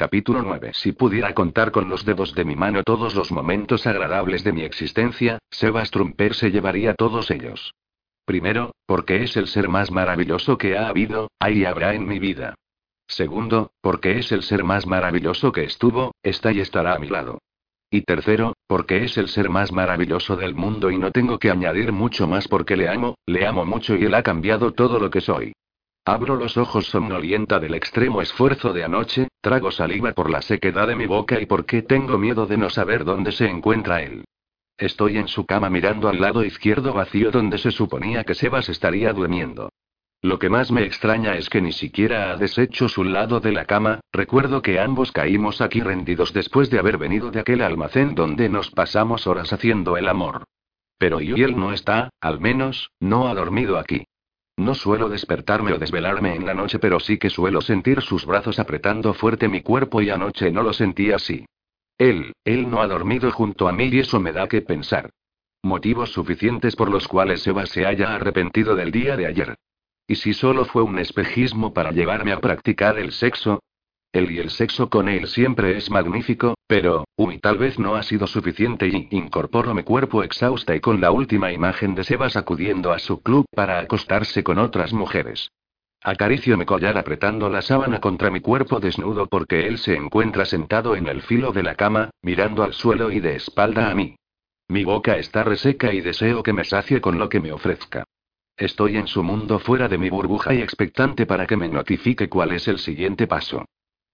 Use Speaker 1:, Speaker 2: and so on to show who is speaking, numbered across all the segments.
Speaker 1: Capítulo 9. Si pudiera contar con los dedos de mi mano todos los momentos agradables de mi existencia, Sebas Trumper se llevaría todos ellos. Primero, porque es el ser más maravilloso que ha habido, hay y habrá en mi vida. Segundo, porque es el ser más maravilloso que estuvo, está y estará a mi lado. Y tercero, porque es el ser más maravilloso del mundo y no tengo que añadir mucho más porque le amo, le amo mucho y él ha cambiado todo lo que soy. Abro los ojos somnolienta del extremo esfuerzo de anoche, trago saliva por la sequedad de mi boca y porque tengo miedo de no saber dónde se encuentra él. Estoy en su cama mirando al lado izquierdo vacío donde se suponía que Sebas estaría durmiendo. Lo que más me extraña es que ni siquiera ha deshecho su lado de la cama, recuerdo que ambos caímos aquí rendidos después de haber venido de aquel almacén donde nos pasamos horas haciendo el amor. Pero y él no está, al menos, no ha dormido aquí. No suelo despertarme o desvelarme en la noche, pero sí que suelo sentir sus brazos apretando fuerte mi cuerpo y anoche no lo sentí así. Él, él no ha dormido junto a mí y eso me da que pensar. Motivos suficientes por los cuales Eva se haya arrepentido del día de ayer. ¿Y si solo fue un espejismo para llevarme a practicar el sexo? Él y el sexo con él siempre es magnífico, pero, uy, tal vez no ha sido suficiente y incorporo mi cuerpo exhausta y con la última imagen de Sebas acudiendo a su club para acostarse con otras mujeres. Acaricio mi collar apretando la sábana contra mi cuerpo desnudo porque él se encuentra sentado en el filo de la cama, mirando al suelo y de espalda a mí. Mi boca está reseca y deseo que me sacie con lo que me ofrezca. Estoy en su mundo fuera de mi burbuja y expectante para que me notifique cuál es el siguiente paso.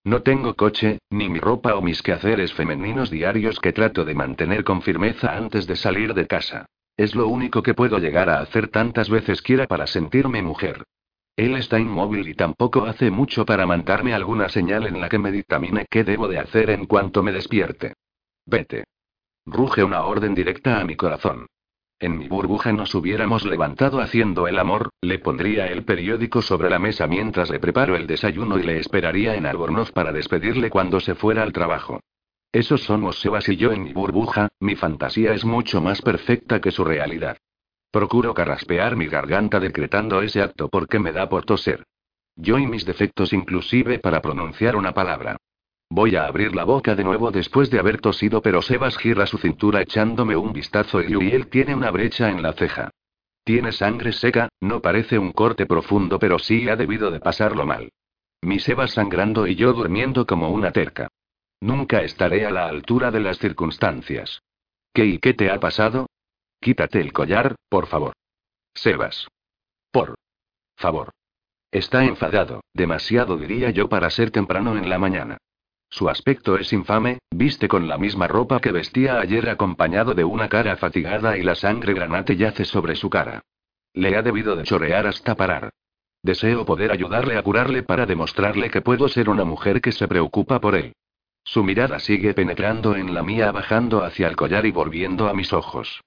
Speaker 1: No tengo coche, ni mi ropa o mis quehaceres femeninos diarios que trato de mantener con firmeza antes de salir de casa. Es lo único que puedo llegar a hacer tantas veces quiera para sentirme mujer. Él está inmóvil y tampoco hace mucho para mandarme alguna señal en la que me dictamine qué debo de hacer en cuanto me despierte. Vete. Ruge una orden directa a mi corazón. En mi burbuja nos hubiéramos levantado haciendo el amor, le pondría el periódico sobre la mesa mientras le preparo el desayuno y le esperaría en Albornoz para despedirle cuando se fuera al trabajo. Esos somos Sebas y yo en mi burbuja, mi fantasía es mucho más perfecta que su realidad. Procuro carraspear mi garganta decretando ese acto porque me da por toser. Yo y mis defectos inclusive para pronunciar una palabra. Voy a abrir la boca de nuevo después de haber tosido, pero Sebas gira su cintura echándome un vistazo y él tiene una brecha en la ceja. Tiene sangre seca, no parece un corte profundo, pero sí ha debido de pasarlo mal. Mi Sebas sangrando y yo durmiendo como una terca. Nunca estaré a la altura de las circunstancias. ¿Qué y qué te ha pasado? Quítate el collar, por favor. Sebas. Por favor. Está enfadado, demasiado diría yo para ser temprano en la mañana. Su aspecto es infame, viste con la misma ropa que vestía ayer acompañado de una cara fatigada y la sangre granate yace sobre su cara. Le ha debido de chorear hasta parar. Deseo poder ayudarle a curarle para demostrarle que puedo ser una mujer que se preocupa por él. Su mirada sigue penetrando en la mía bajando hacia el collar y volviendo a mis ojos.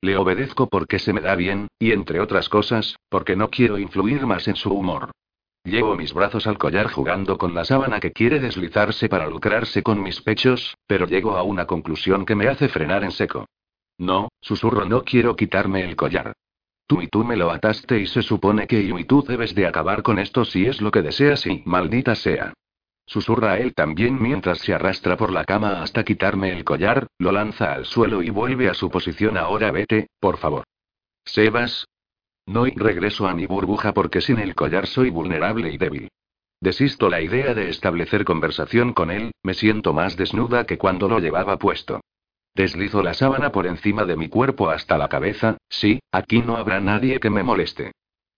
Speaker 1: Le obedezco porque se me da bien, y entre otras cosas, porque no quiero influir más en su humor. Llevo mis brazos al collar jugando con la sábana que quiere deslizarse para lucrarse con mis pechos, pero llego a una conclusión que me hace frenar en seco. No, susurro, no quiero quitarme el collar. Tú y tú me lo ataste y se supone que yo y tú debes de acabar con esto si es lo que deseas y maldita sea. Susurra él también mientras se arrastra por la cama hasta quitarme el collar, lo lanza al suelo y vuelve a su posición. Ahora vete, por favor. Sebas, no regreso a mi burbuja porque sin el collar soy vulnerable y débil. Desisto la idea de establecer conversación con él, me siento más desnuda que cuando lo llevaba puesto. Deslizo la sábana por encima de mi cuerpo hasta la cabeza, sí, aquí no habrá nadie que me moleste.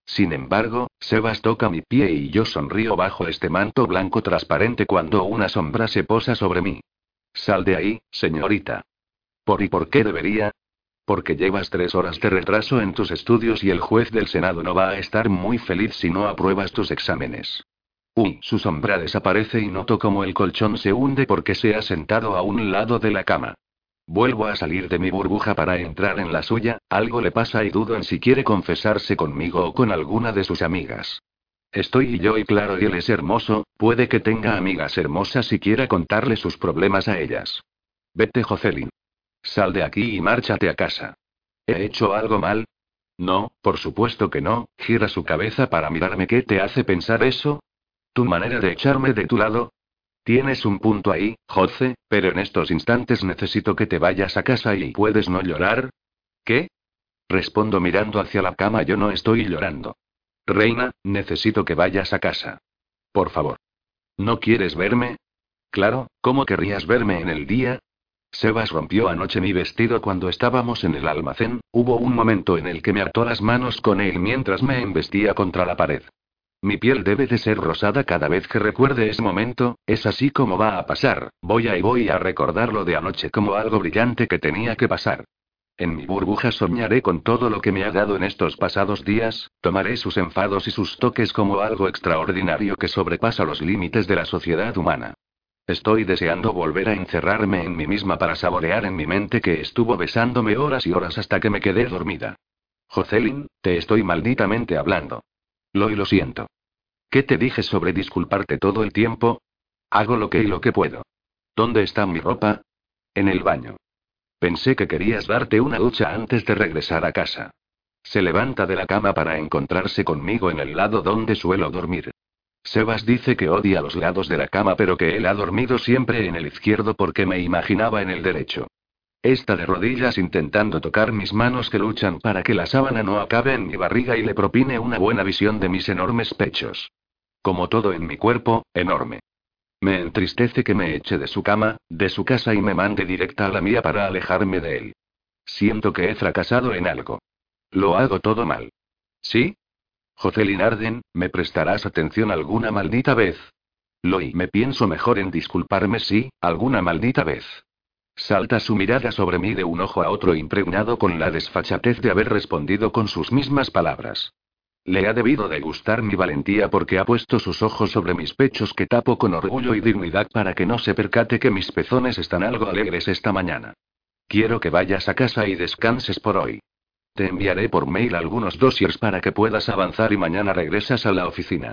Speaker 1: Sin embargo, Sebas toca mi pie y yo sonrío bajo este manto blanco transparente cuando una sombra se posa sobre mí. Sal de ahí, señorita. ¿Por y por qué debería? Porque llevas tres horas de retraso en tus estudios y el juez del Senado no va a estar muy feliz si no apruebas tus exámenes. Uy, su sombra desaparece y noto como el colchón se hunde porque se ha sentado a un lado de la cama. Vuelvo a salir de mi burbuja para entrar en la suya, algo le pasa y dudo en si quiere confesarse conmigo o con alguna de sus amigas. Estoy yo y claro y él es hermoso, puede que tenga amigas hermosas y quiera contarle sus problemas a ellas. Vete Jocelyn. Sal de aquí y márchate a casa. ¿He hecho algo mal? No, por supuesto que no, gira su cabeza para mirarme. ¿Qué te hace pensar eso? ¿Tu manera de echarme de tu lado? Tienes un punto ahí, Jose, pero en estos instantes necesito que te vayas a casa y puedes no llorar. ¿Qué? Respondo mirando hacia la cama, yo no estoy llorando. Reina, necesito que vayas a casa. Por favor. ¿No quieres verme? Claro, ¿cómo querrías verme en el día? Sebas rompió anoche mi vestido cuando estábamos en el almacén, hubo un momento en el que me ató las manos con él mientras me embestía contra la pared. Mi piel debe de ser rosada cada vez que recuerde ese momento, es así como va a pasar, voy a y voy a recordarlo de anoche como algo brillante que tenía que pasar. En mi burbuja soñaré con todo lo que me ha dado en estos pasados días, tomaré sus enfados y sus toques como algo extraordinario que sobrepasa los límites de la sociedad humana. Estoy deseando volver a encerrarme en mí misma para saborear en mi mente que estuvo besándome horas y horas hasta que me quedé dormida. Jocelyn, te estoy malditamente hablando. Lo y lo siento. ¿Qué te dije sobre disculparte todo el tiempo? Hago lo que y lo que puedo. ¿Dónde está mi ropa? En el baño. Pensé que querías darte una ducha antes de regresar a casa. Se levanta de la cama para encontrarse conmigo en el lado donde suelo dormir. Sebas dice que odia los lados de la cama, pero que él ha dormido siempre en el izquierdo porque me imaginaba en el derecho. Está de rodillas intentando tocar mis manos que luchan para que la sábana no acabe en mi barriga y le propine una buena visión de mis enormes pechos. Como todo en mi cuerpo, enorme. Me entristece que me eche de su cama, de su casa y me mande directa a la mía para alejarme de él. Siento que he fracasado en algo. Lo hago todo mal. ¿Sí? Jocelyn Arden, ¿me prestarás atención alguna maldita vez? Loy, me pienso mejor en disculparme si, alguna maldita vez. Salta su mirada sobre mí de un ojo a otro impregnado con la desfachatez de haber respondido con sus mismas palabras. Le ha debido de gustar mi valentía porque ha puesto sus ojos sobre mis pechos que tapo con orgullo y dignidad para que no se percate que mis pezones están algo alegres esta mañana. Quiero que vayas a casa y descanses por hoy. Te enviaré por mail algunos dossiers para que puedas avanzar y mañana regresas a la oficina.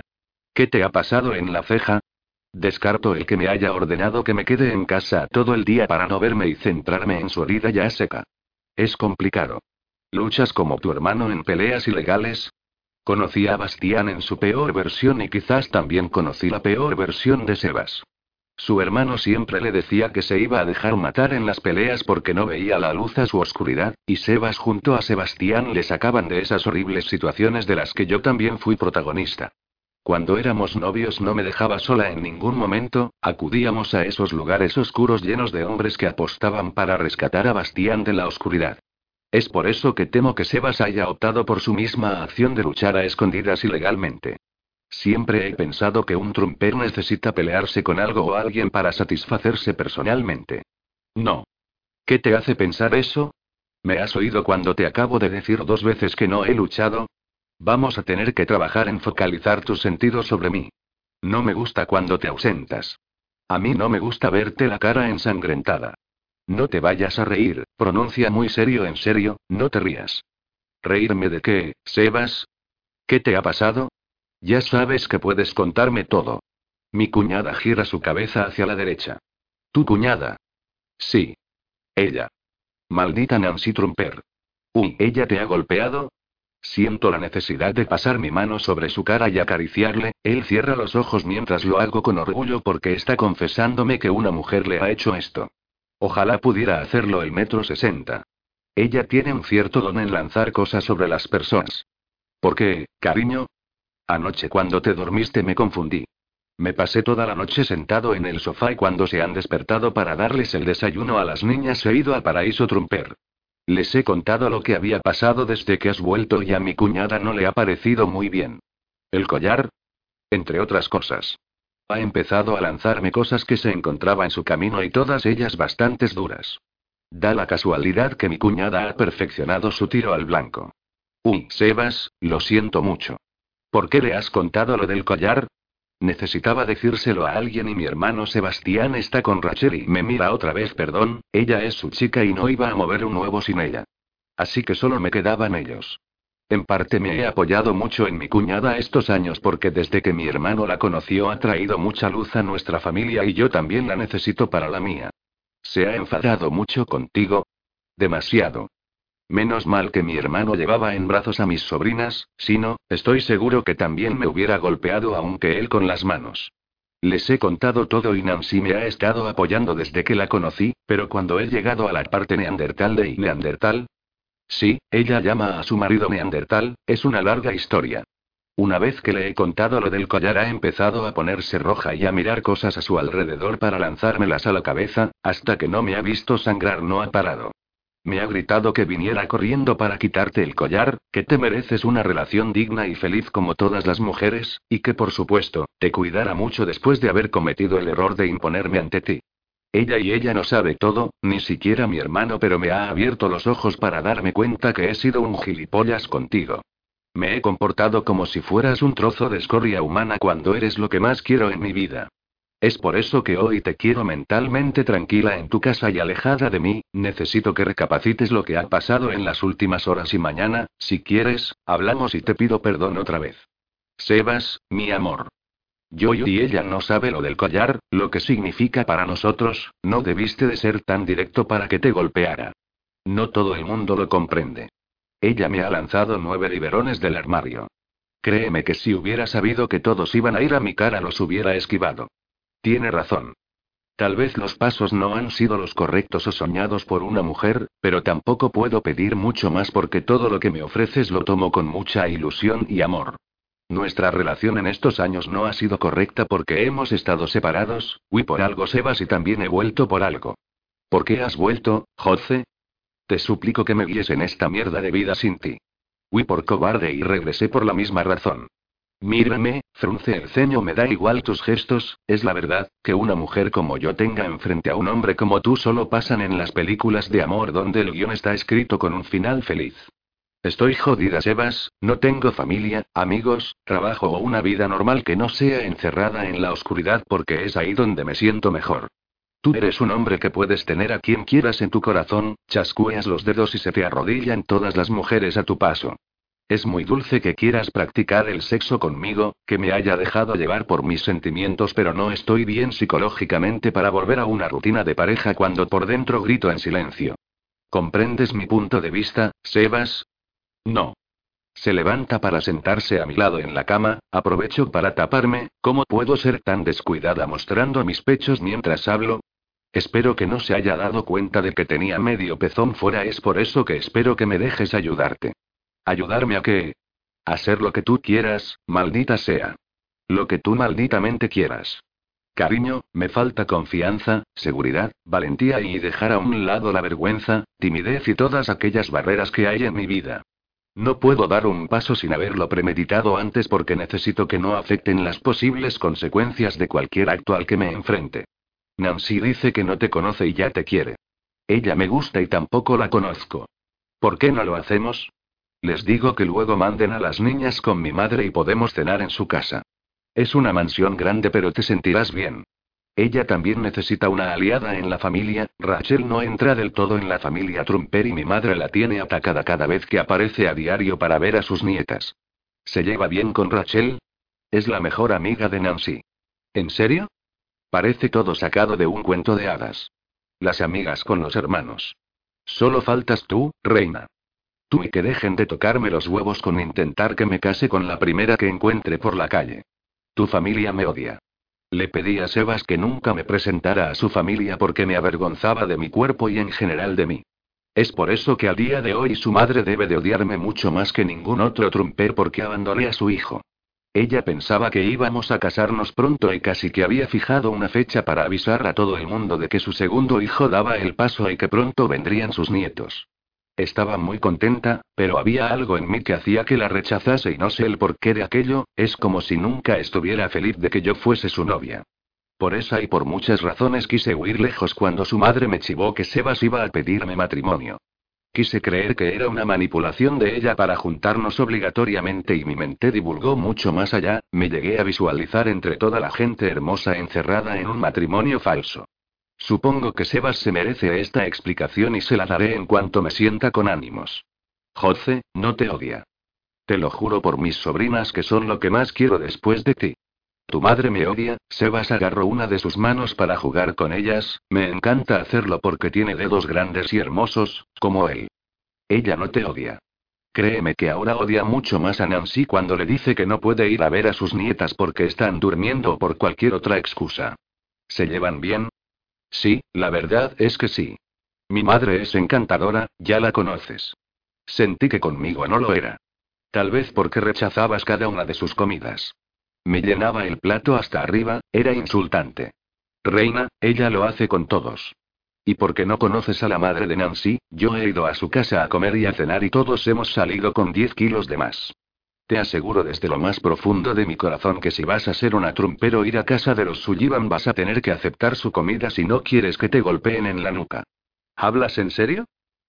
Speaker 1: ¿Qué te ha pasado en la ceja? Descarto el que me haya ordenado que me quede en casa todo el día para no verme y centrarme en su herida ya seca. Es complicado. ¿Luchas como tu hermano en peleas ilegales? Conocí a Bastián en su peor versión y quizás también conocí la peor versión de Sebas. Su hermano siempre le decía que se iba a dejar matar en las peleas porque no veía la luz a su oscuridad, y Sebas junto a Sebastián le sacaban de esas horribles situaciones de las que yo también fui protagonista. Cuando éramos novios no me dejaba sola en ningún momento, acudíamos a esos lugares oscuros llenos de hombres que apostaban para rescatar a Bastián de la oscuridad. Es por eso que temo que Sebas haya optado por su misma acción de luchar a escondidas ilegalmente. Siempre he pensado que un trumper necesita pelearse con algo o alguien para satisfacerse personalmente. No. ¿Qué te hace pensar eso? ¿Me has oído cuando te acabo de decir dos veces que no he luchado? Vamos a tener que trabajar en focalizar tus sentidos sobre mí. No me gusta cuando te ausentas. A mí no me gusta verte la cara ensangrentada. No te vayas a reír, pronuncia muy serio en serio, no te rías. ¿Reírme de qué, Sebas? ¿Qué te ha pasado? Ya sabes que puedes contarme todo. Mi cuñada gira su cabeza hacia la derecha. ¿Tu cuñada? Sí. Ella. Maldita Nancy Trumper. Uy, ¿ella te ha golpeado? Siento la necesidad de pasar mi mano sobre su cara y acariciarle, él cierra los ojos mientras lo hago con orgullo porque está confesándome que una mujer le ha hecho esto. Ojalá pudiera hacerlo el metro sesenta. Ella tiene un cierto don en lanzar cosas sobre las personas. ¿Por qué, cariño? Anoche cuando te dormiste me confundí. Me pasé toda la noche sentado en el sofá y cuando se han despertado para darles el desayuno a las niñas he ido al paraíso Trumper. Les he contado lo que había pasado desde que has vuelto y a mi cuñada no le ha parecido muy bien. ¿El collar? Entre otras cosas. Ha empezado a lanzarme cosas que se encontraba en su camino y todas ellas bastantes duras. Da la casualidad que mi cuñada ha perfeccionado su tiro al blanco. Uy, Sebas, lo siento mucho. ¿Por qué le has contado lo del collar? Necesitaba decírselo a alguien y mi hermano Sebastián está con Rachel y me mira otra vez, perdón, ella es su chica y no iba a mover un huevo sin ella. Así que solo me quedaban ellos. En parte me he apoyado mucho en mi cuñada estos años porque desde que mi hermano la conoció ha traído mucha luz a nuestra familia y yo también la necesito para la mía. ¿Se ha enfadado mucho contigo? Demasiado. Menos mal que mi hermano llevaba en brazos a mis sobrinas, si no, estoy seguro que también me hubiera golpeado aunque él con las manos. Les he contado todo y Nancy me ha estado apoyando desde que la conocí, pero cuando he llegado a la parte neandertal de Neandertal. Sí, ella llama a su marido Neandertal, es una larga historia. Una vez que le he contado lo del collar ha empezado a ponerse roja y a mirar cosas a su alrededor para lanzármelas a la cabeza, hasta que no me ha visto sangrar no ha parado. Me ha gritado que viniera corriendo para quitarte el collar, que te mereces una relación digna y feliz como todas las mujeres, y que por supuesto, te cuidara mucho después de haber cometido el error de imponerme ante ti. Ella y ella no sabe todo, ni siquiera mi hermano, pero me ha abierto los ojos para darme cuenta que he sido un gilipollas contigo. Me he comportado como si fueras un trozo de escoria humana cuando eres lo que más quiero en mi vida. Es por eso que hoy te quiero mentalmente tranquila en tu casa y alejada de mí, necesito que recapacites lo que ha pasado en las últimas horas y mañana, si quieres, hablamos y te pido perdón otra vez. Sebas, mi amor. Yo y ella no sabe lo del collar, lo que significa para nosotros, no debiste de ser tan directo para que te golpeara. No todo el mundo lo comprende. Ella me ha lanzado nueve liberones del armario. Créeme que si hubiera sabido que todos iban a ir a mi cara los hubiera esquivado. Tiene razón. Tal vez los pasos no han sido los correctos o soñados por una mujer, pero tampoco puedo pedir mucho más porque todo lo que me ofreces lo tomo con mucha ilusión y amor. Nuestra relación en estos años no ha sido correcta porque hemos estado separados, y por algo Sebas y también he vuelto por algo. ¿Por qué has vuelto, Jose? Te suplico que me guíes en esta mierda de vida sin ti. Fui por cobarde y regresé por la misma razón. Mírame, frunce el ceño, me da igual tus gestos, es la verdad, que una mujer como yo tenga enfrente a un hombre como tú solo pasan en las películas de amor donde el guion está escrito con un final feliz. Estoy jodida, Sebas, no tengo familia, amigos, trabajo o una vida normal que no sea encerrada en la oscuridad porque es ahí donde me siento mejor. Tú eres un hombre que puedes tener a quien quieras en tu corazón, chascueas los dedos y se te arrodillan todas las mujeres a tu paso. Es muy dulce que quieras practicar el sexo conmigo, que me haya dejado llevar por mis sentimientos, pero no estoy bien psicológicamente para volver a una rutina de pareja cuando por dentro grito en silencio. ¿Comprendes mi punto de vista, Sebas? No. Se levanta para sentarse a mi lado en la cama, aprovecho para taparme, ¿cómo puedo ser tan descuidada mostrando mis pechos mientras hablo? Espero que no se haya dado cuenta de que tenía medio pezón fuera, es por eso que espero que me dejes ayudarte. ¿Ayudarme a qué? A hacer lo que tú quieras, maldita sea. Lo que tú malditamente quieras. Cariño, me falta confianza, seguridad, valentía y dejar a un lado la vergüenza, timidez y todas aquellas barreras que hay en mi vida. No puedo dar un paso sin haberlo premeditado antes porque necesito que no afecten las posibles consecuencias de cualquier acto al que me enfrente. Nancy dice que no te conoce y ya te quiere. Ella me gusta y tampoco la conozco. ¿Por qué no lo hacemos? Les digo que luego manden a las niñas con mi madre y podemos cenar en su casa. Es una mansión grande pero te sentirás bien. Ella también necesita una aliada en la familia, Rachel no entra del todo en la familia Trumper y mi madre la tiene atacada cada vez que aparece a diario para ver a sus nietas. ¿Se lleva bien con Rachel? Es la mejor amiga de Nancy. ¿En serio? Parece todo sacado de un cuento de hadas. Las amigas con los hermanos. Solo faltas tú, reina. Tú y que dejen de tocarme los huevos con intentar que me case con la primera que encuentre por la calle. Tu familia me odia. Le pedí a Sebas que nunca me presentara a su familia porque me avergonzaba de mi cuerpo y en general de mí. Es por eso que a día de hoy su madre debe de odiarme mucho más que ningún otro trumper porque abandoné a su hijo. Ella pensaba que íbamos a casarnos pronto y casi que había fijado una fecha para avisar a todo el mundo de que su segundo hijo daba el paso y que pronto vendrían sus nietos. Estaba muy contenta, pero había algo en mí que hacía que la rechazase y no sé el porqué de aquello, es como si nunca estuviera feliz de que yo fuese su novia. Por esa y por muchas razones quise huir lejos cuando su madre me chivó que Sebas iba a pedirme matrimonio. Quise creer que era una manipulación de ella para juntarnos obligatoriamente y mi mente divulgó mucho más allá, me llegué a visualizar entre toda la gente hermosa encerrada en un matrimonio falso. Supongo que Sebas se merece esta explicación y se la daré en cuanto me sienta con ánimos. Jose, no te odia. Te lo juro por mis sobrinas que son lo que más quiero después de ti. Tu madre me odia, Sebas agarró una de sus manos para jugar con ellas, me encanta hacerlo porque tiene dedos grandes y hermosos, como él. Ella no te odia. Créeme que ahora odia mucho más a Nancy cuando le dice que no puede ir a ver a sus nietas porque están durmiendo o por cualquier otra excusa. ¿Se llevan bien? Sí, la verdad es que sí. Mi madre es encantadora, ya la conoces. Sentí que conmigo no lo era. Tal vez porque rechazabas cada una de sus comidas. Me llenaba el plato hasta arriba, era insultante. Reina, ella lo hace con todos. Y porque no conoces a la madre de Nancy, yo he ido a su casa a comer y a cenar y todos hemos salido con 10 kilos de más. Te aseguro desde lo más profundo de mi corazón que si vas a ser una trumpero ir a casa de los Sullivan vas a tener que aceptar su comida si no quieres que te golpeen en la nuca. ¿Hablas en serio?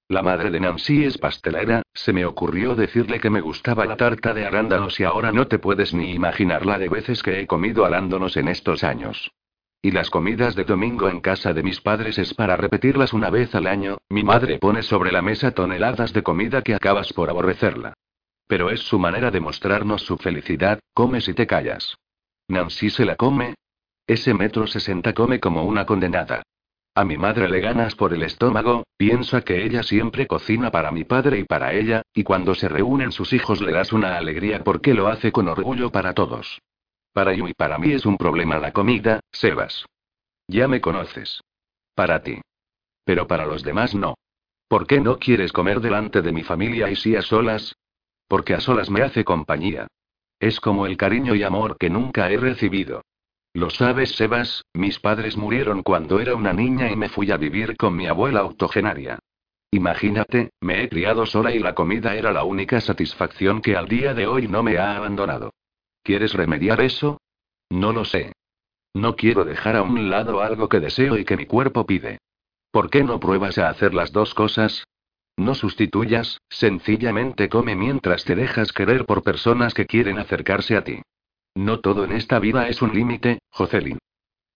Speaker 1: La madre de Nancy es pastelera, se me ocurrió decirle que me gustaba la tarta de arándanos y ahora no te puedes ni imaginar la de veces que he comido arándanos en estos años. Y las comidas de domingo en casa de mis padres es para repetirlas una vez al año, mi madre pone sobre la mesa toneladas de comida que acabas por aborrecerla. Pero es su manera de mostrarnos su felicidad, come si te callas. Nancy se la come. Ese metro sesenta come como una condenada. A mi madre le ganas por el estómago, piensa que ella siempre cocina para mi padre y para ella, y cuando se reúnen sus hijos le das una alegría porque lo hace con orgullo para todos. Para yo y para mí es un problema la comida, Sebas. Ya me conoces. Para ti. Pero para los demás no. ¿Por qué no quieres comer delante de mi familia y sí a solas? Porque a solas me hace compañía. Es como el cariño y amor que nunca he recibido. Lo sabes, Sebas, mis padres murieron cuando era una niña y me fui a vivir con mi abuela octogenaria. Imagínate, me he criado sola y la comida era la única satisfacción que al día de hoy no me ha abandonado. ¿Quieres remediar eso? No lo sé. No quiero dejar a un lado algo que deseo y que mi cuerpo pide. ¿Por qué no pruebas a hacer las dos cosas? No sustituyas, sencillamente come mientras te dejas querer por personas que quieren acercarse a ti. No todo en esta vida es un límite, Jocelyn.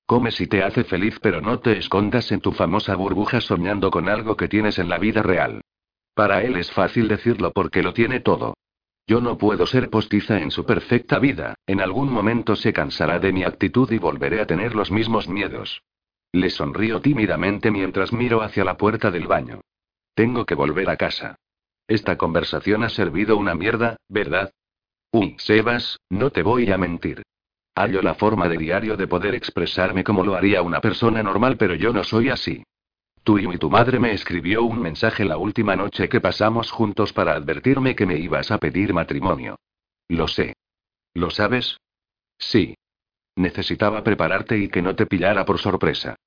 Speaker 1: Come si te hace feliz, pero no te escondas en tu famosa burbuja soñando con algo que tienes en la vida real. Para él es fácil decirlo porque lo tiene todo. Yo no puedo ser postiza en su perfecta vida, en algún momento se cansará de mi actitud y volveré a tener los mismos miedos. Le sonrío tímidamente mientras miro hacia la puerta del baño. Tengo que volver a casa. Esta conversación ha servido una mierda, ¿verdad? Uy, Sebas, no te voy a mentir. Hallo la forma de diario de poder expresarme como lo haría una persona normal, pero yo no soy así. Tú y tu madre me escribió un mensaje la última noche que pasamos juntos para advertirme que me ibas a pedir matrimonio. Lo sé. ¿Lo sabes? Sí. Necesitaba prepararte y que no te pillara por sorpresa.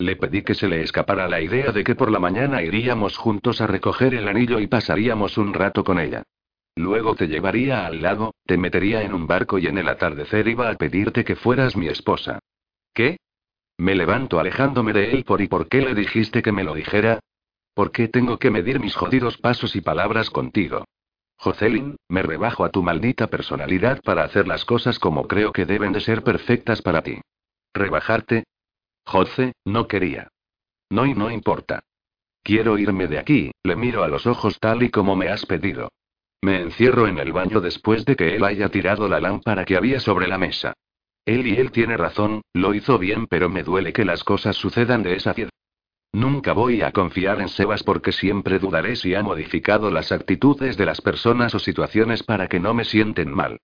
Speaker 1: Le pedí que se le escapara la idea de que por la mañana iríamos juntos a recoger el anillo y pasaríamos un rato con ella. Luego te llevaría al lago, te metería en un barco y en el atardecer iba a pedirte que fueras mi esposa. ¿Qué? Me levanto alejándome de él por y por qué le dijiste que me lo dijera. ¿Por qué tengo que medir mis jodidos pasos y palabras contigo? Jocelyn, me rebajo a tu maldita personalidad para hacer las cosas como creo que deben de ser perfectas para ti. ¿Rebajarte? Jose, no quería. No y no importa. Quiero irme de aquí, le miro a los ojos tal y como me has pedido. Me encierro en el baño después de que él haya tirado la lámpara que había sobre la mesa. Él y él tiene razón, lo hizo bien, pero me duele que las cosas sucedan de esa manera. Nunca voy a confiar en Sebas porque siempre dudaré si ha modificado las actitudes de las personas o situaciones para que no me sienten mal.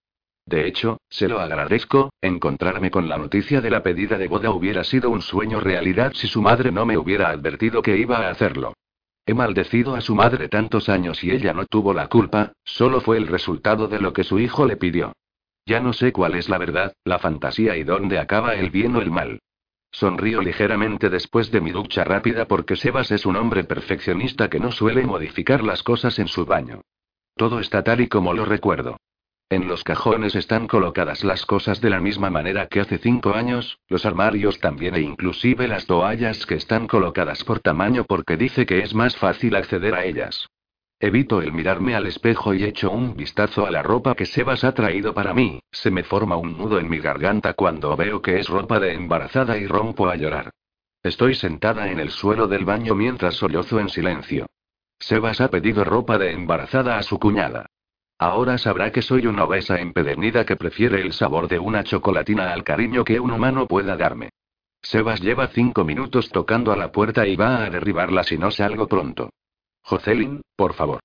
Speaker 1: De hecho, se lo agradezco, encontrarme con la noticia de la pedida de boda hubiera sido un sueño realidad si su madre no me hubiera advertido que iba a hacerlo. He maldecido a su madre tantos años y ella no tuvo la culpa, solo fue el resultado de lo que su hijo le pidió. Ya no sé cuál es la verdad, la fantasía y dónde acaba el bien o el mal. Sonrío ligeramente después de mi ducha rápida porque Sebas es un hombre perfeccionista que no suele modificar las cosas en su baño. Todo está tal y como lo recuerdo. En los cajones están colocadas las cosas de la misma manera que hace cinco años, los armarios también e inclusive las toallas que están colocadas por tamaño porque dice que es más fácil acceder a ellas. Evito el mirarme al espejo y echo un vistazo a la ropa que Sebas ha traído para mí, se me forma un nudo en mi garganta cuando veo que es ropa de embarazada y rompo a llorar. Estoy sentada en el suelo del baño mientras sollozo en silencio. Sebas ha pedido ropa de embarazada a su cuñada. Ahora sabrá que soy una obesa empedernida que prefiere el sabor de una chocolatina al cariño que un humano pueda darme. Sebas lleva cinco minutos tocando a la puerta y va a derribarla si no salgo pronto. Jocelyn, por favor.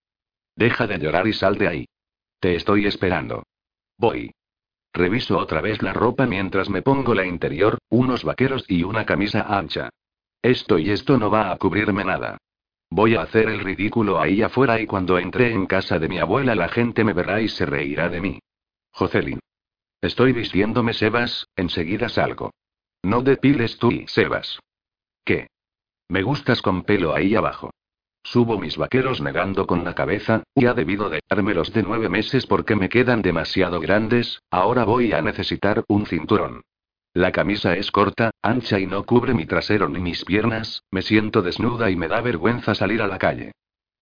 Speaker 1: Deja de llorar y sal de ahí. Te estoy esperando. Voy. Reviso otra vez la ropa mientras me pongo la interior, unos vaqueros y una camisa ancha. Esto y esto no va a cubrirme nada. Voy a hacer el ridículo ahí afuera y cuando entre en casa de mi abuela la gente me verá y se reirá de mí. Jocelyn. Estoy vistiéndome, Sebas, enseguida salgo. No depiles tú y Sebas. ¿Qué? Me gustas con pelo ahí abajo. Subo mis vaqueros negando con la cabeza, y ha debido de dármelos de nueve meses porque me quedan demasiado grandes, ahora voy a necesitar un cinturón. La camisa es corta, ancha y no cubre mi trasero ni mis piernas, me siento desnuda y me da vergüenza salir a la calle.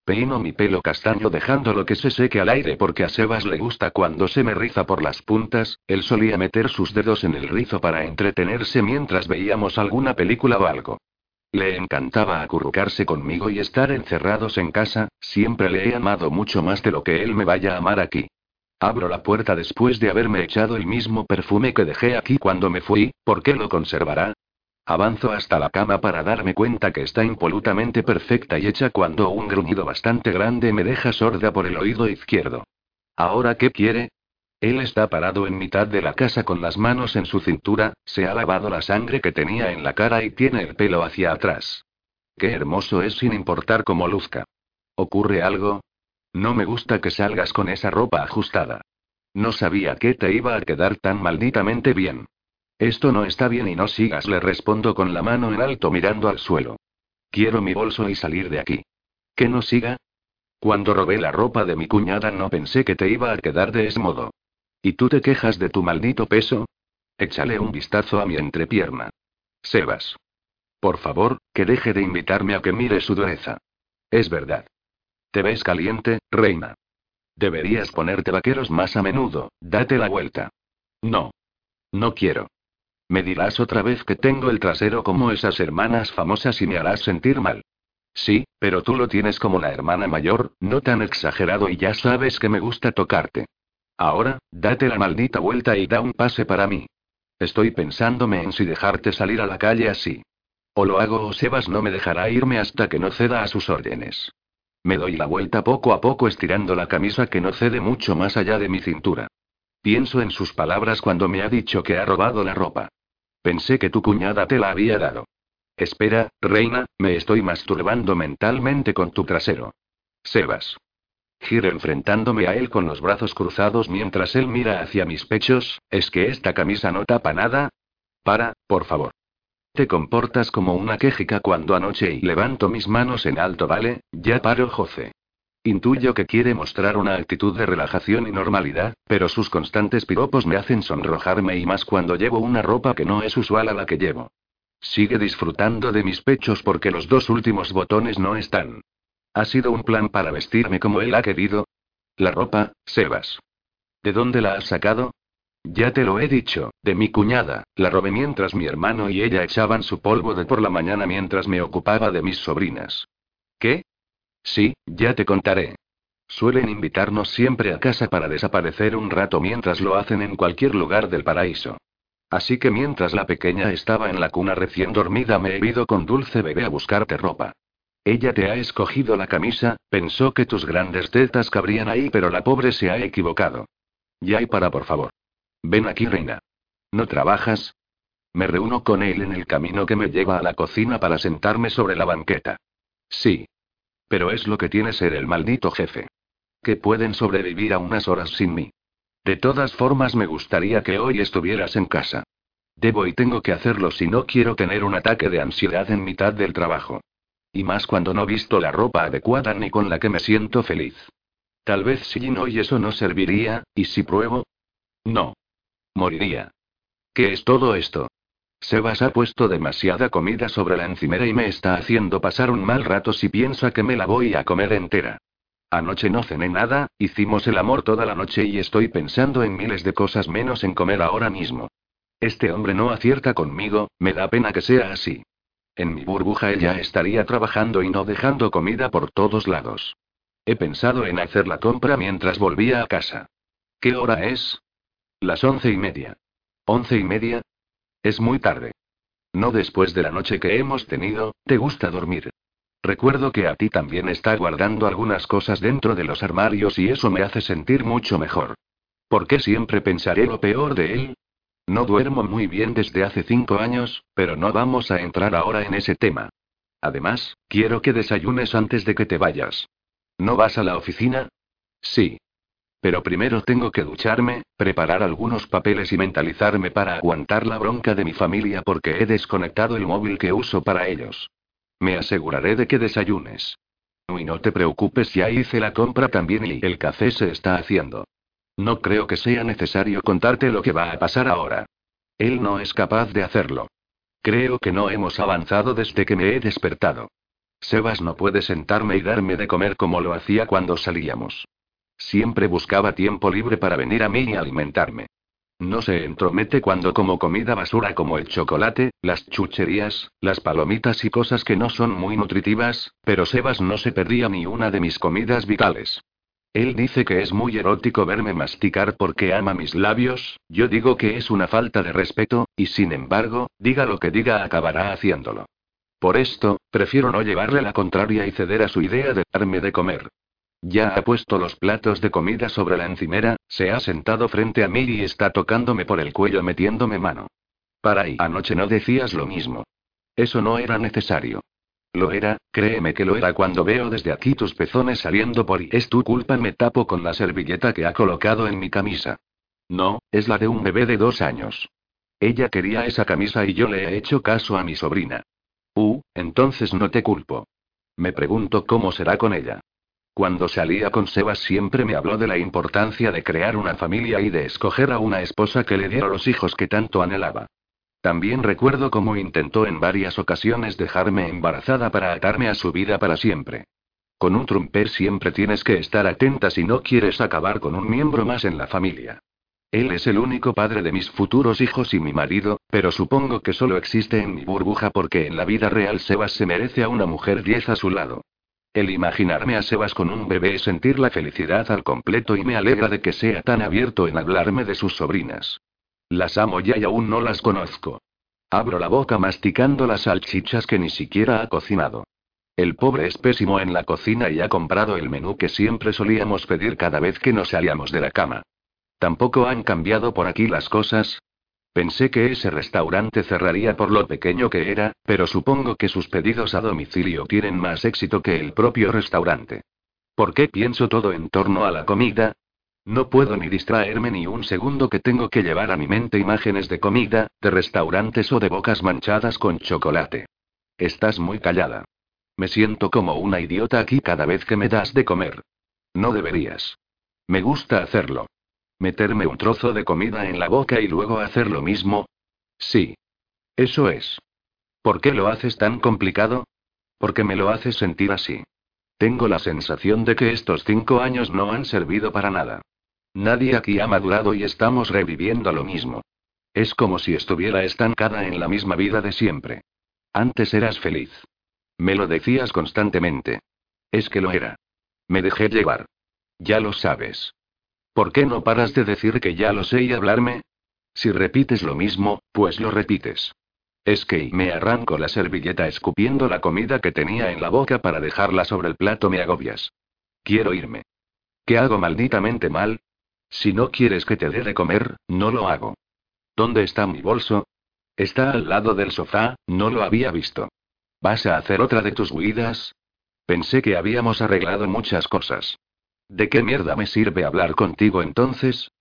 Speaker 1: Peino mi pelo castaño dejándolo que se seque al aire porque a Sebas le gusta cuando se me riza por las puntas, él solía meter sus dedos en el rizo para entretenerse mientras veíamos alguna película o algo. Le encantaba acurrucarse conmigo y estar encerrados en casa, siempre le he amado mucho más de lo que él me vaya a amar aquí. Abro la puerta después de haberme echado el mismo perfume que dejé aquí cuando me fui, ¿por qué lo conservará? Avanzo hasta la cama para darme cuenta que está impolutamente perfecta y hecha cuando un gruñido bastante grande me deja sorda por el oído izquierdo. ¿Ahora qué quiere? Él está parado en mitad de la casa con las manos en su cintura, se ha lavado la sangre que tenía en la cara y tiene el pelo hacia atrás. Qué hermoso es sin importar cómo luzca. ¿Ocurre algo? No me gusta que salgas con esa ropa ajustada. No sabía que te iba a quedar tan malditamente bien. Esto no está bien y no sigas, le respondo con la mano en alto mirando al suelo. Quiero mi bolso y salir de aquí. ¿Que no siga? Cuando robé la ropa de mi cuñada no pensé que te iba a quedar de ese modo. ¿Y tú te quejas de tu maldito peso? Échale un vistazo a mi entrepierna. Sebas. Por favor, que deje de invitarme a que mire su dureza. Es verdad. Te ves caliente, reina. Deberías ponerte vaqueros más a menudo, date la vuelta. No. No quiero. Me dirás otra vez que tengo el trasero como esas hermanas famosas y me harás sentir mal. Sí, pero tú lo tienes como la hermana mayor, no tan exagerado y ya sabes que me gusta tocarte. Ahora, date la maldita vuelta y da un pase para mí. Estoy pensándome en si dejarte salir a la calle así. O lo hago o Sebas no me dejará irme hasta que no ceda a sus órdenes. Me doy la vuelta poco a poco estirando la camisa que no cede mucho más allá de mi cintura. Pienso en sus palabras cuando me ha dicho que ha robado la ropa. Pensé que tu cuñada te la había dado. Espera, reina, me estoy masturbando mentalmente con tu trasero. Sebas. Giro enfrentándome a él con los brazos cruzados mientras él mira hacia mis pechos, ¿es que esta camisa no tapa nada? Para, por favor. Te comportas como una quejica cuando anoche y levanto mis manos en alto, ¿vale? Ya paro, José. Intuyo que quiere mostrar una actitud de relajación y normalidad, pero sus constantes piropos me hacen sonrojarme y más cuando llevo una ropa que no es usual a la que llevo. Sigue disfrutando de mis pechos porque los dos últimos botones no están. ¿Ha sido un plan para vestirme como él ha querido? La ropa, Sebas. ¿De dónde la has sacado? Ya te lo he dicho, de mi cuñada, la robé mientras mi hermano y ella echaban su polvo de por la mañana mientras me ocupaba de mis sobrinas. ¿Qué? Sí, ya te contaré. Suelen invitarnos siempre a casa para desaparecer un rato mientras lo hacen en cualquier lugar del paraíso. Así que mientras la pequeña estaba en la cuna recién dormida me he ido con dulce bebé a buscarte ropa. Ella te ha escogido la camisa, pensó que tus grandes tetas cabrían ahí, pero la pobre se ha equivocado. Ya para, por favor. Ven aquí, reina. ¿No trabajas? Me reúno con él en el camino que me lleva a la cocina para sentarme sobre la banqueta. Sí. Pero es lo que tiene ser el maldito jefe. Que pueden sobrevivir a unas horas sin mí. De todas formas, me gustaría que hoy estuvieras en casa. Debo y tengo que hacerlo si no quiero tener un ataque de ansiedad en mitad del trabajo. Y más cuando no visto la ropa adecuada ni con la que me siento feliz. Tal vez si no y eso no serviría, ¿y si pruebo? No. Moriría. ¿Qué es todo esto? Sebas ha puesto demasiada comida sobre la encimera y me está haciendo pasar un mal rato si piensa que me la voy a comer entera. Anoche no cené nada, hicimos el amor toda la noche y estoy pensando en miles de cosas menos en comer ahora mismo. Este hombre no acierta conmigo, me da pena que sea así. En mi burbuja ella estaría trabajando y no dejando comida por todos lados. He pensado en hacer la compra mientras volvía a casa. ¿Qué hora es? Las once y media. ¿Once y media? Es muy tarde. No después de la noche que hemos tenido, ¿te gusta dormir? Recuerdo que a ti también está guardando algunas cosas dentro de los armarios y eso me hace sentir mucho mejor. ¿Por qué siempre pensaré lo peor de él? No duermo muy bien desde hace cinco años, pero no vamos a entrar ahora en ese tema. Además, quiero que desayunes antes de que te vayas. ¿No vas a la oficina? Sí. Pero primero tengo que ducharme, preparar algunos papeles y mentalizarme para aguantar la bronca de mi familia porque he desconectado el móvil que uso para ellos. Me aseguraré de que desayunes. Y no te preocupes, ya hice la compra también y el café se está haciendo. No creo que sea necesario contarte lo que va a pasar ahora. Él no es capaz de hacerlo. Creo que no hemos avanzado desde que me he despertado. Sebas no puede sentarme y darme de comer como lo hacía cuando salíamos. Siempre buscaba tiempo libre para venir a mí y alimentarme. No se entromete cuando como comida basura como el chocolate, las chucherías, las palomitas y cosas que no son muy nutritivas, pero Sebas no se perdía ni una de mis comidas vitales. Él dice que es muy erótico verme masticar porque ama mis labios, yo digo que es una falta de respeto, y sin embargo, diga lo que diga acabará haciéndolo. Por esto, prefiero no llevarle la contraria y ceder a su idea de darme de comer. Ya ha puesto los platos de comida sobre la encimera, se ha sentado frente a mí y está tocándome por el cuello metiéndome mano. Para ahí, anoche no decías lo mismo. Eso no era necesario. Lo era, créeme que lo era cuando veo desde aquí tus pezones saliendo por y es tu culpa me tapo con la servilleta que ha colocado en mi camisa. No, es la de un bebé de dos años. Ella quería esa camisa y yo le he hecho caso a mi sobrina. Uh, entonces no te culpo. Me pregunto cómo será con ella. Cuando salía con Sebas siempre me habló de la importancia de crear una familia y de escoger a una esposa que le diera los hijos que tanto anhelaba. También recuerdo cómo intentó en varias ocasiones dejarme embarazada para atarme a su vida para siempre. Con un trumper siempre tienes que estar atenta si no quieres acabar con un miembro más en la familia. Él es el único padre de mis futuros hijos y mi marido, pero supongo que solo existe en mi burbuja porque en la vida real Sebas se merece a una mujer diez a su lado. El imaginarme a Sebas con un bebé es sentir la felicidad al completo y me alegra de que sea tan abierto en hablarme de sus sobrinas. Las amo ya y aún no las conozco. Abro la boca masticando las salchichas que ni siquiera ha cocinado. El pobre es pésimo en la cocina y ha comprado el menú que siempre solíamos pedir cada vez que nos salíamos de la cama. Tampoco han cambiado por aquí las cosas, Pensé que ese restaurante cerraría por lo pequeño que era, pero supongo que sus pedidos a domicilio tienen más éxito que el propio restaurante. ¿Por qué pienso todo en torno a la comida? No puedo ni distraerme ni un segundo que tengo que llevar a mi mente imágenes de comida, de restaurantes o de bocas manchadas con chocolate. Estás muy callada. Me siento como una idiota aquí cada vez que me das de comer. No deberías. Me gusta hacerlo. ¿Meterme un trozo de comida en la boca y luego hacer lo mismo? Sí. Eso es. ¿Por qué lo haces tan complicado? Porque me lo haces sentir así. Tengo la sensación de que estos cinco años no han servido para nada. Nadie aquí ha madurado y estamos reviviendo lo mismo. Es como si estuviera estancada en la misma vida de siempre. Antes eras feliz. Me lo decías constantemente. Es que lo era. Me dejé llevar. Ya lo sabes. ¿Por qué no paras de decir que ya lo sé y hablarme? Si repites lo mismo, pues lo repites. Es que me arranco la servilleta escupiendo la comida que tenía en la boca para dejarla sobre el plato, me agobias. Quiero irme. ¿Qué hago malditamente mal? Si no quieres que te dé de comer, no lo hago. ¿Dónde está mi bolso? Está al lado del sofá, no lo había visto. ¿Vas a hacer otra de tus huidas? Pensé que habíamos arreglado muchas cosas. ¿De qué mierda me sirve hablar contigo entonces?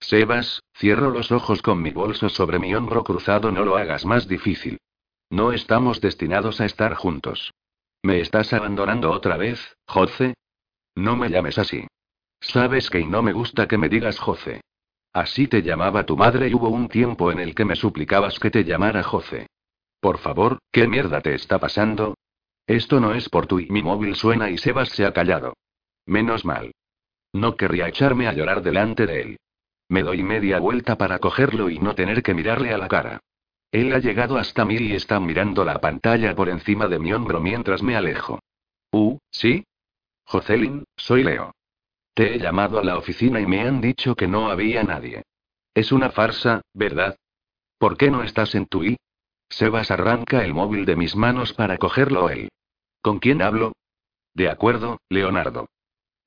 Speaker 1: Sebas, cierro los ojos con mi bolso sobre mi hombro cruzado, no lo hagas más difícil. No estamos destinados a estar juntos. ¿Me estás abandonando otra vez, Jose? No me llames así. Sabes que no me gusta que me digas Jose. Así te llamaba tu madre y hubo un tiempo en el que me suplicabas que te llamara Jose. Por favor, ¿qué mierda te está pasando? Esto no es por tu y mi móvil suena y Sebas se ha callado. Menos mal. No querría echarme a llorar delante de él. Me doy media vuelta para cogerlo y no tener que mirarle a la cara. Él ha llegado hasta mí y está mirando la pantalla por encima de mi hombro mientras me alejo. Uh, ¿sí? Jocelyn, soy Leo. Te he llamado a la oficina y me han dicho que no había nadie. Es una farsa, ¿verdad? ¿Por qué no estás en tu I? Sebas arranca el móvil de mis manos para cogerlo él. ¿Con quién hablo? De acuerdo, Leonardo.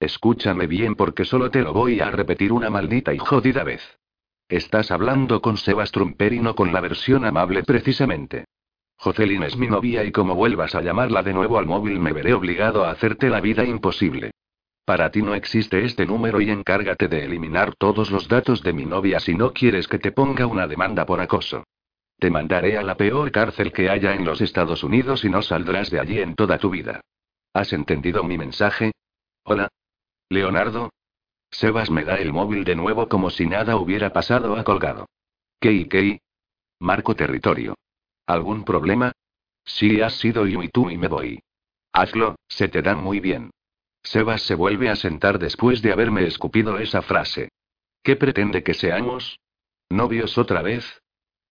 Speaker 1: Escúchame bien porque solo te lo voy a repetir una maldita y jodida vez. Estás hablando con Sebas Trumper y no con la versión amable precisamente. Jocelyn es mi novia y como vuelvas a llamarla de nuevo al móvil me veré obligado a hacerte la vida imposible. Para ti no existe este número y encárgate de eliminar todos los datos de mi novia si no quieres que te ponga una demanda por acoso. Te mandaré a la peor cárcel que haya en los Estados Unidos y no saldrás de allí en toda tu vida. ¿Has entendido mi mensaje? Hola. Leonardo. Sebas me da el móvil de nuevo como si nada hubiera pasado a colgado. ¿Qué y Marco territorio. ¿Algún problema? Sí, has sido yo y tú y me voy. Hazlo, se te da muy bien. Sebas se vuelve a sentar después de haberme escupido esa frase. ¿Qué pretende que seamos? ¿Novios otra vez?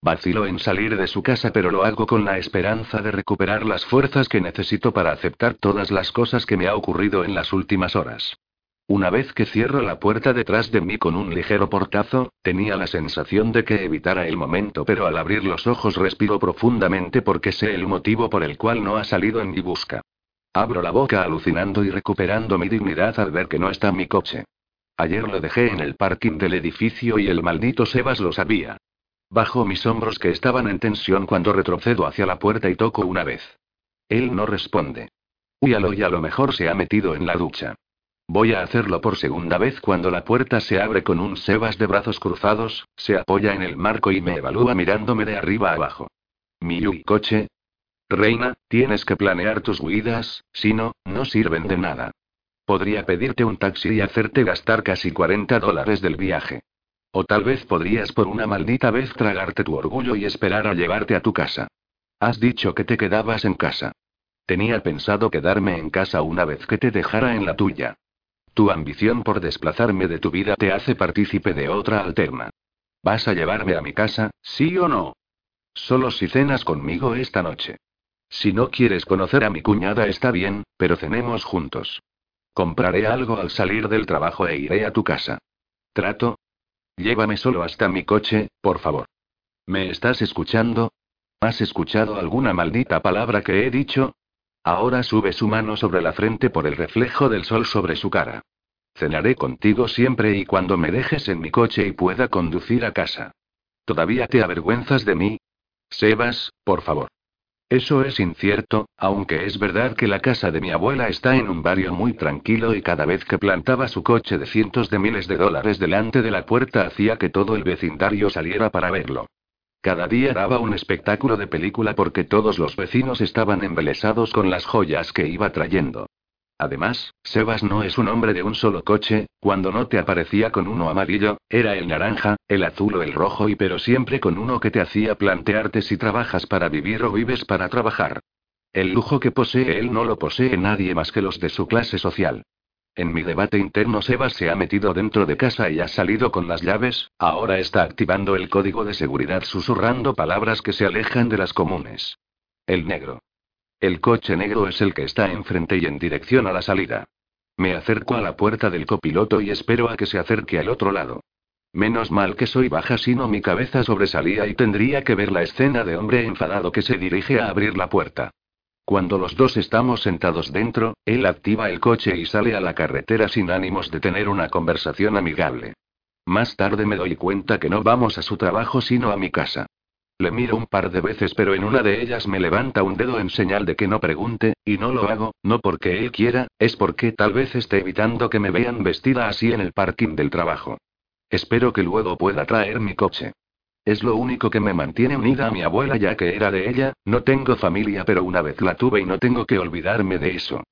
Speaker 1: Vacilo en salir de su casa, pero lo hago con la esperanza de recuperar las fuerzas que necesito para aceptar todas las cosas que me ha ocurrido en las últimas horas. Una vez que cierro la puerta detrás de mí con un ligero portazo, tenía la sensación de que evitara el momento, pero al abrir los ojos respiro profundamente porque sé el motivo por el cual no ha salido en mi busca. Abro la boca alucinando y recuperando mi dignidad al ver que no está mi coche. Ayer lo dejé en el parking del edificio y el maldito Sebas lo sabía. Bajo mis hombros que estaban en tensión cuando retrocedo hacia la puerta y toco una vez. Él no responde. Uyalo y a lo mejor se ha metido en la ducha. Voy a hacerlo por segunda vez cuando la puerta se abre con un Sebas de brazos cruzados, se apoya en el marco y me evalúa mirándome de arriba abajo. Mi coche, Reina, tienes que planear tus huidas, si no, no sirven de nada. Podría pedirte un taxi y hacerte gastar casi 40 dólares del viaje. O tal vez podrías por una maldita vez tragarte tu orgullo y esperar a llevarte a tu casa. Has dicho que te quedabas en casa. Tenía pensado quedarme en casa una vez que te dejara en la tuya. Tu ambición por desplazarme de tu vida te hace partícipe de otra alterna. ¿Vas a llevarme a mi casa, sí o no? Solo si cenas conmigo esta noche. Si no quieres conocer a mi cuñada está bien, pero cenemos juntos. Compraré algo al salir del trabajo e iré a tu casa. ¿Trato? Llévame solo hasta mi coche, por favor. ¿Me estás escuchando? ¿Has escuchado alguna maldita palabra que he dicho? Ahora sube su mano sobre la frente por el reflejo del sol sobre su cara. Cenaré contigo siempre y cuando me dejes en mi coche y pueda conducir a casa. ¿Todavía te avergüenzas de mí? Sebas, por favor. Eso es incierto, aunque es verdad que la casa de mi abuela está en un barrio muy tranquilo y cada vez que plantaba su coche de cientos de miles de dólares delante de la puerta hacía que todo el vecindario saliera para verlo. Cada día daba un espectáculo de película porque todos los vecinos estaban embelesados con las joyas que iba trayendo. Además, Sebas no es un hombre de un solo coche, cuando no te aparecía con uno amarillo, era el naranja, el azul o el rojo y pero siempre con uno que te hacía plantearte si trabajas para vivir o vives para trabajar. El lujo que posee él no lo posee nadie más que los de su clase social. En mi debate interno Sebas se ha metido dentro de casa y ha salido con las llaves, ahora está activando el código de seguridad susurrando palabras que se alejan de las comunes. El negro. El coche negro es el que está enfrente y en dirección a la salida. Me acerco a la puerta del copiloto y espero a que se acerque al otro lado. Menos mal que soy baja, sino mi cabeza sobresalía y tendría que ver la escena de hombre enfadado que se dirige a abrir la puerta. Cuando los dos estamos sentados dentro, él activa el coche y sale a la carretera sin ánimos de tener una conversación amigable. Más tarde me doy cuenta que no vamos a su trabajo sino a mi casa. Le miro un par de veces, pero en una de ellas me levanta un dedo en señal de que no pregunte, y no lo hago, no porque él quiera, es porque tal vez esté evitando que me vean vestida así en el parking del trabajo. Espero que luego pueda traer mi coche. Es lo único que me mantiene unida a mi abuela ya que era de ella, no tengo familia pero una vez la tuve y no tengo que olvidarme de eso.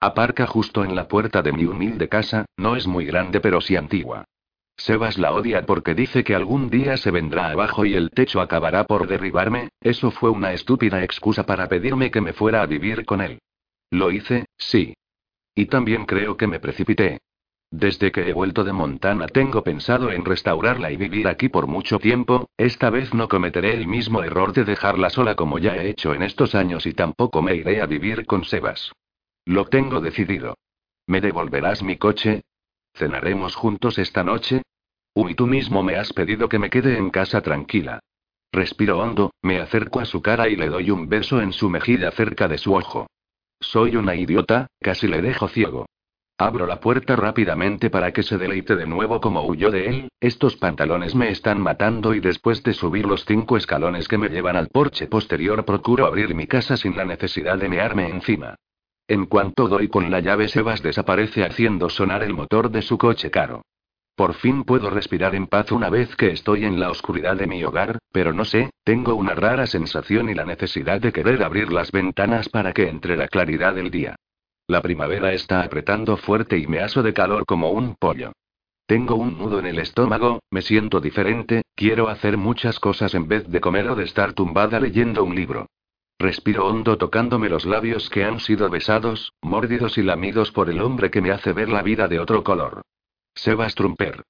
Speaker 1: Aparca justo en la puerta de mi humilde casa, no es muy grande pero sí antigua. Sebas la odia porque dice que algún día se vendrá abajo y el techo acabará por derribarme, eso fue una estúpida excusa para pedirme que me fuera a vivir con él. Lo hice, sí. Y también creo que me precipité. Desde que he vuelto de Montana tengo pensado en restaurarla y vivir aquí por mucho tiempo, esta vez no cometeré el mismo error de dejarla sola como ya he hecho en estos años y tampoco me iré a vivir con Sebas. Lo tengo decidido. ¿Me devolverás mi coche? ¿Cenaremos juntos esta noche? Uy, tú mismo me has pedido que me quede en casa tranquila. Respiro hondo, me acerco a su cara y le doy un beso en su mejilla cerca de su ojo. Soy una idiota, casi le dejo ciego. Abro la puerta rápidamente para que se deleite de nuevo como huyó de él, estos pantalones me están matando y después de subir los cinco escalones que me llevan al porche posterior procuro abrir mi casa sin la necesidad de mearme encima. En cuanto doy con la llave Sebas desaparece haciendo sonar el motor de su coche caro. Por fin puedo respirar en paz una vez que estoy en la oscuridad de mi hogar, pero no sé, tengo una rara sensación y la necesidad de querer abrir las ventanas para que entre la claridad del día. La primavera está apretando fuerte y me aso de calor como un pollo. Tengo un nudo en el estómago, me siento diferente, quiero hacer muchas cosas en vez de comer o de estar tumbada leyendo un libro. Respiro hondo tocándome los labios que han sido besados, mordidos y lamidos por el hombre que me hace ver la vida de otro color. Sebas Trumper.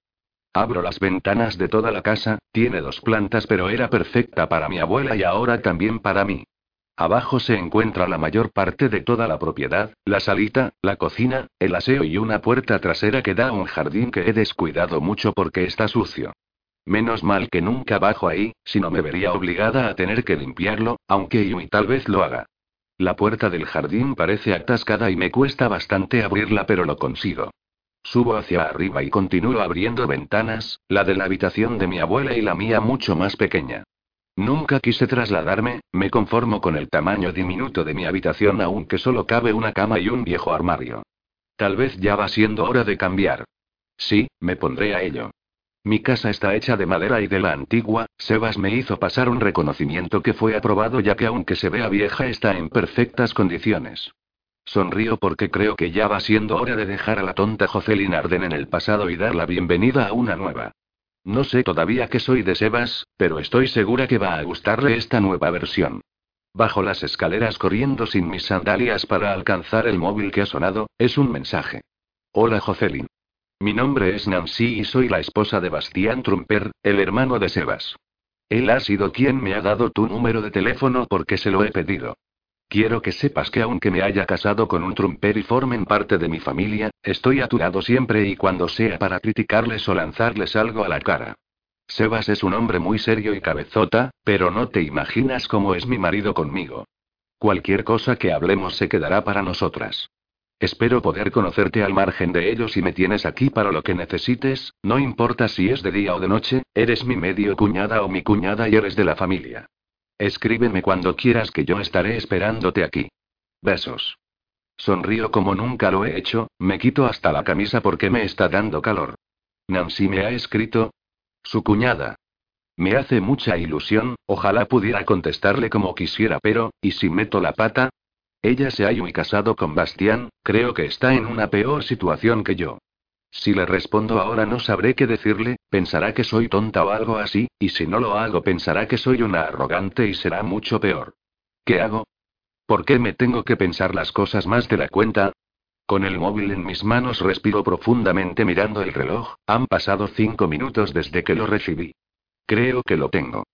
Speaker 1: Abro las ventanas de toda la casa, tiene dos plantas pero era perfecta para mi abuela y ahora también para mí. Abajo se encuentra la mayor parte de toda la propiedad, la salita, la cocina, el aseo y una puerta trasera que da a un jardín que he descuidado mucho porque está sucio. Menos mal que nunca bajo ahí, si no me vería obligada a tener que limpiarlo, aunque Yui tal vez lo haga. La puerta del jardín parece atascada y me cuesta bastante abrirla pero lo consigo. Subo hacia arriba y continúo abriendo ventanas, la de la habitación de mi abuela y la mía mucho más pequeña. Nunca quise trasladarme, me conformo con el tamaño diminuto de mi habitación aunque solo cabe una cama y un viejo armario. Tal vez ya va siendo hora de cambiar. Sí, me pondré a ello. Mi casa está hecha de madera y de la antigua, Sebas me hizo pasar un reconocimiento que fue aprobado ya que aunque se vea vieja está en perfectas condiciones. Sonrío porque creo que ya va siendo hora de dejar a la tonta Jocelyn Arden en el pasado y dar la bienvenida a una nueva. No sé todavía que soy de Sebas, pero estoy segura que va a gustarle esta nueva versión. Bajo las escaleras corriendo sin mis sandalias para alcanzar el móvil que ha sonado, es un mensaje. Hola Jocelyn. Mi nombre es Nancy y soy la esposa de Bastián Trumper, el hermano de Sebas. Él ha sido quien me ha dado tu número de teléfono porque se lo he pedido. Quiero que sepas que aunque me haya casado con un trumper y formen parte de mi familia, estoy a tu lado siempre y cuando sea para criticarles o lanzarles algo a la cara. Sebas es un hombre muy serio y cabezota, pero no te imaginas cómo es mi marido conmigo. Cualquier cosa que hablemos se quedará para nosotras. Espero poder conocerte al margen de ellos si me tienes aquí para lo que necesites, no importa si es de día o de noche, eres mi medio cuñada o mi cuñada y eres de la familia. Escríbeme cuando quieras que yo estaré esperándote aquí. Besos. Sonrío como nunca lo he hecho, me quito hasta la camisa porque me está dando calor. Nancy me ha escrito. Su cuñada. Me hace mucha ilusión, ojalá pudiera contestarle como quisiera, pero, ¿y si meto la pata? Ella se ha casado con Bastián, creo que está en una peor situación que yo. Si le respondo ahora no sabré qué decirle, pensará que soy tonta o algo así, y si no lo hago pensará que soy una arrogante y será mucho peor. ¿Qué hago? ¿Por qué me tengo que pensar las cosas más de la cuenta? Con el móvil en mis manos respiro profundamente mirando el reloj, han pasado cinco minutos desde que lo recibí. Creo que lo tengo.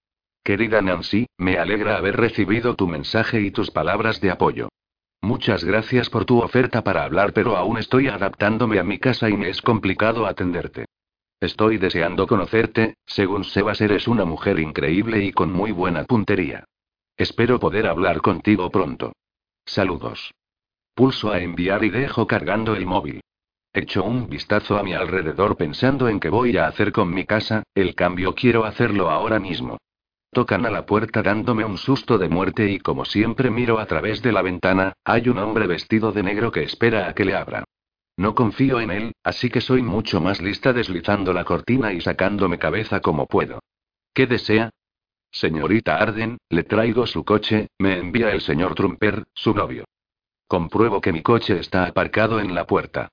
Speaker 1: Querida Nancy, me alegra haber recibido tu mensaje y tus palabras de apoyo. Muchas gracias por tu oferta para hablar, pero aún estoy adaptándome a mi casa y me es complicado atenderte. Estoy deseando conocerte, según Sebas eres una mujer increíble y con muy buena puntería. Espero poder hablar contigo pronto. Saludos. Pulso a enviar y dejo cargando el móvil. Echo un vistazo a mi alrededor pensando en qué voy a hacer con mi casa, el cambio quiero hacerlo ahora mismo. Tocan a la puerta dándome un susto de muerte y como siempre miro a través de la ventana, hay un hombre vestido de negro que espera a que le abra. No confío en él, así que soy mucho más lista deslizando la cortina y sacándome cabeza como puedo. ¿Qué desea? Señorita Arden, le traigo su coche, me envía el señor Trumper, su novio. Compruebo que mi coche está aparcado en la puerta.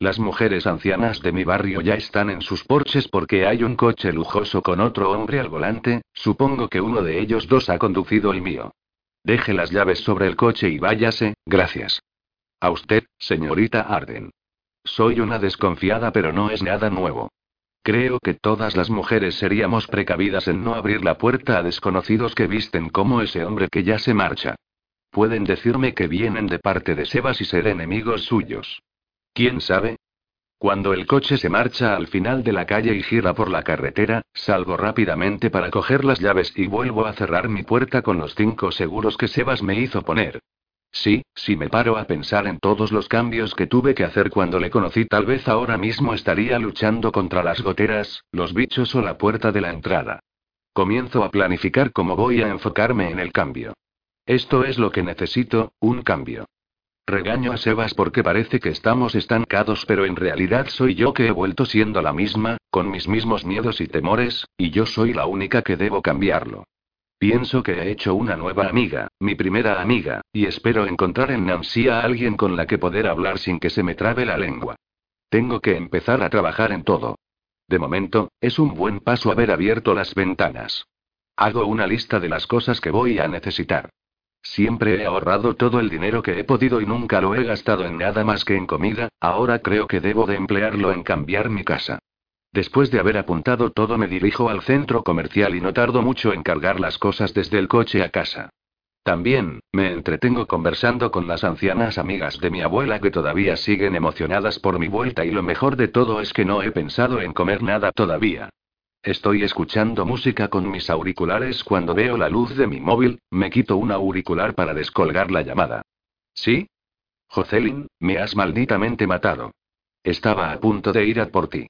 Speaker 1: Las mujeres ancianas de mi barrio ya están en sus porches porque hay un coche lujoso con otro hombre al volante, supongo que uno de ellos dos ha conducido el mío. Deje las llaves sobre el coche y váyase, gracias. A usted, señorita Arden. Soy una desconfiada pero no es nada nuevo. Creo que todas las mujeres seríamos precavidas en no abrir la puerta a desconocidos que visten como ese hombre que ya se marcha. Pueden decirme que vienen de parte de Sebas y ser enemigos suyos. ¿Quién sabe? Cuando el coche se marcha al final de la calle y gira por la carretera, salgo rápidamente para coger las llaves y vuelvo a cerrar mi puerta con los cinco seguros que Sebas me hizo poner. Sí, si me paro a pensar en todos los cambios que tuve que hacer cuando le conocí, tal vez ahora mismo estaría luchando contra las goteras, los bichos o la puerta de la entrada. Comienzo a planificar cómo voy a enfocarme en el cambio. Esto es lo que necesito, un cambio. Regaño a Sebas porque parece que estamos estancados, pero en realidad soy yo que he vuelto siendo la misma, con mis mismos miedos y temores, y yo soy la única que debo cambiarlo. Pienso que he hecho una nueva amiga, mi primera amiga, y espero encontrar en Nancy a alguien con la que poder hablar sin que se me trabe la lengua. Tengo que empezar a trabajar en todo. De momento, es un buen paso haber abierto las ventanas. Hago una lista de las cosas que voy a necesitar. Siempre he ahorrado todo el dinero que he podido y nunca lo he gastado en nada más que en comida, ahora creo que debo de emplearlo en cambiar mi casa. Después de haber apuntado todo me dirijo al centro comercial y no tardo mucho en cargar las cosas desde el coche a casa. También, me entretengo conversando con las ancianas amigas de mi abuela que todavía siguen emocionadas por mi vuelta y lo mejor de todo es que no he pensado en comer nada todavía. Estoy escuchando música con mis auriculares cuando veo la luz de mi móvil, me quito un auricular para descolgar la llamada. ¿Sí? Jocelyn, me has malditamente matado. Estaba a punto de ir a por ti.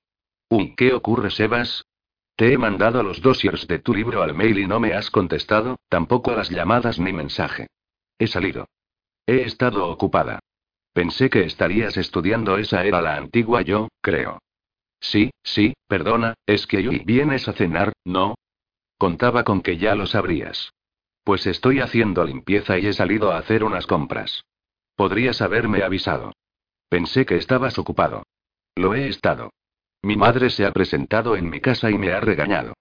Speaker 1: Uy, ¿qué ocurre, Sebas? Te he mandado los dossiers de tu libro al mail y no me has contestado, tampoco a las llamadas ni mensaje. He salido. He estado ocupada. Pensé que estarías estudiando, esa era la antigua yo, creo. Sí, sí, perdona, es que hoy vienes a cenar, ¿no? Contaba con que ya lo sabrías. Pues estoy haciendo limpieza y he salido a hacer unas compras. Podrías haberme avisado. Pensé que estabas ocupado. Lo he estado. Mi madre se ha presentado en mi casa y me ha regañado.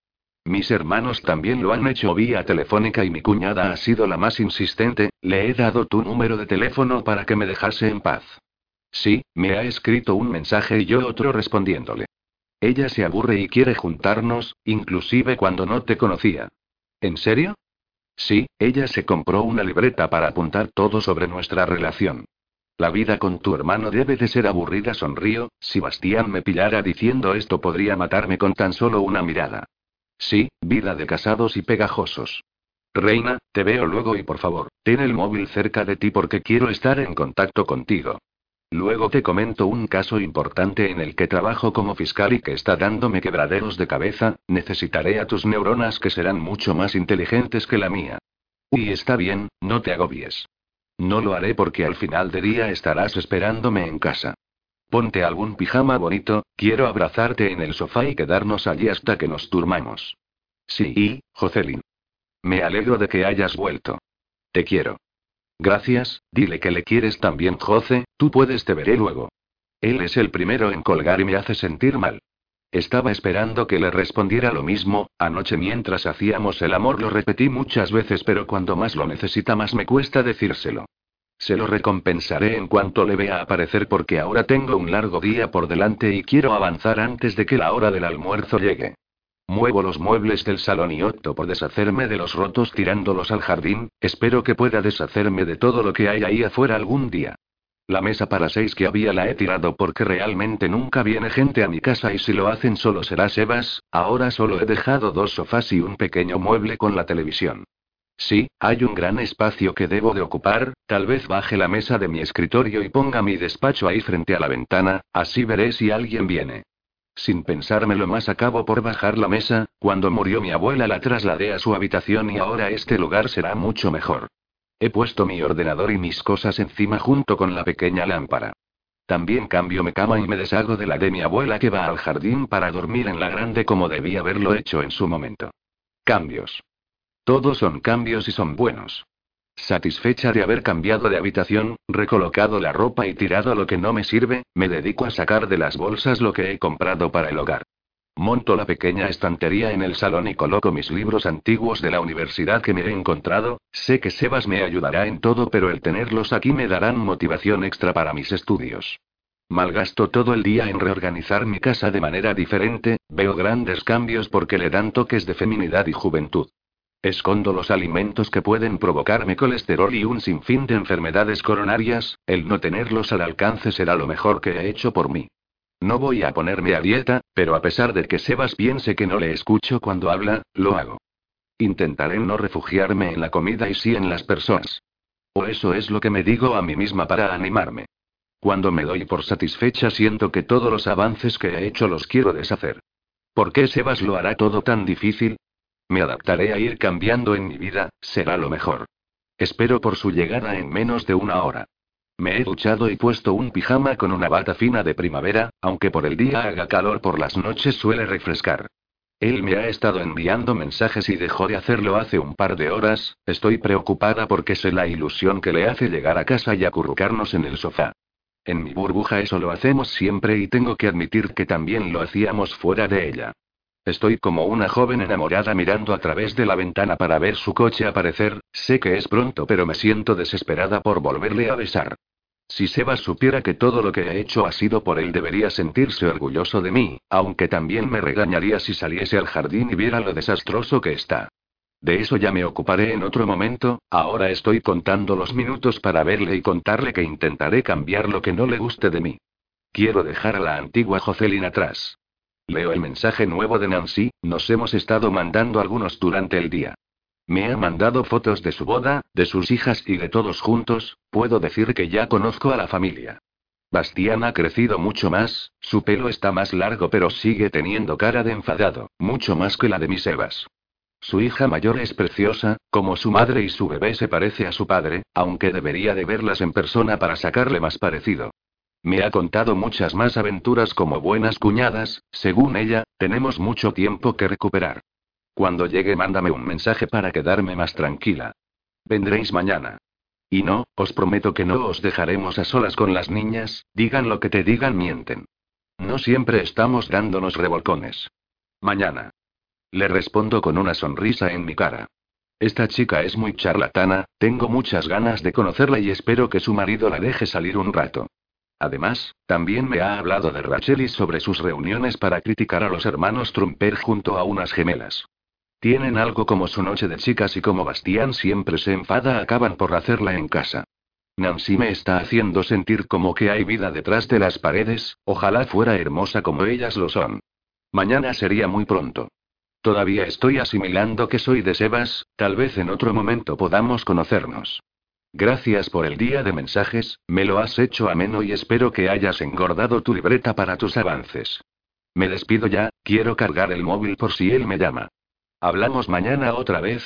Speaker 1: Mis hermanos también lo han hecho vía telefónica y mi cuñada ha sido la más insistente, le he dado tu número de teléfono para que me dejase en paz. Sí, me ha escrito un mensaje y yo otro respondiéndole. Ella se aburre y quiere juntarnos, inclusive cuando no te conocía. ¿En serio? Sí, ella se compró una libreta para apuntar todo sobre nuestra relación. La vida con tu hermano debe de ser aburrida, sonrío, si Bastián me pillara diciendo esto podría matarme con tan solo una mirada. Sí, vida de casados y pegajosos. Reina, te veo luego y por favor, ten el móvil cerca de ti porque quiero estar en contacto contigo. Luego te comento un caso importante en el que trabajo como fiscal y que está dándome quebraderos de cabeza, necesitaré a tus neuronas que serán mucho más inteligentes que la mía. Y está bien, no te agobies. No lo haré porque al final de día estarás esperándome en casa. Ponte algún pijama bonito, quiero abrazarte en el sofá y quedarnos allí hasta que nos durmamos. Sí, Jocelyn. Me alegro de que hayas vuelto. Te quiero. Gracias, dile que le quieres también, Jose, tú puedes, te veré luego. Él es el primero en colgar y me hace sentir mal. Estaba esperando que le respondiera lo mismo, anoche mientras hacíamos el amor lo repetí muchas veces, pero cuando más lo necesita más me cuesta decírselo. Se lo recompensaré en cuanto le vea aparecer porque ahora tengo un largo día por delante y quiero avanzar antes de que la hora del almuerzo llegue. Muevo los muebles del salón y opto por deshacerme de los rotos tirándolos al jardín, espero que pueda deshacerme de todo lo que hay ahí afuera algún día. La mesa para seis que había la he tirado porque realmente nunca viene gente a mi casa y si lo hacen solo será Sebas, ahora solo he dejado dos sofás y un pequeño mueble con la televisión. Sí, hay un gran espacio que debo de ocupar, tal vez baje la mesa de mi escritorio y ponga mi despacho ahí frente a la ventana, así veré si alguien viene. Sin pensármelo más acabo por bajar la mesa, cuando murió mi abuela la trasladé a su habitación y ahora este lugar será mucho mejor. He puesto mi ordenador y mis cosas encima junto con la pequeña lámpara. También cambio mi cama y me deshago de la de mi abuela que va al jardín para dormir en la grande como debía haberlo hecho en su momento. Cambios. Todos son cambios y son buenos. Satisfecha de haber cambiado de habitación, recolocado la ropa y tirado lo que no me sirve, me dedico a sacar de las bolsas lo que he comprado para el hogar. Monto la pequeña estantería en el salón y coloco mis libros antiguos de la universidad que me he encontrado, sé que Sebas me ayudará en todo pero el tenerlos aquí me darán motivación extra para mis estudios. Malgasto todo el día en reorganizar mi casa de manera diferente, veo grandes cambios porque le dan toques de feminidad y juventud. Escondo los alimentos que pueden provocarme colesterol y un sinfín de enfermedades coronarias, el no tenerlos al alcance será lo mejor que he hecho por mí. No voy a ponerme a dieta, pero a pesar de que Sebas piense que no le escucho cuando habla, lo hago. Intentaré no refugiarme en la comida y sí en las personas. O eso es lo que me digo a mí misma para animarme. Cuando me doy por satisfecha siento que todos los avances que he hecho los quiero deshacer. ¿Por qué Sebas lo hará todo tan difícil? Me adaptaré a ir cambiando en mi vida, será lo mejor. Espero por su llegada en menos de una hora. Me he duchado y puesto un pijama con una bata fina de primavera, aunque por el día haga calor por las noches suele refrescar. Él me ha estado enviando mensajes y dejó de hacerlo hace un par de horas, estoy preocupada porque sé la ilusión que le hace llegar a casa y acurrucarnos en el sofá. En mi burbuja eso lo hacemos siempre y tengo que admitir que también lo hacíamos fuera de ella. Estoy como una joven enamorada mirando a través de la ventana para ver su coche aparecer, sé que es pronto pero me siento desesperada por volverle a besar. Si Sebas supiera que todo lo que he hecho ha sido por él debería sentirse orgulloso de mí, aunque también me regañaría si saliese al jardín y viera lo desastroso que está. De eso ya me ocuparé en otro momento, ahora estoy contando los minutos para verle y contarle que intentaré cambiar lo que no le guste de mí. Quiero dejar a la antigua Jocelyn atrás. Leo el mensaje nuevo de Nancy, nos hemos estado mandando algunos durante el día. Me ha mandado fotos de su boda, de sus hijas y de todos juntos, puedo decir que ya conozco a la familia. Bastián ha crecido mucho más, su pelo está más largo pero sigue teniendo cara de enfadado, mucho más que la de mis Evas. Su hija mayor es preciosa, como su madre y su bebé se parece a su padre, aunque debería de verlas en persona para sacarle más parecido. Me ha contado muchas más aventuras como buenas cuñadas, según ella, tenemos mucho tiempo que recuperar. Cuando llegue mándame un mensaje para quedarme más tranquila. Vendréis mañana. Y no, os prometo que no os dejaremos a solas con las niñas, digan lo que te digan mienten. No siempre estamos dándonos revolcones. Mañana. Le respondo con una sonrisa en mi cara. Esta chica es muy charlatana, tengo muchas ganas de conocerla y espero que su marido la deje salir un rato. Además, también me ha hablado de Rachel y sobre sus reuniones para criticar a los hermanos Trumper junto a unas gemelas. Tienen algo como su noche de chicas y como Bastián siempre se enfada acaban por hacerla en casa. Nancy me está haciendo sentir como que hay vida detrás de las paredes, ojalá fuera hermosa como ellas lo son. Mañana sería muy pronto. Todavía estoy asimilando que soy de Sebas, tal vez en otro momento podamos conocernos. Gracias por el día de mensajes, me lo has hecho ameno y espero que hayas engordado tu libreta para tus avances. Me despido ya, quiero cargar el móvil por si él me llama. ¿Hablamos mañana otra vez?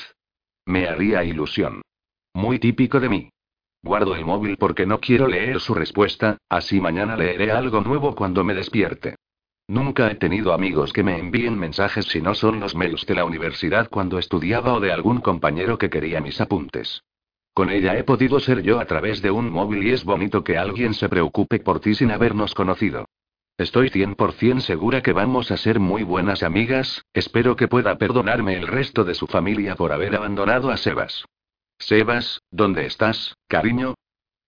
Speaker 1: Me haría ilusión. Muy típico de mí. Guardo el móvil porque no quiero leer su respuesta, así mañana leeré algo nuevo cuando me despierte. Nunca he tenido amigos que me envíen mensajes si no son los mails de la universidad cuando estudiaba o de algún compañero que quería mis apuntes. Con ella he podido ser yo a través de un móvil y es bonito que alguien se preocupe por ti sin habernos conocido. Estoy 100% segura que vamos a ser muy buenas amigas, espero que pueda perdonarme el resto de su familia por haber abandonado a Sebas. Sebas, ¿dónde estás, cariño?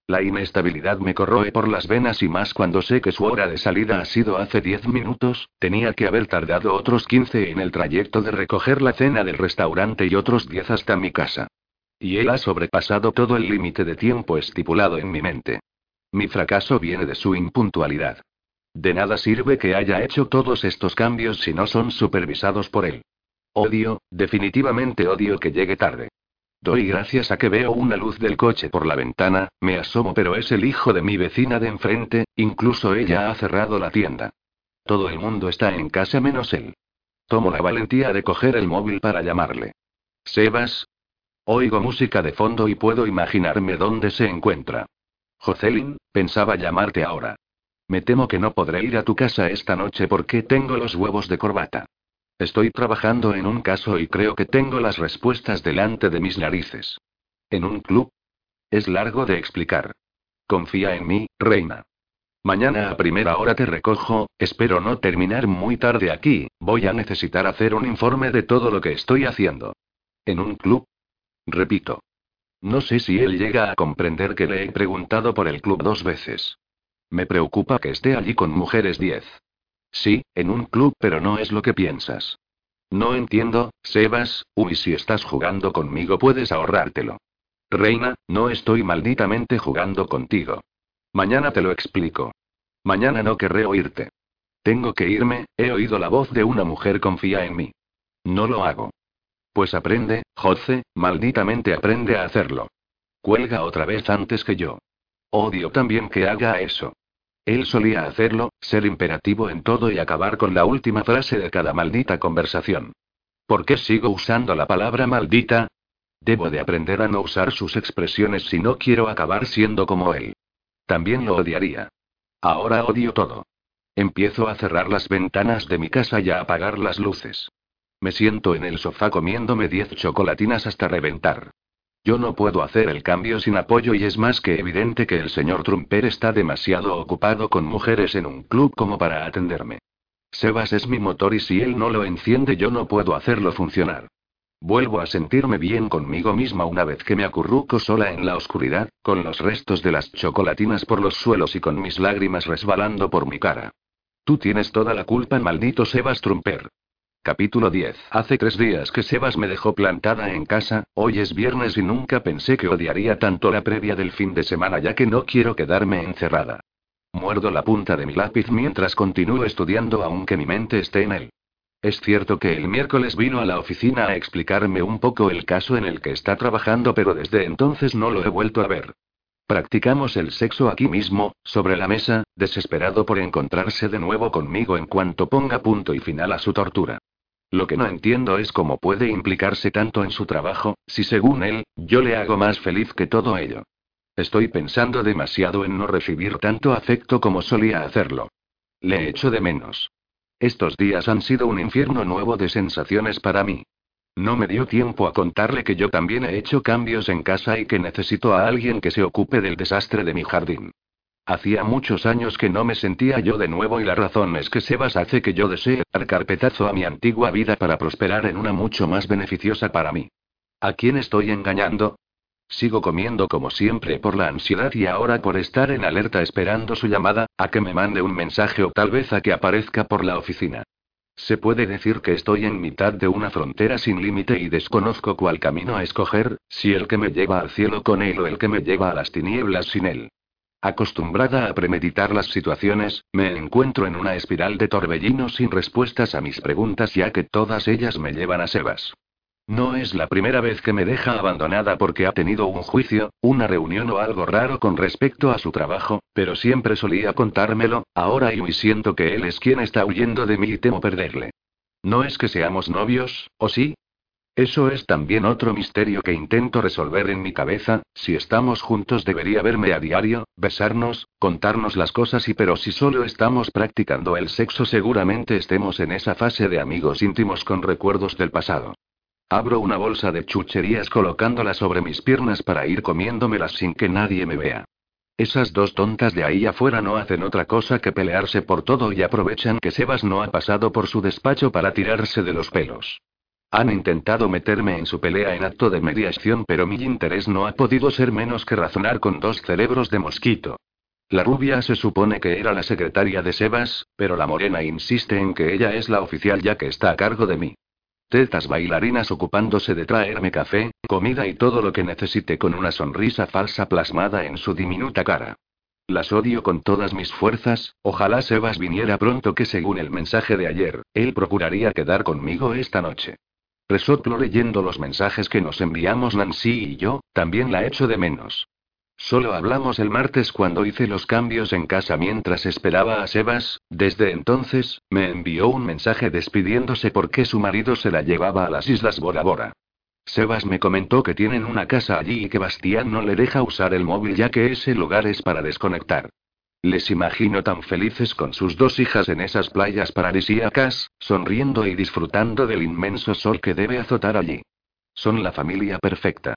Speaker 1: La inestabilidad me corroe por las venas y más cuando sé que su hora de salida ha sido hace 10 minutos, tenía que haber tardado otros 15 en el trayecto de recoger la cena del restaurante y otros 10 hasta mi casa. Y él ha sobrepasado todo el límite de tiempo estipulado en mi mente. Mi fracaso viene de su impuntualidad. De nada sirve que haya hecho todos estos cambios si no son supervisados por él. Odio, definitivamente odio que llegue tarde. Doy gracias a que veo una luz del coche por la ventana, me asomo pero es el hijo de mi vecina de enfrente, incluso ella ha cerrado la tienda. Todo el mundo está en casa menos él. Tomo la valentía de coger el móvil para llamarle. Sebas. Oigo música de fondo y puedo imaginarme dónde se encuentra. Jocelyn, pensaba llamarte ahora. Me temo que no podré ir a tu casa esta noche porque tengo los huevos de corbata. Estoy trabajando en un caso y creo que tengo las respuestas delante de mis narices. ¿En un club? Es largo de explicar. Confía en mí, reina. Mañana a primera hora te recojo, espero no terminar muy tarde aquí, voy a necesitar hacer un informe de todo lo que estoy haciendo. ¿En un club? Repito. No sé si él llega a comprender que le he preguntado por el club dos veces. Me preocupa que esté allí con mujeres diez. Sí, en un club, pero no es lo que piensas. No entiendo, Sebas, uy, si estás jugando conmigo puedes ahorrártelo. Reina, no estoy malditamente jugando contigo. Mañana te lo explico. Mañana no querré oírte. Tengo que irme, he oído la voz de una mujer confía en mí. No lo hago. Pues aprende, Jose, malditamente aprende a hacerlo. Cuelga otra vez antes que yo. Odio también que haga eso. Él solía hacerlo, ser imperativo en todo y acabar con la última frase de cada maldita conversación. ¿Por qué sigo usando la palabra maldita? Debo de aprender a no usar sus expresiones si no quiero acabar siendo como él. También lo odiaría. Ahora odio todo. Empiezo a cerrar las ventanas de mi casa y a apagar las luces. Me siento en el sofá comiéndome diez chocolatinas hasta reventar. Yo no puedo hacer el cambio sin apoyo y es más que evidente que el señor Trumper está demasiado ocupado con mujeres en un club como para atenderme. Sebas es mi motor y si él no lo enciende yo no puedo hacerlo funcionar. Vuelvo a sentirme bien conmigo misma una vez que me acurruco sola en la oscuridad, con los restos de las chocolatinas por los suelos y con mis lágrimas resbalando por mi cara. Tú tienes toda la culpa, maldito Sebas Trumper. Capítulo 10. Hace tres días que Sebas me dejó plantada en casa, hoy es viernes y nunca pensé que odiaría tanto la previa del fin de semana ya que no quiero quedarme encerrada. Muerdo la punta de mi lápiz mientras continúo estudiando aunque mi mente esté en él. Es cierto que el miércoles vino a la oficina a explicarme un poco el caso en el que está trabajando pero desde entonces no lo he vuelto a ver. Practicamos el sexo aquí mismo, sobre la mesa, desesperado por encontrarse de nuevo conmigo en cuanto ponga punto y final a su tortura. Lo que no entiendo es cómo puede implicarse tanto en su trabajo, si según él, yo le hago más feliz que todo ello. Estoy pensando demasiado en no recibir tanto afecto como solía hacerlo. Le echo de menos. Estos días han sido un infierno nuevo de sensaciones para mí. No me dio tiempo a contarle que yo también he hecho cambios en casa y que necesito a alguien que se ocupe del desastre de mi jardín. Hacía muchos años que no me sentía yo de nuevo y la razón es que Sebas hace que yo desee dar carpetazo a mi antigua vida para prosperar en una mucho más beneficiosa para mí. ¿A quién estoy engañando? Sigo comiendo como siempre por la ansiedad y ahora por estar en alerta esperando su llamada, a que me mande un mensaje o tal vez a que aparezca por la oficina. Se puede decir que estoy en mitad de una frontera sin límite y desconozco cuál camino a escoger, si el que me lleva al cielo con él o el que me lleva a las tinieblas sin él. Acostumbrada a premeditar las situaciones, me encuentro en una espiral de torbellino sin respuestas a mis preguntas ya que todas ellas me llevan a Sebas. No es la primera vez que me deja abandonada porque ha tenido un juicio, una reunión o algo raro con respecto a su trabajo, pero siempre solía contármelo, ahora y siento que él es quien está huyendo de mí y temo perderle. No es que seamos novios, ¿o sí? Eso es también otro misterio que intento resolver en mi cabeza, si estamos juntos debería verme a diario, besarnos, contarnos las cosas y pero si solo estamos practicando el sexo seguramente estemos en esa fase de amigos íntimos con recuerdos del pasado. Abro una bolsa de chucherías colocándola sobre mis piernas para ir comiéndomelas sin que nadie me vea. Esas dos tontas de ahí afuera no hacen otra cosa que pelearse por todo y aprovechan que Sebas no ha pasado por su despacho para tirarse de los pelos. Han intentado meterme en su pelea en acto de mediación, pero mi interés no ha podido ser menos que razonar con dos cerebros de mosquito. La rubia se supone que era la secretaria de Sebas, pero la morena insiste en que ella es la oficial ya que está a cargo de mí. Tetas bailarinas ocupándose de traerme café, comida y todo lo que necesite con una sonrisa falsa plasmada en su diminuta cara. Las odio con todas mis fuerzas, ojalá Sebas viniera pronto que según el mensaje de ayer, él procuraría quedar conmigo esta noche. Resoplo leyendo los mensajes que nos enviamos Nancy y yo, también la echo de menos. Solo hablamos el martes cuando hice los cambios en casa mientras esperaba a Sebas, desde entonces, me envió un mensaje despidiéndose porque su marido se la llevaba a las Islas Bora Bora. Sebas me comentó que tienen una casa allí y que Bastián no le deja usar el móvil ya que ese lugar es para desconectar. Les imagino tan felices con sus dos hijas en esas playas paradisíacas, sonriendo y disfrutando del inmenso sol que debe azotar allí. Son la familia perfecta.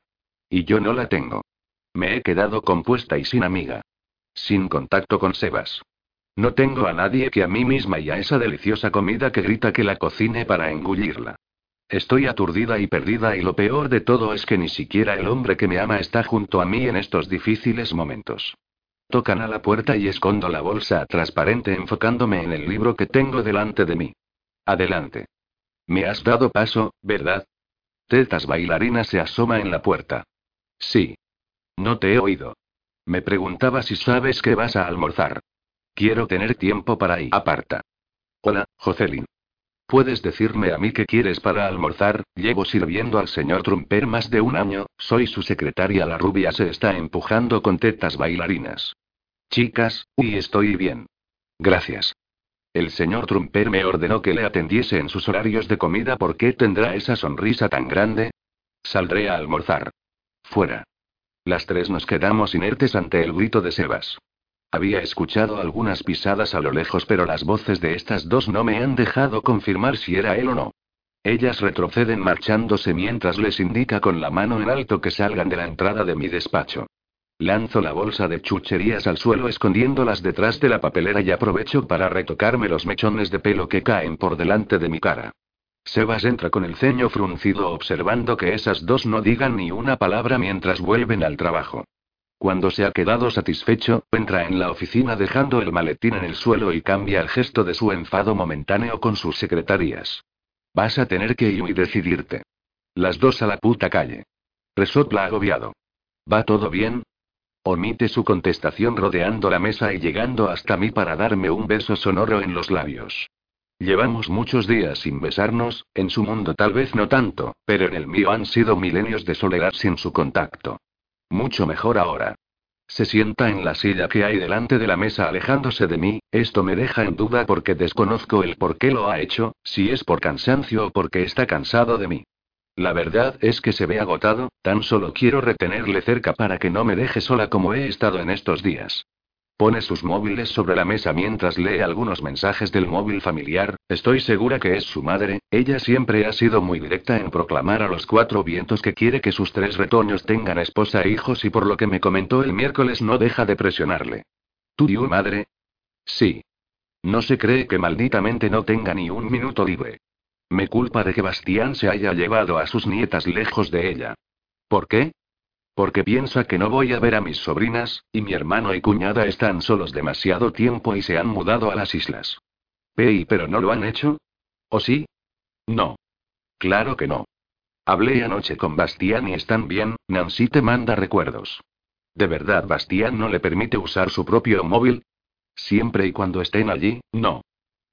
Speaker 1: Y yo no la tengo. Me he quedado compuesta y sin amiga. Sin contacto con Sebas. No tengo a nadie que a mí misma y a esa deliciosa comida que grita que la cocine para engullirla. Estoy aturdida y perdida y lo peor de todo es que ni siquiera el hombre que me ama está junto a mí en estos difíciles momentos. Tocan a la puerta y escondo la bolsa transparente enfocándome en el libro que tengo delante de mí. Adelante. Me has dado paso, ¿verdad? Tetas bailarina se asoma en la puerta. Sí. No te he oído. Me preguntaba si sabes que vas a almorzar. Quiero tener tiempo para ir. Aparta. Hola, Jocelyn. Puedes decirme a mí qué quieres para almorzar, llevo sirviendo al señor Trumper más de un año, soy su secretaria. La rubia se está empujando con tetas bailarinas. Chicas, y estoy bien. Gracias. El señor Trumper me ordenó que le atendiese en sus horarios de comida. ¿Por qué tendrá esa sonrisa tan grande? Saldré a almorzar. Fuera. Las tres nos quedamos inertes ante el grito de Sebas. Había escuchado algunas pisadas a lo lejos, pero las voces de estas dos no me han dejado confirmar si era él o no. Ellas retroceden marchándose mientras les indica con la mano en alto que salgan de la entrada de mi despacho. Lanzo la bolsa de chucherías al suelo escondiéndolas detrás de la papelera y aprovecho para retocarme los mechones de pelo que caen por delante de mi cara. Sebas entra con el ceño fruncido observando que esas dos no digan ni una palabra mientras vuelven al trabajo. Cuando se ha quedado satisfecho, entra en la oficina dejando el maletín en el suelo y cambia el gesto de su enfado momentáneo con sus secretarias. Vas a tener que ir y decidirte. Las dos a la puta calle. Resopla agobiado. ¿Va todo bien? Omite su contestación rodeando la mesa y llegando hasta mí para darme un beso sonoro en los labios. Llevamos muchos días sin besarnos, en su mundo tal vez no tanto, pero en el mío han sido milenios de soledad sin su contacto. Mucho mejor ahora. Se sienta en la silla que hay delante de la mesa alejándose de mí, esto me deja en duda porque desconozco el por qué lo ha hecho, si es por cansancio o porque está cansado de mí. La verdad es que se ve agotado, tan solo quiero retenerle cerca para que no me deje sola como he estado en estos días. Pone sus móviles sobre la mesa mientras lee algunos mensajes del móvil familiar, estoy segura que es su madre, ella siempre ha sido muy directa en proclamar a los cuatro vientos que quiere que sus tres retoños tengan esposa e hijos y por lo que me comentó el miércoles no deja de presionarle. ¿Tu madre? Sí. No se cree que malditamente no tenga ni un minuto libre. Me culpa de que Bastián se haya llevado a sus nietas lejos de ella. ¿Por qué? Porque piensa que no voy a ver a mis sobrinas, y mi hermano y cuñada están solos demasiado tiempo y se han mudado a las islas. Pei, pero no lo han hecho? ¿O sí? No. Claro que no. Hablé anoche con Bastián y están bien, Nancy te manda recuerdos. ¿De verdad Bastián no le permite usar su propio móvil? Siempre y cuando estén allí, no.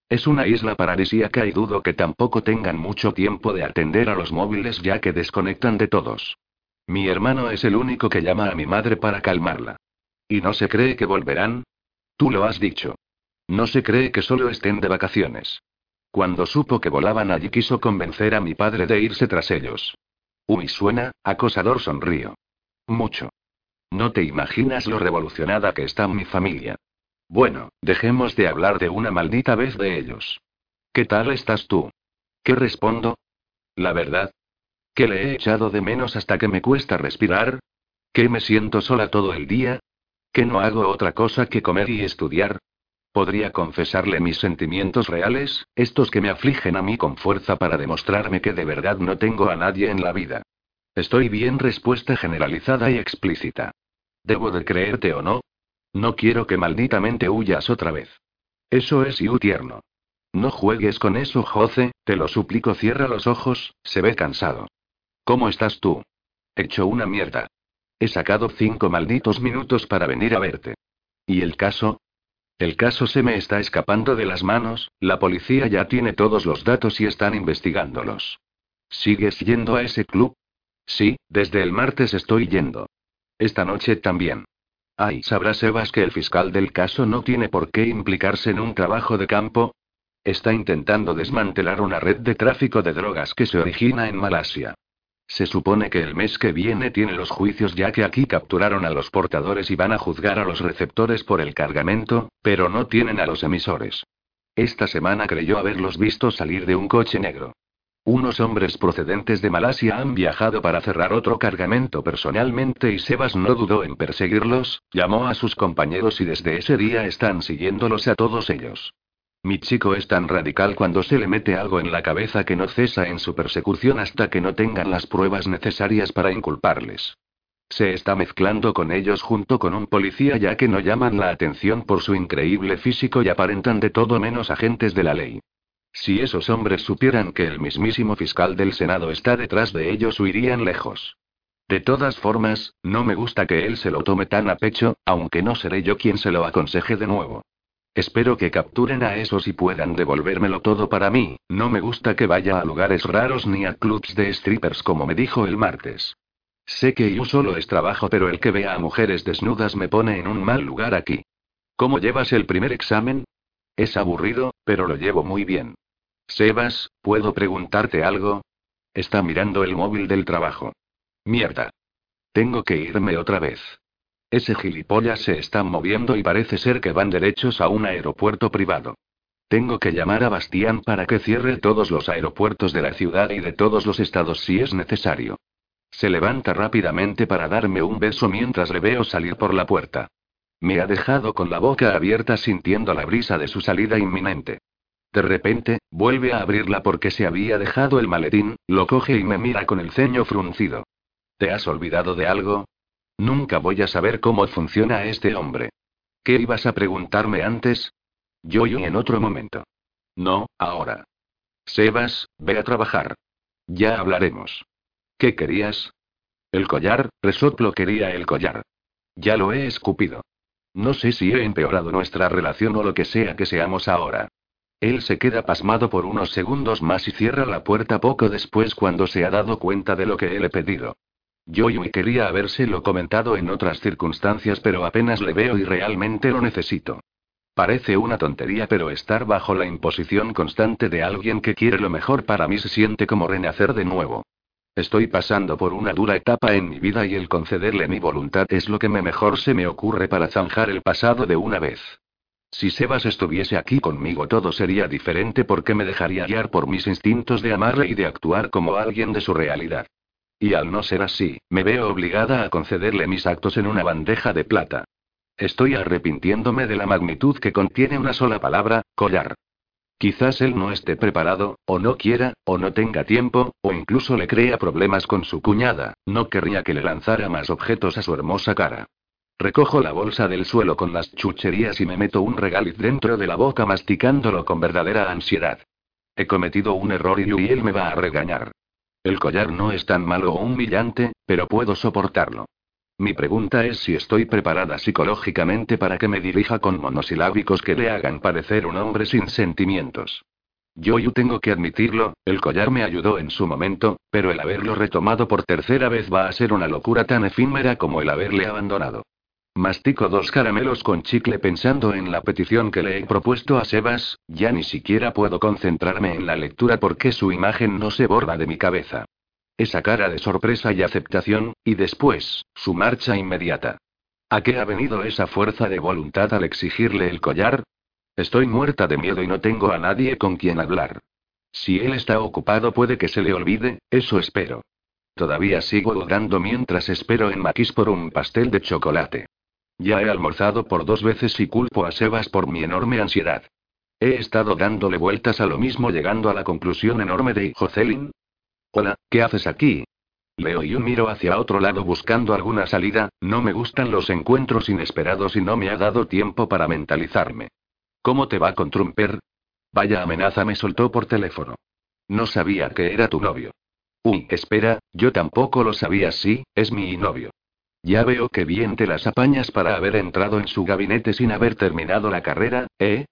Speaker 1: Es una isla paradisíaca y dudo que tampoco tengan mucho tiempo de atender a los móviles ya que desconectan de todos. Mi hermano es el único que llama a mi madre para calmarla. ¿Y no se cree que volverán? Tú lo has dicho. No se cree que solo estén de vacaciones. Cuando supo que volaban allí quiso convencer a mi padre de irse tras ellos. Uy, suena, acosador sonrío. Mucho. No te imaginas lo revolucionada que está mi familia. Bueno, dejemos de hablar de una maldita vez de ellos. ¿Qué tal estás tú? ¿Qué respondo? La verdad, ¿Que le he echado de menos hasta que me cuesta respirar? ¿Que me siento sola todo el día? ¿Que no hago otra cosa que comer y estudiar? Podría confesarle mis sentimientos reales, estos que me afligen a mí con fuerza para demostrarme que de verdad no tengo a nadie en la vida. Estoy bien, respuesta generalizada y explícita. ¿Debo de creerte o no? No quiero que malditamente huyas otra vez. Eso es y tierno. No juegues con eso, Jose, te lo suplico, cierra los ojos, se ve cansado. ¿Cómo estás tú? Hecho una mierda. He sacado cinco malditos minutos para venir a verte. ¿Y el caso? El caso se me está escapando de las manos, la policía ya tiene todos los datos y están investigándolos. ¿Sigues yendo a ese club? Sí, desde el martes estoy yendo. Esta noche también. Ay, sabrás Evas que el fiscal del caso no tiene por qué implicarse en un trabajo de campo. Está intentando desmantelar una red de tráfico de drogas que se origina en Malasia. Se supone que el mes que viene tiene los juicios ya que aquí capturaron a los portadores y van a juzgar a los receptores por el cargamento, pero no tienen a los emisores. Esta semana creyó haberlos visto salir de un coche negro. Unos hombres procedentes de Malasia han viajado para cerrar otro cargamento personalmente y Sebas no dudó en perseguirlos, llamó a sus compañeros y desde ese día están siguiéndolos a todos ellos. Mi chico es tan radical cuando se le mete algo en la cabeza que no cesa en su persecución hasta que no tengan las pruebas necesarias para inculparles. Se está mezclando con ellos junto con un policía ya que no llaman la atención por su increíble físico y aparentan de todo menos agentes de la ley. Si esos hombres supieran que el mismísimo fiscal del Senado está detrás de ellos huirían lejos. De todas formas, no me gusta que él se lo tome tan a pecho, aunque no seré yo quien se lo aconseje de nuevo. Espero que capturen a esos y puedan devolvérmelo todo para mí. No me gusta que vaya a lugares raros ni a clubs de strippers como me dijo el martes. Sé que yo solo es trabajo, pero el que vea a mujeres desnudas me pone en un mal lugar aquí. ¿Cómo llevas el primer examen? Es aburrido, pero lo llevo muy bien. Sebas, ¿puedo preguntarte algo? Está mirando el móvil del trabajo. Mierda. Tengo que irme otra vez. Ese gilipollas se está moviendo y parece ser que van derechos a un aeropuerto privado. Tengo que llamar a Bastián para que cierre todos los aeropuertos de la ciudad y de todos los estados si es necesario. Se levanta rápidamente para darme un beso mientras le veo salir por la puerta. Me ha dejado con la boca abierta sintiendo la brisa de su salida inminente. De repente, vuelve a abrirla porque se había dejado el maletín, lo coge y me mira con el ceño fruncido. ¿Te has olvidado de algo? Nunca voy a saber cómo funciona este hombre. ¿Qué ibas a preguntarme antes? Yo y en otro momento. No, ahora. Sebas, ve a trabajar. Ya hablaremos. ¿Qué querías? El collar, resoplo quería el collar. Ya lo he escupido. No sé si he empeorado nuestra relación o lo que sea que seamos ahora. Él se queda pasmado por unos segundos más y cierra la puerta poco después cuando se ha dado cuenta de lo que él he pedido. Yo y quería habérselo comentado en otras circunstancias, pero apenas le veo y realmente lo necesito. Parece una tontería, pero estar bajo la imposición constante de alguien que quiere lo mejor para mí se siente como renacer de nuevo. Estoy pasando por una dura etapa en mi vida y el concederle mi voluntad es lo que me mejor se me ocurre para zanjar el pasado de una vez. Si Sebas estuviese aquí conmigo todo sería diferente porque me dejaría guiar por mis instintos de amarle y de actuar como alguien de su realidad. Y al no ser así, me veo obligada a concederle mis actos en una bandeja de plata. Estoy arrepintiéndome de la magnitud que contiene una sola palabra, collar. Quizás él no esté preparado, o no quiera, o no tenga tiempo, o incluso le crea problemas con su cuñada, no querría que le lanzara más objetos a su hermosa cara. Recojo la bolsa del suelo con las chucherías y me meto un regaliz dentro de la boca masticándolo con verdadera ansiedad. He cometido un error y él me va a regañar. El collar no es tan malo o humillante, pero puedo soportarlo. Mi pregunta es si estoy preparada psicológicamente para que me dirija con monosilábicos que le hagan parecer un hombre sin sentimientos. Yo yo tengo que admitirlo, el collar me ayudó en su momento, pero el haberlo retomado por tercera vez va a ser una locura tan efímera como el haberle abandonado. Mastico dos caramelos con chicle pensando en la petición que le he propuesto a Sebas, ya ni siquiera puedo concentrarme en la lectura porque su imagen no se borra de mi cabeza. Esa cara de sorpresa y aceptación, y después, su marcha inmediata. ¿A qué ha venido esa fuerza de voluntad al exigirle el collar? Estoy muerta de miedo y no tengo a nadie con quien hablar. Si él está ocupado puede que se le olvide, eso espero. Todavía sigo dudando mientras espero en Maquis por un pastel de chocolate. Ya he almorzado por dos veces y culpo a Sebas por mi enorme ansiedad. He estado dándole vueltas a lo mismo llegando a la conclusión enorme de Jocelyn. Hola, ¿qué haces aquí? Leo y yo miro hacia otro lado buscando alguna salida, no me gustan los encuentros inesperados y no me ha dado tiempo para mentalizarme. ¿Cómo te va con Trumper? Vaya amenaza me soltó por teléfono. No sabía que era tu novio. Uy, espera, yo tampoco lo sabía, sí, es mi novio. Ya veo que bien te las apañas para haber entrado en su gabinete sin haber terminado la carrera, ¿eh?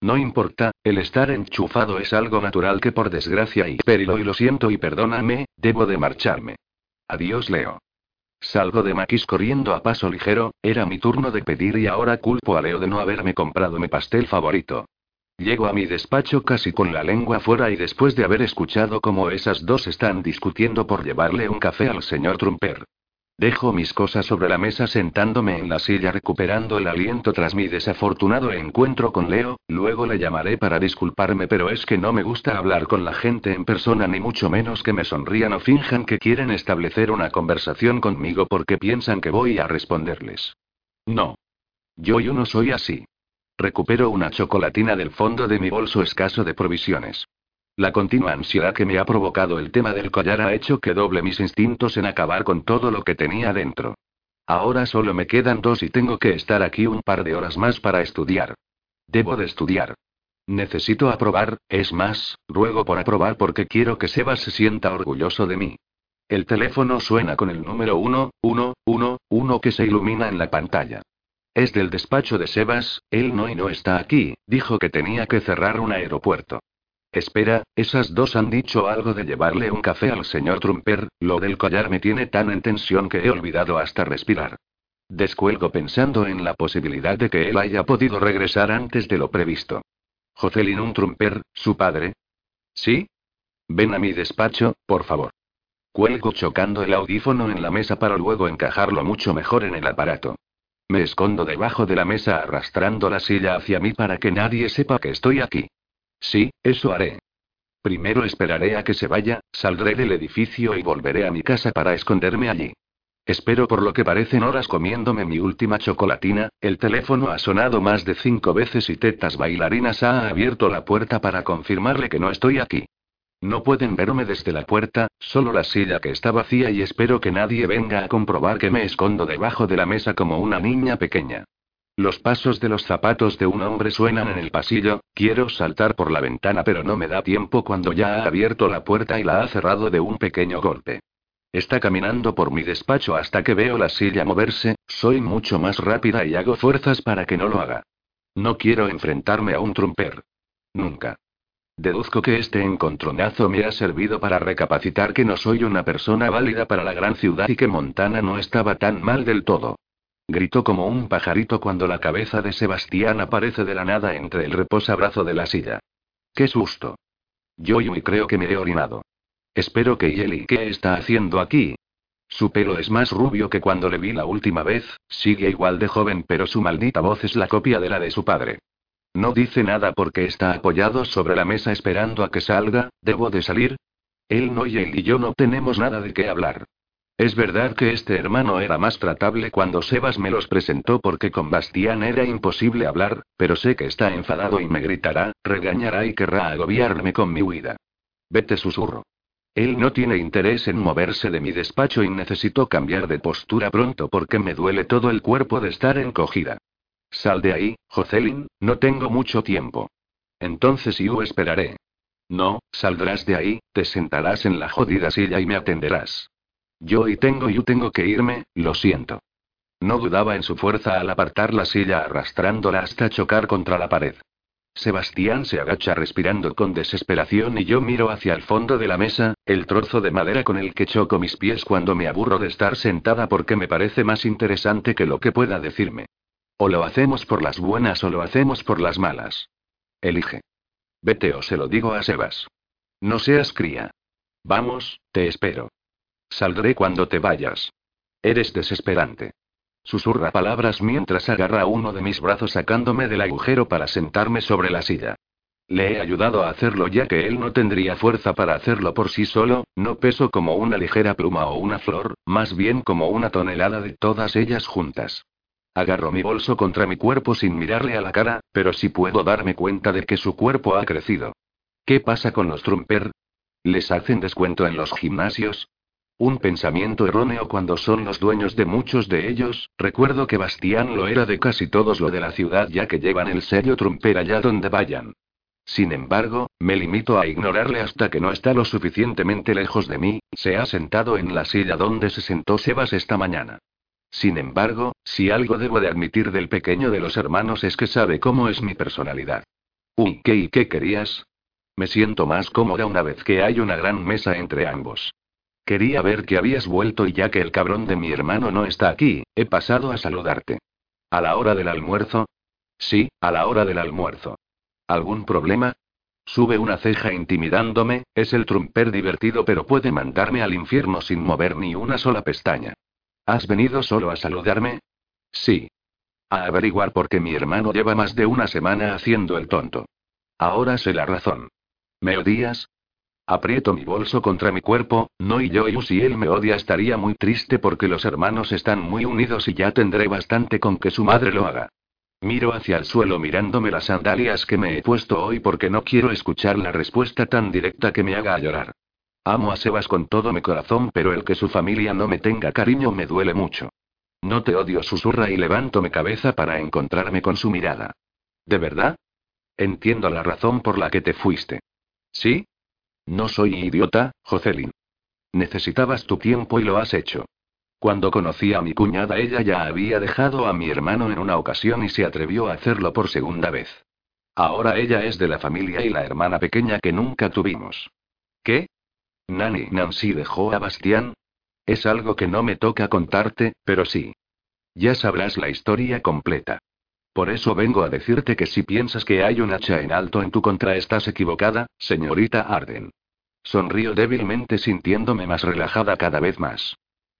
Speaker 1: No importa, el estar enchufado es algo natural que por desgracia y perilo y lo siento y perdóname, debo de marcharme. Adiós, Leo. Salgo de Maquis corriendo a paso ligero, era mi turno de pedir y ahora culpo a Leo de no haberme comprado mi pastel favorito. Llego a mi despacho casi con la lengua fuera y después de haber escuchado cómo esas dos están discutiendo por llevarle un café al señor Trumper. Dejo mis cosas sobre la mesa sentándome en la silla recuperando el aliento tras mi desafortunado encuentro con Leo, luego le llamaré para disculparme pero es que no me gusta hablar con la gente en persona ni mucho menos que me sonrían o finjan que quieren establecer una conversación conmigo porque piensan que voy a responderles. No. Yo yo no soy así. Recupero una chocolatina del fondo de mi bolso escaso de provisiones. La continua ansiedad que me ha provocado el tema del collar ha hecho que doble mis instintos en acabar con todo lo que tenía dentro. Ahora solo me quedan dos y tengo que estar aquí un par de horas más para estudiar. Debo de estudiar. Necesito aprobar, es más, ruego por aprobar porque quiero que Sebas se sienta orgulloso de mí. El teléfono suena con el número 1, 1, 1, 1 que se ilumina en la pantalla. Es del despacho de Sebas, él no y no está aquí, dijo que tenía que cerrar un aeropuerto. Espera, esas dos han dicho algo de llevarle un café al señor Trumper, lo del collar me tiene tan en tensión que he olvidado hasta respirar. Descuelgo pensando en la posibilidad de que él haya podido regresar antes de lo previsto. Jocelyn Trumper, su padre. ¿Sí? Ven a mi despacho, por favor. Cuelgo chocando el audífono en la mesa para luego encajarlo mucho mejor en el aparato. Me escondo debajo de la mesa arrastrando la silla hacia mí para que nadie sepa que estoy aquí. Sí, eso haré. Primero esperaré a que se vaya, saldré del edificio y volveré a mi casa para esconderme allí. Espero por lo que parecen horas comiéndome mi última chocolatina, el teléfono ha sonado más de cinco veces y Tetas Bailarinas ha abierto la puerta para confirmarle que no estoy aquí. No pueden verme desde la puerta, solo la silla que está vacía y espero que nadie venga a comprobar que me escondo debajo de la mesa como una niña pequeña. Los pasos de los zapatos de un hombre suenan en el pasillo, quiero saltar por la ventana pero no me da tiempo cuando ya ha abierto la puerta y la ha cerrado de un pequeño golpe. Está caminando por mi despacho hasta que veo la silla moverse, soy mucho más rápida y hago fuerzas para que no lo haga. No quiero enfrentarme a un trumper. Nunca. Deduzco que este encontronazo me ha servido para recapacitar que no soy una persona válida para la gran ciudad y que Montana no estaba tan mal del todo. Gritó como un pajarito cuando la cabeza de Sebastián aparece de la nada entre el reposabrazo de la silla. ¡Qué susto! Yo y creo que me he orinado. Espero que Yeli, ¿qué está haciendo aquí? Su pelo es más rubio que cuando le vi la última vez, sigue igual de joven, pero su maldita voz es la copia de la de su padre. No dice nada porque está apoyado sobre la mesa esperando a que salga, ¿debo de salir? Él no y él y yo no tenemos nada de qué hablar. Es verdad que este hermano era más tratable cuando Sebas me los presentó porque con Bastián era imposible hablar, pero sé que está enfadado y me gritará, regañará y querrá agobiarme con mi huida. Vete susurro. Él no tiene interés en moverse de mi despacho y necesito cambiar de postura pronto porque me duele todo el cuerpo de estar encogida. Sal de ahí, Jocelyn, no tengo mucho tiempo. Entonces yo esperaré. No, saldrás de ahí, te sentarás en la jodida silla y me atenderás. Yo y tengo y tengo que irme, lo siento. No dudaba en su fuerza al apartar la silla arrastrándola hasta chocar contra la pared. Sebastián se agacha respirando con desesperación y yo miro hacia el fondo de la mesa, el trozo de madera con el que choco mis pies cuando me aburro de estar sentada porque me parece más interesante que lo que pueda decirme. O lo hacemos por las buenas o lo hacemos por las malas. Elige. Vete o se lo digo a Sebas. No seas cría. Vamos, te espero. Saldré cuando te vayas. Eres desesperante. Susurra palabras mientras agarra uno de mis brazos sacándome del agujero para sentarme sobre la silla. Le he ayudado a hacerlo ya que él no tendría fuerza para hacerlo por sí solo, no peso como una ligera pluma o una flor, más bien como una tonelada de todas ellas juntas. Agarro mi bolso contra mi cuerpo sin mirarle a la cara, pero sí puedo darme cuenta de que su cuerpo ha crecido. ¿Qué pasa con los Trumper? ¿Les hacen descuento en los gimnasios? Un pensamiento erróneo cuando son los dueños de muchos de ellos, recuerdo que Bastián lo era de casi todos lo de la ciudad ya que llevan el sello Trumper allá donde vayan. Sin embargo, me limito a ignorarle hasta que no está lo suficientemente lejos de mí, se ha sentado en la silla donde se sentó Sebas esta mañana. Sin embargo, si algo debo de admitir del pequeño de los hermanos es que sabe cómo es mi personalidad. Uy, ¿qué y qué querías? Me siento más cómoda una vez que hay una gran mesa entre ambos. Quería ver que habías vuelto y ya que el cabrón de mi hermano no está aquí, he pasado a saludarte. ¿A la hora del almuerzo? Sí, a la hora del almuerzo. ¿Algún problema? Sube una ceja intimidándome, es el trumper divertido pero puede mandarme al infierno sin mover ni una sola pestaña. ¿Has venido solo a saludarme? Sí. A averiguar por qué mi hermano lleva más de una semana haciendo el tonto. Ahora sé la razón. ¿Me odias? Aprieto mi bolso contra mi cuerpo, no y yo y si él me odia estaría muy triste porque los hermanos están muy unidos y ya tendré bastante con que su madre lo haga. Miro hacia el suelo mirándome las sandalias que me he puesto hoy porque no quiero escuchar la respuesta tan directa que me haga llorar. Amo a Sebas con todo mi corazón, pero el que su familia no me tenga cariño me duele mucho. No te odio, susurra y levanto mi cabeza para encontrarme con su mirada. ¿De verdad? Entiendo la razón por la que te fuiste. ¿Sí? No soy idiota, Jocelyn. Necesitabas tu tiempo y lo has hecho. Cuando conocí a mi cuñada ella ya había dejado a mi hermano en una ocasión y se atrevió a hacerlo por segunda vez. Ahora ella es de la familia y la hermana pequeña que nunca tuvimos. ¿Qué? Nani Nancy dejó a Bastián. Es algo que no me toca contarte, pero sí. Ya sabrás la historia completa. Por eso vengo a decirte que si piensas que hay un hacha en alto en tu contra estás equivocada, señorita Arden. Sonrío débilmente sintiéndome más relajada cada vez más.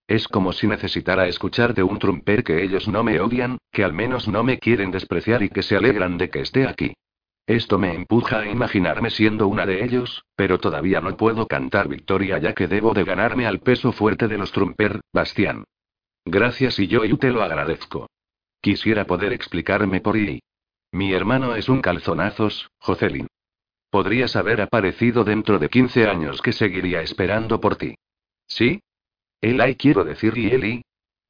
Speaker 1: Es como si necesitara escuchar de un trumper que ellos no me odian, que al menos no me quieren despreciar y que se alegran de que esté aquí. Esto me empuja a imaginarme siendo una de ellos, pero todavía no puedo cantar victoria ya que debo de ganarme al peso fuerte de los trumper, Bastián. Gracias y yo te lo agradezco. Quisiera poder explicarme por ahí. Mi hermano es un calzonazos, Jocelyn. Podrías haber aparecido dentro de 15 años que seguiría esperando por ti. ¿Sí? Hay quiero decir y Eli.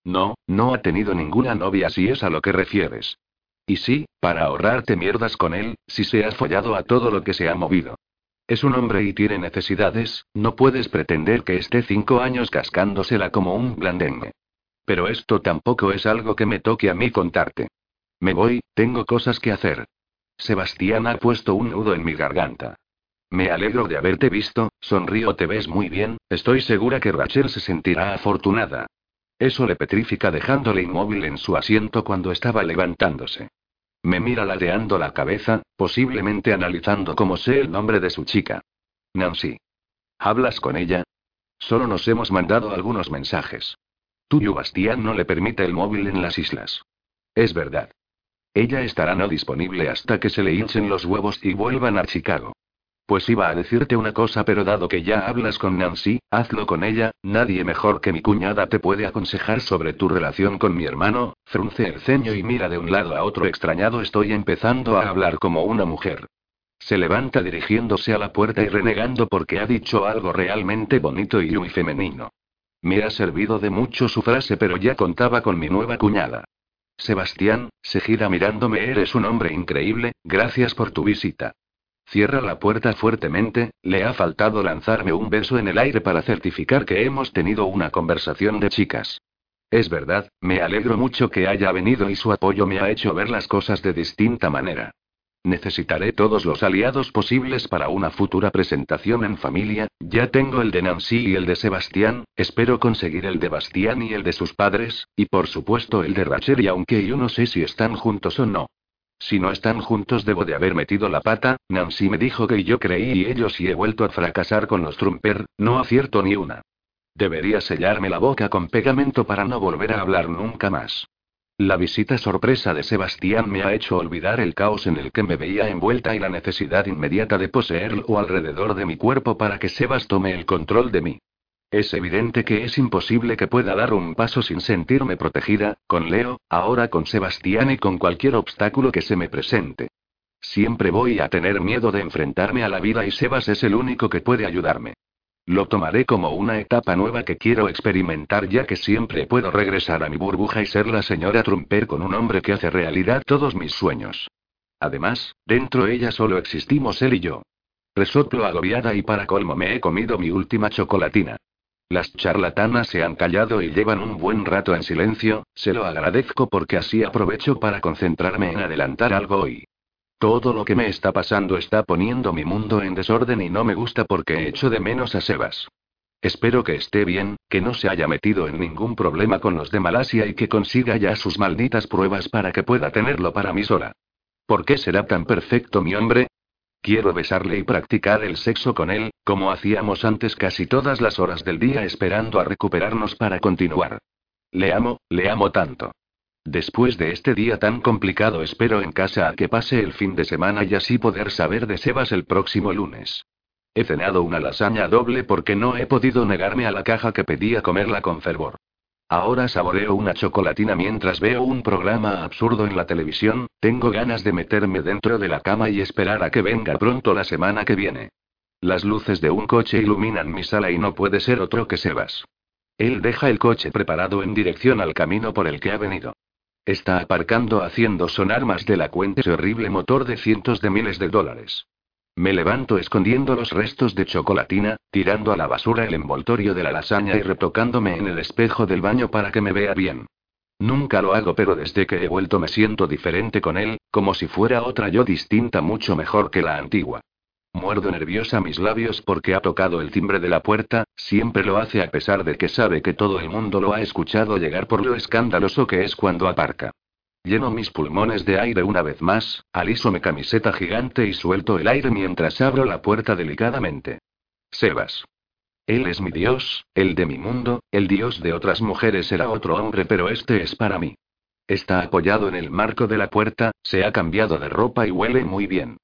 Speaker 1: No, no ha tenido ninguna novia si es a lo que refieres. Y sí, para ahorrarte mierdas con él, si se ha follado a todo lo que se ha movido. Es un hombre y tiene necesidades, no puedes pretender que esté cinco años cascándosela como un blandengue. Pero esto tampoco es algo que me toque a mí contarte. Me voy, tengo cosas que hacer. Sebastián ha puesto un nudo en mi garganta. Me alegro de haberte visto, sonrío, te ves muy bien, estoy segura que Rachel se sentirá afortunada. Eso le petrifica dejándole inmóvil en su asiento cuando estaba levantándose. Me mira ladeando la cabeza, posiblemente analizando cómo sé el nombre de su chica. Nancy. ¿Hablas con ella? Solo nos hemos mandado algunos mensajes. Tuyo Bastián no le permite el móvil en las islas. Es verdad. Ella estará no disponible hasta que se le hinchen los huevos y vuelvan a Chicago. Pues iba a decirte una cosa, pero dado que ya hablas con Nancy, hazlo con ella, nadie mejor que mi cuñada te puede aconsejar sobre tu relación con mi hermano, frunce el ceño y mira de un lado a otro extrañado, estoy empezando a hablar como una mujer. Se levanta dirigiéndose a la puerta y renegando porque ha dicho algo realmente bonito y muy femenino. Me ha servido de mucho su frase, pero ya contaba con mi nueva cuñada. Sebastián, se gira mirándome, eres un hombre increíble, gracias por tu visita. Cierra la puerta fuertemente, le ha faltado lanzarme un beso en el aire para certificar que hemos tenido una conversación de chicas. Es verdad, me alegro mucho que haya venido y su apoyo me ha hecho ver las cosas de distinta manera. Necesitaré todos los aliados posibles para una futura presentación en familia, ya tengo el de Nancy y el de Sebastián, espero conseguir el de Bastián y el de sus padres, y por supuesto el de Rachel y aunque yo no sé si están juntos o no. Si no están juntos debo de haber metido la pata, Nancy me dijo que yo creí y ellos y he vuelto a fracasar con los Trumper, no acierto ni una. Debería sellarme la boca con pegamento para no volver a hablar nunca más. La visita sorpresa de Sebastián me ha hecho olvidar el caos en el que me veía envuelta y la necesidad inmediata de poseerlo alrededor de mi cuerpo para que Sebas tome el control de mí. Es evidente que es imposible que pueda dar un paso sin sentirme protegida, con Leo, ahora con Sebastián y con cualquier obstáculo que se me presente. Siempre voy a tener miedo de enfrentarme a la vida y Sebas es el único que puede ayudarme. Lo tomaré como una etapa nueva que quiero experimentar ya que siempre puedo regresar a mi burbuja y ser la señora Trumper con un hombre que hace realidad todos mis sueños. Además, dentro de ella solo existimos él y yo. Resoplo agobiada y para colmo me he comido mi última chocolatina. Las charlatanas se han callado y llevan un buen rato en silencio, se lo agradezco porque así aprovecho para concentrarme en adelantar algo hoy. Todo lo que me está pasando está poniendo mi mundo en desorden y no me gusta porque echo de menos a Sebas. Espero que esté bien, que no se haya metido en ningún problema con los de Malasia y que consiga ya sus malditas pruebas para que pueda tenerlo para mí sola. ¿Por qué será tan perfecto mi hombre? Quiero besarle y practicar el sexo con él, como hacíamos antes casi todas las horas del día esperando a recuperarnos para continuar. Le amo, le amo tanto. Después de este día tan complicado espero en casa a que pase el fin de semana y así poder saber de Sebas el próximo lunes. He cenado una lasaña doble porque no he podido negarme a la caja que pedía comerla con fervor. Ahora saboreo una chocolatina mientras veo un programa absurdo en la televisión, tengo ganas de meterme dentro de la cama y esperar a que venga pronto la semana que viene. Las luces de un coche iluminan mi sala y no puede ser otro que Sebas. Él deja el coche preparado en dirección al camino por el que ha venido. Está aparcando haciendo sonar más de la cuenta ese horrible motor de cientos de miles de dólares. Me levanto escondiendo los restos de chocolatina, tirando a la basura el envoltorio de la lasaña y retocándome en el espejo del baño para que me vea bien. Nunca lo hago, pero desde que he vuelto me siento diferente con él, como si fuera otra yo distinta mucho mejor que la antigua. Muerdo nerviosa mis labios porque ha tocado el timbre de la puerta, siempre lo hace a pesar de que sabe que todo el mundo lo ha escuchado llegar por lo escandaloso que es cuando aparca. Lleno mis pulmones de aire una vez más, aliso mi camiseta gigante y suelto el aire mientras abro la puerta delicadamente. Sebas. Él es mi Dios, el de mi mundo, el Dios de otras mujeres era otro hombre, pero este es para mí. Está apoyado en el marco de la puerta, se ha cambiado de ropa y huele muy bien.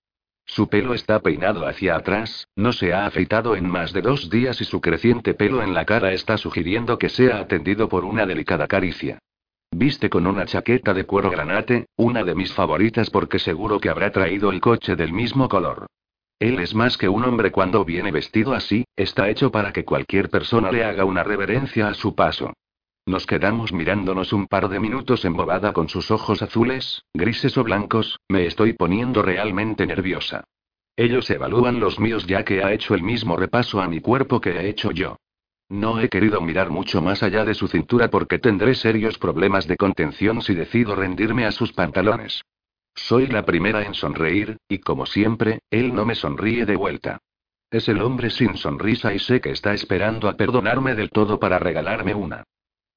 Speaker 1: Su pelo está peinado hacia atrás, no se ha afeitado en más de dos días y su creciente pelo en la cara está sugiriendo que sea atendido por una delicada caricia. Viste con una chaqueta de cuero granate, una de mis favoritas porque seguro que habrá traído el coche del mismo color. Él es más que un hombre cuando viene vestido así, está hecho para que cualquier persona le haga una reverencia a su paso. Nos quedamos mirándonos un par de minutos embobada con sus ojos azules, grises o blancos, me estoy poniendo realmente nerviosa. Ellos evalúan los míos ya que ha hecho el mismo repaso a mi cuerpo que he hecho yo. No he querido mirar mucho más allá de su cintura porque tendré serios problemas de contención si decido rendirme a sus pantalones. Soy la primera en sonreír, y como siempre, él no me sonríe de vuelta. Es el hombre sin sonrisa y sé que está esperando a perdonarme del todo para regalarme una.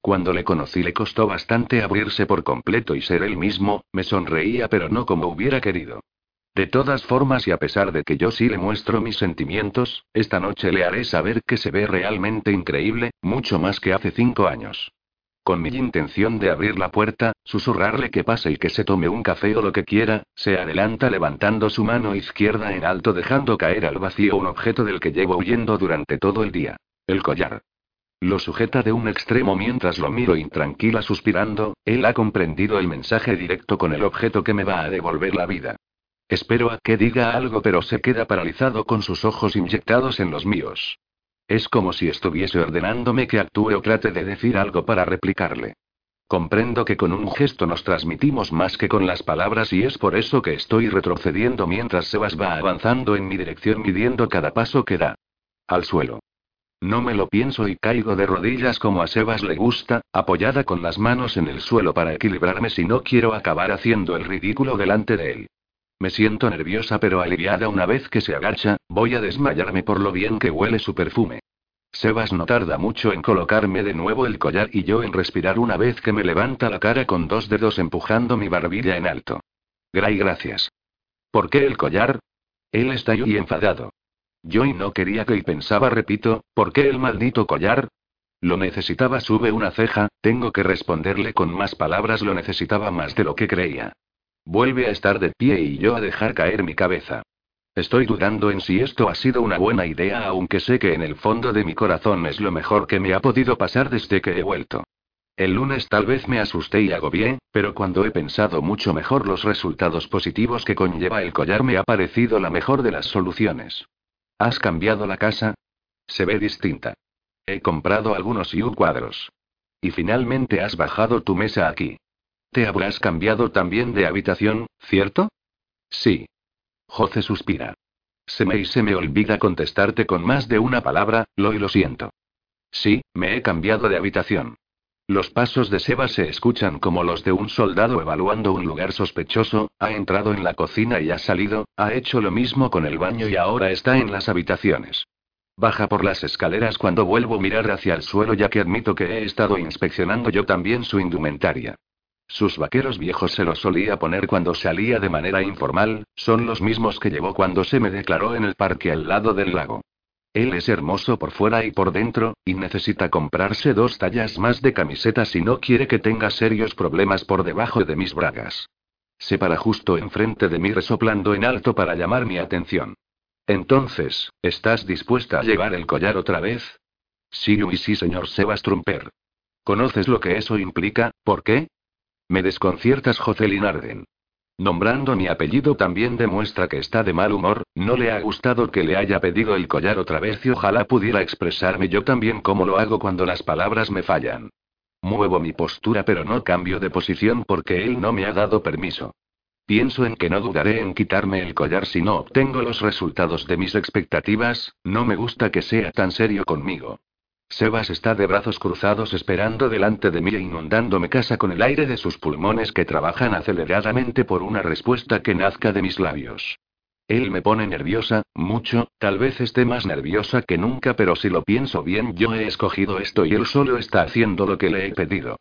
Speaker 1: Cuando le conocí le costó bastante abrirse por completo y ser él mismo, me sonreía pero no como hubiera querido. De todas formas y a pesar de que yo sí le muestro mis sentimientos, esta noche le haré saber que se ve realmente increíble, mucho más que hace cinco años. Con mi intención de abrir la puerta, susurrarle que pase y que se tome un café o lo que quiera, se adelanta levantando su mano izquierda en alto dejando caer al vacío un objeto del que llevo huyendo durante todo el día. El collar. Lo sujeta de un extremo mientras lo miro intranquila suspirando, él ha comprendido el mensaje directo con el objeto que me va a devolver la vida. Espero a que diga algo, pero se queda paralizado con sus ojos inyectados en los míos. Es como si estuviese ordenándome que actúe o trate de decir algo para replicarle. Comprendo que con un gesto nos transmitimos más que con las palabras y es por eso que estoy retrocediendo mientras Sebas va avanzando en mi dirección midiendo cada paso que da. Al suelo. No me lo pienso y caigo de rodillas como a Sebas le gusta, apoyada con las manos en el suelo para equilibrarme si no quiero acabar haciendo el ridículo delante de él. Me siento nerviosa pero aliviada una vez que se agacha, voy a desmayarme por lo bien que huele su perfume. Sebas no tarda mucho en colocarme de nuevo el collar y yo en respirar una vez que me levanta la cara con dos dedos empujando mi barbilla en alto. Gray, gracias. ¿Por qué el collar? Él está y enfadado. Yo y no quería que y pensaba, repito, ¿por qué el maldito collar? Lo necesitaba, sube una ceja, tengo que responderle con más palabras, lo necesitaba más de lo que creía. Vuelve a estar de pie y yo a dejar caer mi cabeza. Estoy dudando en si esto ha sido una buena idea, aunque sé que en el fondo de mi corazón es lo mejor que me ha podido pasar desde que he vuelto. El lunes tal vez me asusté y agobié, pero cuando he pensado mucho mejor los resultados positivos que conlleva el collar me ha parecido la mejor de las soluciones. ¿Has cambiado la casa? Se ve distinta. He comprado algunos U cuadros. Y finalmente has bajado tu mesa aquí. Te habrás cambiado también de habitación, ¿cierto? Sí. José suspira. Se me y se me olvida contestarte con más de una palabra, lo y lo siento. Sí, me he cambiado de habitación. Los pasos de Seba se escuchan como los de un soldado evaluando un lugar sospechoso, ha entrado en la cocina y ha salido, ha hecho lo mismo con el baño y ahora está en las habitaciones. Baja por las escaleras cuando vuelvo a mirar hacia el suelo ya que admito que he estado inspeccionando yo también su indumentaria. Sus vaqueros viejos se los solía poner cuando salía de manera informal, son los mismos que llevó cuando se me declaró en el parque al lado del lago. Él es hermoso por fuera y por dentro, y necesita comprarse dos tallas más de camiseta si no quiere que tenga serios problemas por debajo de mis bragas. Se para justo enfrente de mí resoplando en alto para llamar mi atención. Entonces, ¿estás dispuesta a llevar el collar otra vez? Sí, y sí, señor Sebas Trumper. ¿Conoces lo que eso implica? ¿Por qué? Me desconciertas, Jocelyn Arden. Nombrando mi apellido también demuestra que está de mal humor, no le ha gustado que le haya pedido el collar otra vez y ojalá pudiera expresarme yo también como lo hago cuando las palabras me fallan. Muevo mi postura pero no cambio de posición porque él no me ha dado permiso. Pienso en que no dudaré en quitarme el collar si no obtengo los resultados de mis expectativas, no me gusta que sea tan serio conmigo. Sebas está de brazos cruzados esperando delante de mí e inundándome casa con el aire de sus pulmones que trabajan aceleradamente por una respuesta que nazca de mis labios. Él me pone nerviosa, mucho, tal vez esté más nerviosa que nunca, pero si lo pienso bien, yo he escogido esto y él solo está haciendo lo que le he pedido.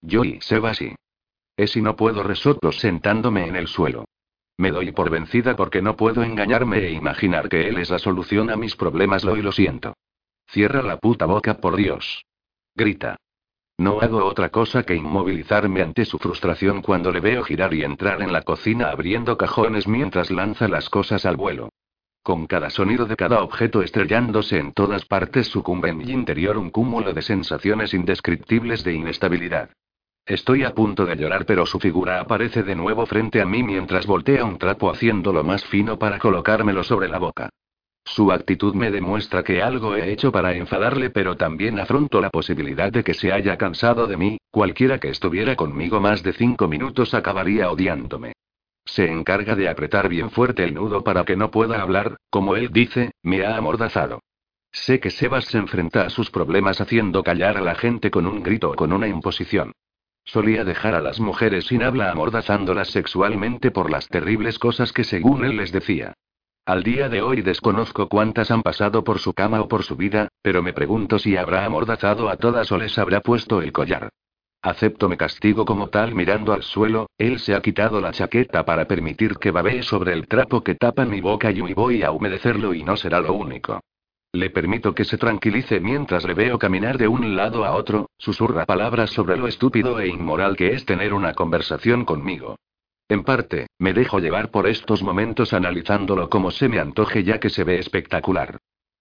Speaker 1: Yo y Sebas y. Es y no puedo resoto sentándome en el suelo. Me doy por vencida porque no puedo engañarme e imaginar que él es la solución a mis problemas, lo y lo siento. Cierra la puta boca, por Dios. Grita. No hago otra cosa que inmovilizarme ante su frustración cuando le veo girar y entrar en la cocina abriendo cajones mientras lanza las cosas al vuelo. Con cada sonido de cada objeto estrellándose en todas partes sucumbe en mi interior un cúmulo de sensaciones indescriptibles de inestabilidad. Estoy a punto de llorar, pero su figura aparece de nuevo frente a mí mientras voltea un trapo haciéndolo más fino para colocármelo sobre la boca. Su actitud me demuestra que algo he hecho para enfadarle, pero también afronto la posibilidad de que se haya cansado de mí, cualquiera que estuviera conmigo más de cinco minutos acabaría odiándome. Se encarga de apretar bien fuerte el nudo para que no pueda hablar, como él dice, me ha amordazado. Sé que Sebas se enfrenta a sus problemas haciendo callar a la gente con un grito o con una imposición. Solía dejar a las mujeres sin habla amordazándolas sexualmente por las terribles cosas que según él les decía. Al día de hoy desconozco cuántas han pasado por su cama o por su vida, pero me pregunto si habrá amordazado a todas o les habrá puesto el collar. Acepto me castigo como tal mirando al suelo, él se ha quitado la chaqueta para permitir que babee sobre el trapo que tapa mi boca y voy a humedecerlo y no será lo único. Le permito que se tranquilice mientras le veo caminar de un lado a otro, susurra palabras sobre lo estúpido e inmoral que es tener una conversación conmigo. En parte, me dejo llevar por estos momentos analizándolo como se me antoje ya que se ve espectacular.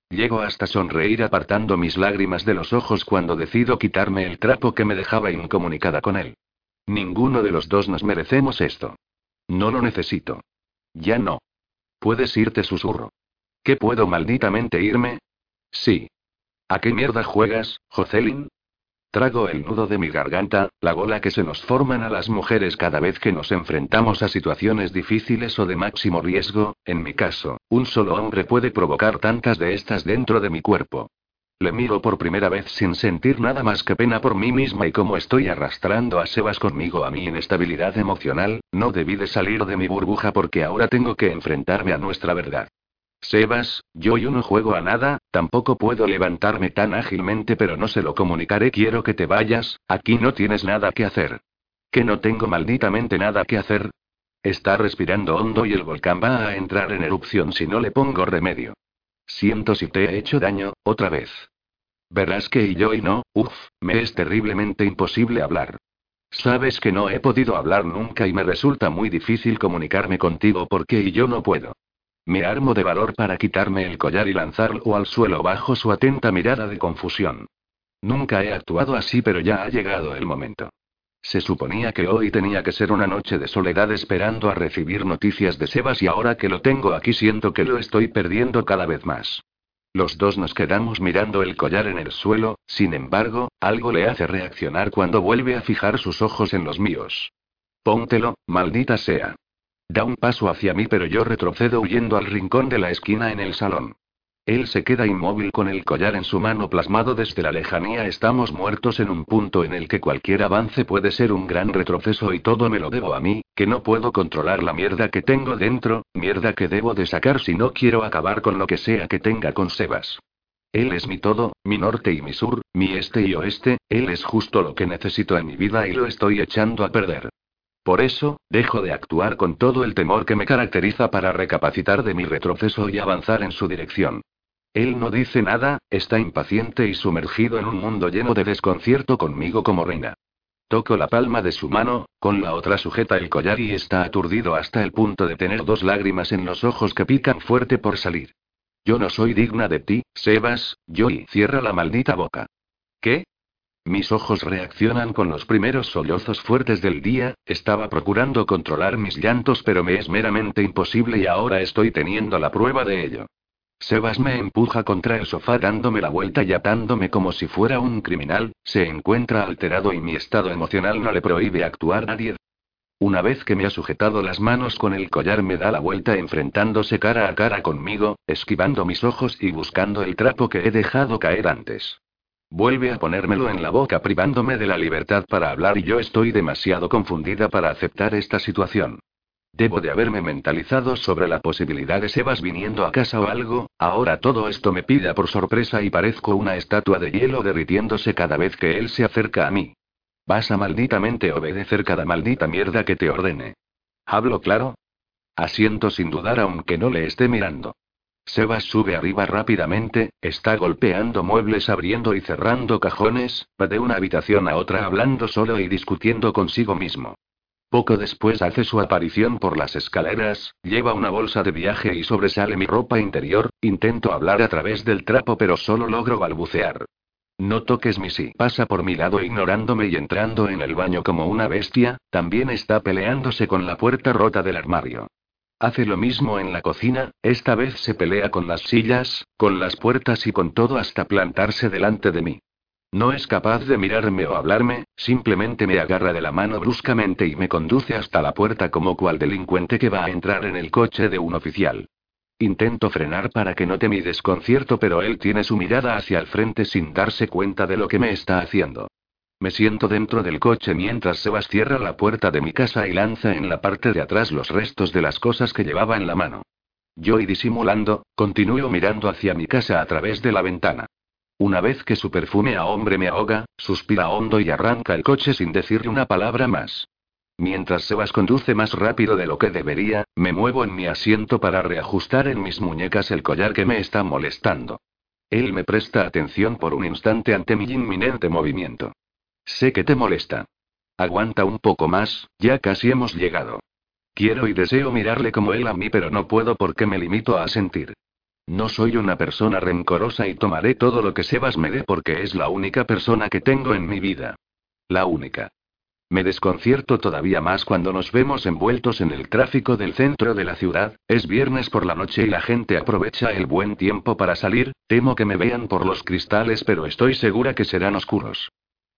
Speaker 1: Llego hasta sonreír apartando mis lágrimas de los ojos cuando decido quitarme el trapo que me dejaba incomunicada con él. Ninguno de los dos nos merecemos esto. No lo necesito. Ya no. Puedes irte, susurro. ¿Qué puedo malditamente irme? Sí. ¿A qué mierda juegas, Jocelyn? Trago el nudo de mi garganta, la gola que se nos forman a las mujeres cada vez que nos enfrentamos a situaciones difíciles o de máximo riesgo, en mi caso, un solo hombre puede provocar tantas de estas dentro de mi cuerpo. Le miro por primera vez sin sentir nada más que pena por mí misma y como estoy arrastrando a Sebas conmigo a mi inestabilidad emocional, no debí de salir de mi burbuja porque ahora tengo que enfrentarme a nuestra verdad. Sebas, yo yo no juego a nada, tampoco puedo levantarme tan ágilmente, pero no se lo comunicaré. Quiero que te vayas, aquí no tienes nada que hacer. ¿Que no tengo malditamente nada que hacer? Está respirando hondo y el volcán va a entrar en erupción si no le pongo remedio. Siento si te he hecho daño, otra vez. Verás que y yo y no, uff, me es terriblemente imposible hablar. Sabes que no he podido hablar nunca y me resulta muy difícil comunicarme contigo porque y yo no puedo. Me armo de valor para quitarme el collar y lanzarlo al suelo bajo su atenta mirada de confusión. Nunca he actuado así, pero ya ha llegado el momento. Se suponía que hoy tenía que ser una noche de soledad esperando a recibir noticias de Sebas y ahora que lo tengo aquí siento que lo estoy perdiendo cada vez más. Los dos nos quedamos mirando el collar en el suelo, sin embargo, algo le hace reaccionar cuando vuelve a fijar sus ojos en los míos. Póntelo, maldita sea. Da un paso hacia mí pero yo retrocedo huyendo al rincón de la esquina en el salón. Él se queda inmóvil con el collar en su mano plasmado desde la lejanía. Estamos muertos en un punto en el que cualquier avance puede ser un gran retroceso y todo me lo debo a mí, que no puedo controlar la mierda que tengo dentro, mierda que debo de sacar si no quiero acabar con lo que sea que tenga con Sebas. Él es mi todo, mi norte y mi sur, mi este y oeste, él es justo lo que necesito en mi vida y lo estoy echando a perder. Por eso, dejo de actuar con todo el temor que me caracteriza para recapacitar de mi retroceso y avanzar en su dirección. Él no dice nada, está impaciente y sumergido en un mundo lleno de desconcierto conmigo como reina. Toco la palma de su mano, con la otra sujeta el collar y está aturdido hasta el punto de tener dos lágrimas en los ojos que pican fuerte por salir. Yo no soy digna de ti, Sebas, yo y cierra la maldita boca. ¿Qué? Mis ojos reaccionan con los primeros sollozos fuertes del día, estaba procurando controlar mis llantos pero me es meramente imposible y ahora estoy teniendo la prueba de ello. Sebas me empuja contra el sofá dándome la vuelta y atándome como si fuera un criminal, se encuentra alterado y mi estado emocional no le prohíbe actuar a nadie. Una vez que me ha sujetado las manos con el collar me da la vuelta enfrentándose cara a cara conmigo, esquivando mis ojos y buscando el trapo que he dejado caer antes. Vuelve a ponérmelo en la boca privándome de la libertad para hablar y yo estoy demasiado confundida para aceptar esta situación. Debo de haberme mentalizado sobre la posibilidad de Sebas viniendo a casa o algo, ahora todo esto me pida por sorpresa y parezco una estatua de hielo derritiéndose cada vez que él se acerca a mí. Vas a malditamente obedecer cada maldita mierda que te ordene. ¿Hablo claro? Asiento sin dudar aunque no le esté mirando. Sebas sube arriba rápidamente, está golpeando muebles abriendo y cerrando cajones, va de una habitación a otra hablando solo y discutiendo consigo mismo. Poco después hace su aparición por las escaleras, lleva una bolsa de viaje y sobresale mi ropa interior, intento hablar a través del trapo pero solo logro balbucear. No toques mi sí. Pasa por mi lado ignorándome y entrando en el baño como una bestia, también está peleándose con la puerta rota del armario. Hace lo mismo en la cocina, esta vez se pelea con las sillas, con las puertas y con todo hasta plantarse delante de mí. No es capaz de mirarme o hablarme, simplemente me agarra de la mano bruscamente y me conduce hasta la puerta como cual delincuente que va a entrar en el coche de un oficial. Intento frenar para que note mi desconcierto, pero él tiene su mirada hacia el frente sin darse cuenta de lo que me está haciendo. Me siento dentro del coche mientras Sebas cierra la puerta de mi casa y lanza en la parte de atrás los restos de las cosas que llevaba en la mano. Yo y disimulando, continúo mirando hacia mi casa a través de la ventana. Una vez que su perfume a hombre me ahoga, suspira hondo y arranca el coche sin decirle una palabra más. Mientras Sebas conduce más rápido de lo que debería, me muevo en mi asiento para reajustar en mis muñecas el collar que me está molestando. Él me presta atención por un instante ante mi inminente movimiento. Sé que te molesta. Aguanta un poco más, ya casi hemos llegado. Quiero y deseo mirarle como él a mí, pero no puedo porque me limito a sentir. No soy una persona rencorosa y tomaré todo lo que Sebas me dé porque es la única persona que tengo en mi vida. La única. Me desconcierto todavía más cuando nos vemos envueltos en el tráfico del centro de la ciudad, es viernes por la noche y la gente aprovecha el buen tiempo para salir, temo que me vean por los cristales pero estoy segura que serán oscuros.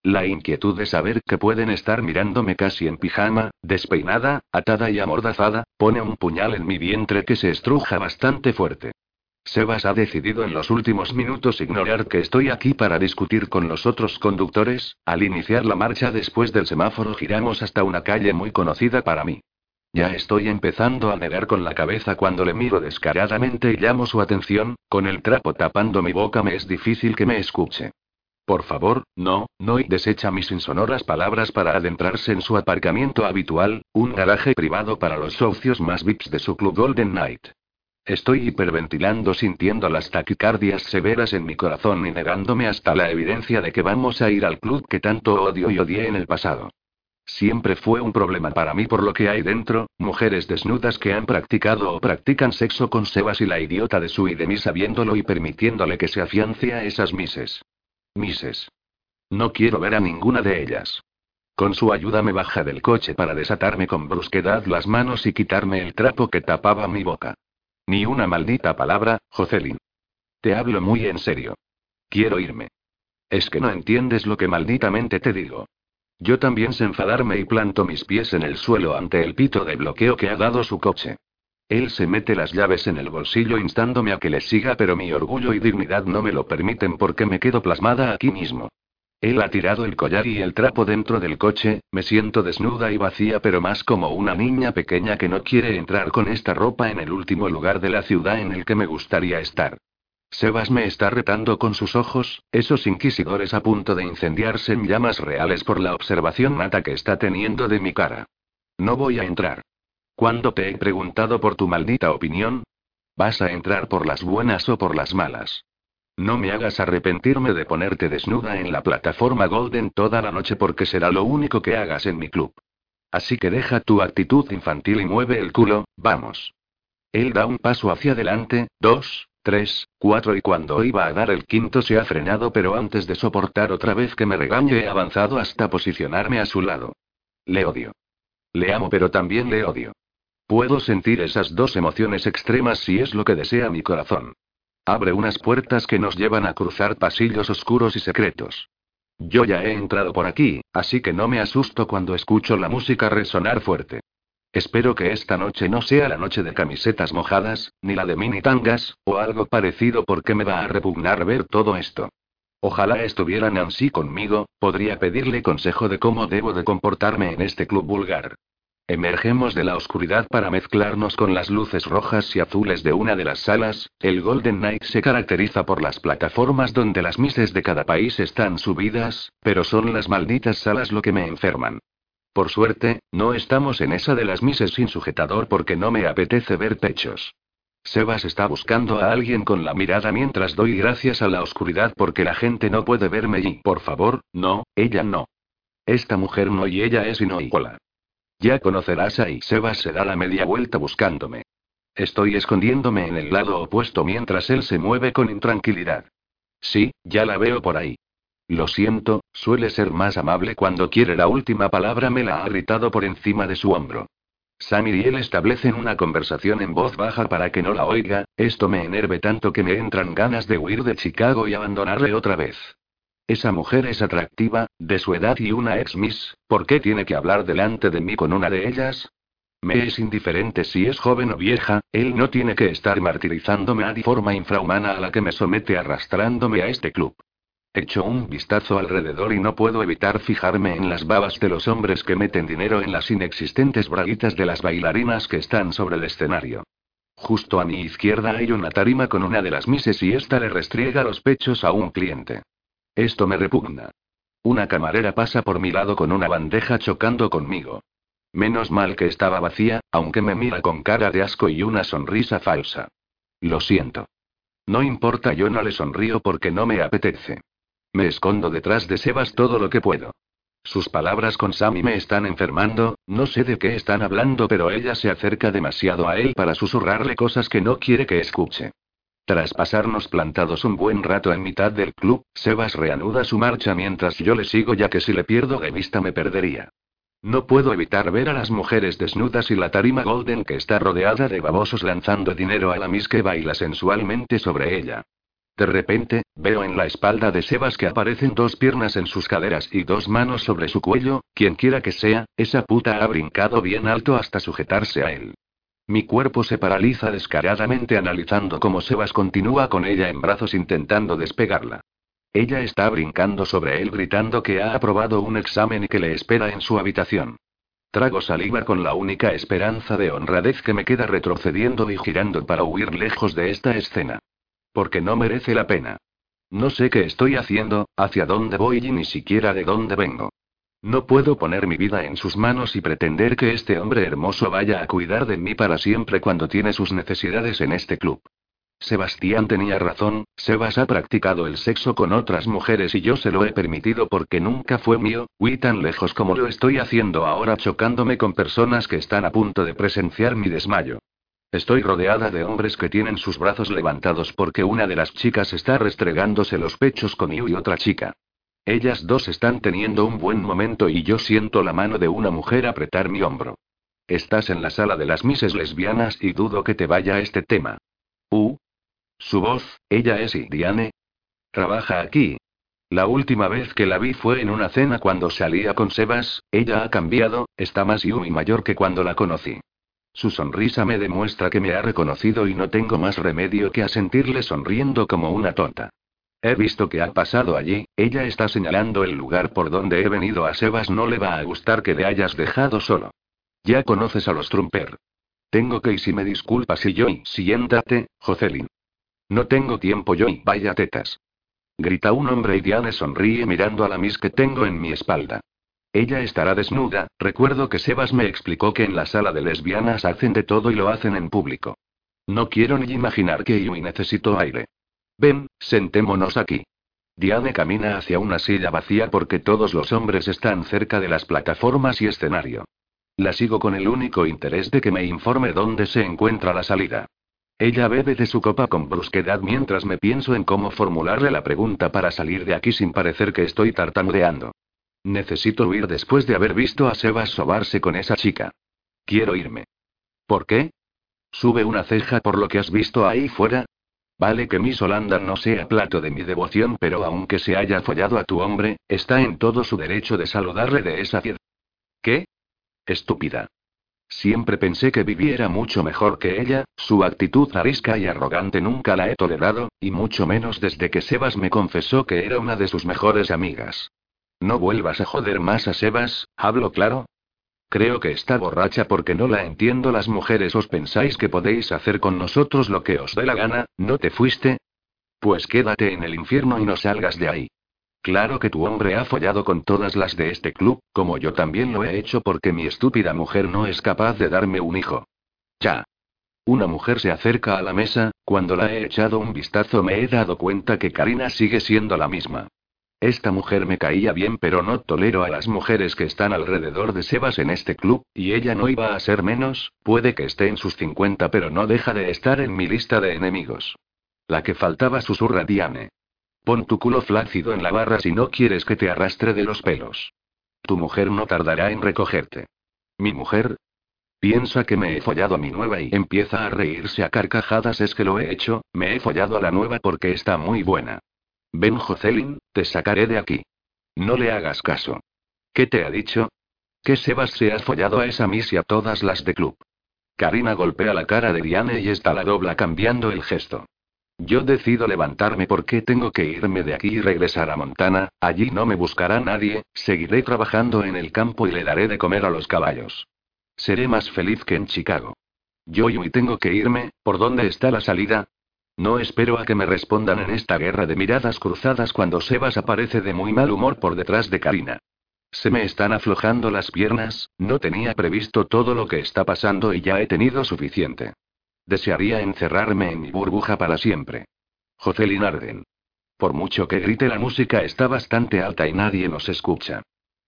Speaker 1: La inquietud de saber que pueden estar mirándome casi en pijama, despeinada, atada y amordazada, pone un puñal en mi vientre que se estruja bastante fuerte. Sebas ha decidido en los últimos minutos ignorar que estoy aquí para discutir con los otros conductores, al iniciar la marcha después del semáforo giramos hasta una calle muy conocida para mí. Ya estoy empezando a negar con la cabeza cuando le miro descaradamente y llamo su atención, con el trapo tapando mi boca me es difícil que me escuche. Por favor, no, no y desecha mis insonoras palabras para adentrarse en su aparcamiento habitual, un garaje privado para los socios más VIPs de su club Golden Knight. Estoy hiperventilando sintiendo las taquicardias severas en mi corazón y negándome hasta la evidencia de que vamos a ir al club que tanto odio y odié en el pasado. Siempre fue un problema para mí por lo que hay dentro, mujeres desnudas que han practicado o practican sexo con Sebas y la idiota de su y de mí sabiéndolo y permitiéndole que se afiance a esas mises. Mises. No quiero ver a ninguna de ellas. Con su ayuda me baja del coche para desatarme con brusquedad las manos y quitarme el trapo que tapaba mi boca. Ni una maldita palabra, Jocelyn. Te hablo muy en serio. Quiero irme. Es que no entiendes lo que malditamente te digo. Yo también sé enfadarme y planto mis pies en el suelo ante el pito de bloqueo que ha dado su coche. Él se mete las llaves en el bolsillo instándome a que le siga, pero mi orgullo y dignidad no me lo permiten porque me quedo plasmada aquí mismo. Él ha tirado el collar y el trapo dentro del coche, me siento desnuda y vacía pero más como una niña pequeña que no quiere entrar con esta ropa en el último lugar de la ciudad en el que me gustaría estar. Sebas me está retando con sus ojos, esos inquisidores a punto de incendiarse en llamas reales por la observación mata que está teniendo de mi cara. No voy a entrar. ¿Cuándo te he preguntado por tu maldita opinión? ¿Vas a entrar por las buenas o por las malas? No me hagas arrepentirme de ponerte desnuda en la plataforma Golden toda la noche porque será lo único que hagas en mi club. Así que deja tu actitud infantil y mueve el culo, vamos. Él da un paso hacia adelante, dos, tres, cuatro y cuando iba a dar el quinto se ha frenado pero antes de soportar otra vez que me regañe he avanzado hasta posicionarme a su lado. Le odio. Le amo pero también le odio. Puedo sentir esas dos emociones extremas si es lo que desea mi corazón. Abre unas puertas que nos llevan a cruzar pasillos oscuros y secretos. Yo ya he entrado por aquí, así que no me asusto cuando escucho la música resonar fuerte. Espero que esta noche no sea la noche de camisetas mojadas, ni la de mini tangas, o algo parecido porque me va a repugnar ver todo esto. Ojalá estuviera Nancy conmigo, podría pedirle consejo de cómo debo de comportarme en este club vulgar. Emergemos de la oscuridad para mezclarnos con las luces rojas y azules de una de las salas. El Golden Night se caracteriza por las plataformas donde las mises de cada país están subidas, pero son las malditas salas lo que me enferman. Por suerte, no estamos en esa de las mises sin sujetador porque no me apetece ver pechos. Sebas está buscando a alguien con la mirada mientras doy gracias a la oscuridad porque la gente no puede verme y, por favor, no, ella no. Esta mujer no y ella es igual. Ya conocerás ahí. Sebas se da la media vuelta buscándome. Estoy escondiéndome en el lado opuesto mientras él se mueve con intranquilidad. Sí, ya la veo por ahí. Lo siento, suele ser más amable cuando quiere la última palabra me la ha gritado por encima de su hombro. Sammy y él establecen una conversación en voz baja para que no la oiga, esto me enerve tanto que me entran ganas de huir de Chicago y abandonarle otra vez. Esa mujer es atractiva, de su edad y una ex Miss, ¿por qué tiene que hablar delante de mí con una de ellas? Me es indiferente si es joven o vieja, él no tiene que estar martirizándome a di forma infrahumana a la que me somete arrastrándome a este club. Echo un vistazo alrededor y no puedo evitar fijarme en las babas de los hombres que meten dinero en las inexistentes braguitas de las bailarinas que están sobre el escenario. Justo a mi izquierda hay una tarima con una de las mises y esta le restriega los pechos a un cliente. Esto me repugna. Una camarera pasa por mi lado con una bandeja chocando conmigo. Menos mal que estaba vacía, aunque me mira con cara de asco y una sonrisa falsa. Lo siento. No importa, yo no le sonrío porque no me apetece. Me escondo detrás de Sebas todo lo que puedo. Sus palabras con Sammy me están enfermando, no sé de qué están hablando, pero ella se acerca demasiado a él para susurrarle cosas que no quiere que escuche. Tras pasarnos plantados un buen rato en mitad del club, Sebas reanuda su marcha mientras yo le sigo ya que si le pierdo de vista me perdería. No puedo evitar ver a las mujeres desnudas y la tarima golden que está rodeada de babosos lanzando dinero a la Miss que baila sensualmente sobre ella. De repente, veo en la espalda de Sebas que aparecen dos piernas en sus caderas y dos manos sobre su cuello, quien quiera que sea, esa puta ha brincado bien alto hasta sujetarse a él. Mi cuerpo se paraliza descaradamente analizando cómo Sebas continúa con ella en brazos intentando despegarla. Ella está brincando sobre él gritando que ha aprobado un examen y que le espera en su habitación. Trago saliva con la única esperanza de honradez que me queda retrocediendo y girando para huir lejos de esta escena. Porque no merece la pena. No sé qué estoy haciendo, hacia dónde voy y ni siquiera de dónde vengo. No puedo poner mi vida en sus manos y pretender que este hombre hermoso vaya a cuidar de mí para siempre cuando tiene sus necesidades en este club. Sebastián tenía razón, Sebas ha practicado el sexo con otras mujeres y yo se lo he permitido porque nunca fue mío, huí tan lejos como lo estoy haciendo ahora chocándome con personas que están a punto de presenciar mi desmayo. Estoy rodeada de hombres que tienen sus brazos levantados porque una de las chicas está restregándose los pechos con Yu y otra chica. Ellas dos están teniendo un buen momento y yo siento la mano de una mujer apretar mi hombro. Estás en la sala de las mises lesbianas y dudo que te vaya este tema. Uh. Su voz, ella es Diane. Trabaja aquí. La última vez que la vi fue en una cena cuando salía con Sebas, ella ha cambiado, está más y mayor que cuando la conocí. Su sonrisa me demuestra que me ha reconocido y no tengo más remedio que asentirle sonriendo como una tonta. He visto que ha pasado allí, ella está señalando el lugar por donde he venido a Sebas no le va a gustar que le hayas dejado solo. Ya conoces a los Trumper. Tengo que y si me disculpas y yo y siéntate, Jocelyn. No tengo tiempo yo y vaya tetas. Grita un hombre y Diane sonríe mirando a la mis que tengo en mi espalda. Ella estará desnuda, recuerdo que Sebas me explicó que en la sala de lesbianas hacen de todo y lo hacen en público. No quiero ni imaginar que yo necesito aire. Ven, sentémonos aquí. Diane camina hacia una silla vacía porque todos los hombres están cerca de las plataformas y escenario. La sigo con el único interés de que me informe dónde se encuentra la salida. Ella bebe de su copa con brusquedad mientras me pienso en cómo formularle la pregunta para salir de aquí sin parecer que estoy tartamudeando. Necesito huir después de haber visto a Sebas sobarse con esa chica. Quiero irme. ¿Por qué? Sube una ceja por lo que has visto ahí fuera. Vale que Miss Holanda no sea plato de mi devoción, pero aunque se haya follado a tu hombre, está en todo su derecho de saludarle de esa piedra. ¿Qué? Estúpida. Siempre pensé que viviera mucho mejor que ella, su actitud arisca y arrogante nunca la he tolerado, y mucho menos desde que Sebas me confesó que era una de sus mejores amigas. No vuelvas a joder más a Sebas, ¿hablo claro? Creo que está borracha porque no la entiendo. Las mujeres os pensáis que podéis hacer con nosotros lo que os dé la gana, ¿no te fuiste? Pues quédate en el infierno y no salgas de ahí. Claro que tu hombre ha follado con todas las de este club, como yo también lo he hecho porque mi estúpida mujer no es capaz de darme un hijo. Ya. Una mujer se acerca a la mesa, cuando la he echado un vistazo me he dado cuenta que Karina sigue siendo la misma. Esta mujer me caía bien, pero no tolero a las mujeres que están alrededor de Sebas en este club, y ella no iba a ser menos, puede que esté en sus 50, pero no deja de estar en mi lista de enemigos. La que faltaba susurra Diane. Pon tu culo flácido en la barra si no quieres que te arrastre de los pelos. Tu mujer no tardará en recogerte. ¿Mi mujer? Piensa que me he follado a mi nueva y empieza a reírse a carcajadas. Es que lo he hecho, me he follado a la nueva porque está muy buena. Ven, Jocelyn, te sacaré de aquí. No le hagas caso. ¿Qué te ha dicho? Que Sebas se ha follado a esa Miss y a todas las de club. Karina golpea la cara de Diane y está la dobla cambiando el gesto. Yo decido levantarme porque tengo que irme de aquí y regresar a Montana, allí no me buscará nadie, seguiré trabajando en el campo y le daré de comer a los caballos. Seré más feliz que en Chicago. Yo y tengo que irme, ¿por dónde está la salida? No espero a que me respondan en esta guerra de miradas cruzadas cuando Sebas aparece de muy mal humor por detrás de Karina. Se me están aflojando las piernas, no tenía previsto todo lo que está pasando y ya he tenido suficiente. Desearía encerrarme en mi burbuja para siempre. Jocelyn Arden. Por mucho que grite la música está bastante alta y nadie nos escucha.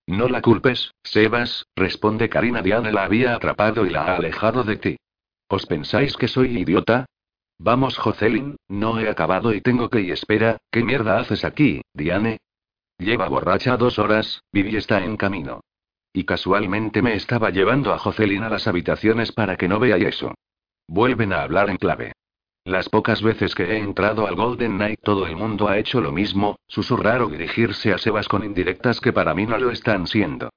Speaker 1: No la culpes, Sebas, responde Karina Diane la había atrapado y la ha alejado de ti. ¿Os pensáis que soy idiota? Vamos, Jocelyn, no he acabado y tengo que y espera, ¿qué mierda haces aquí, Diane? Lleva borracha dos horas, Vivi está en camino. Y casualmente me estaba llevando a Jocelyn a las habitaciones para que no vea eso. Vuelven a hablar en clave. Las pocas veces que he entrado al Golden Knight todo el mundo ha hecho lo mismo, susurrar o dirigirse a Sebas con indirectas que para mí no lo están siendo.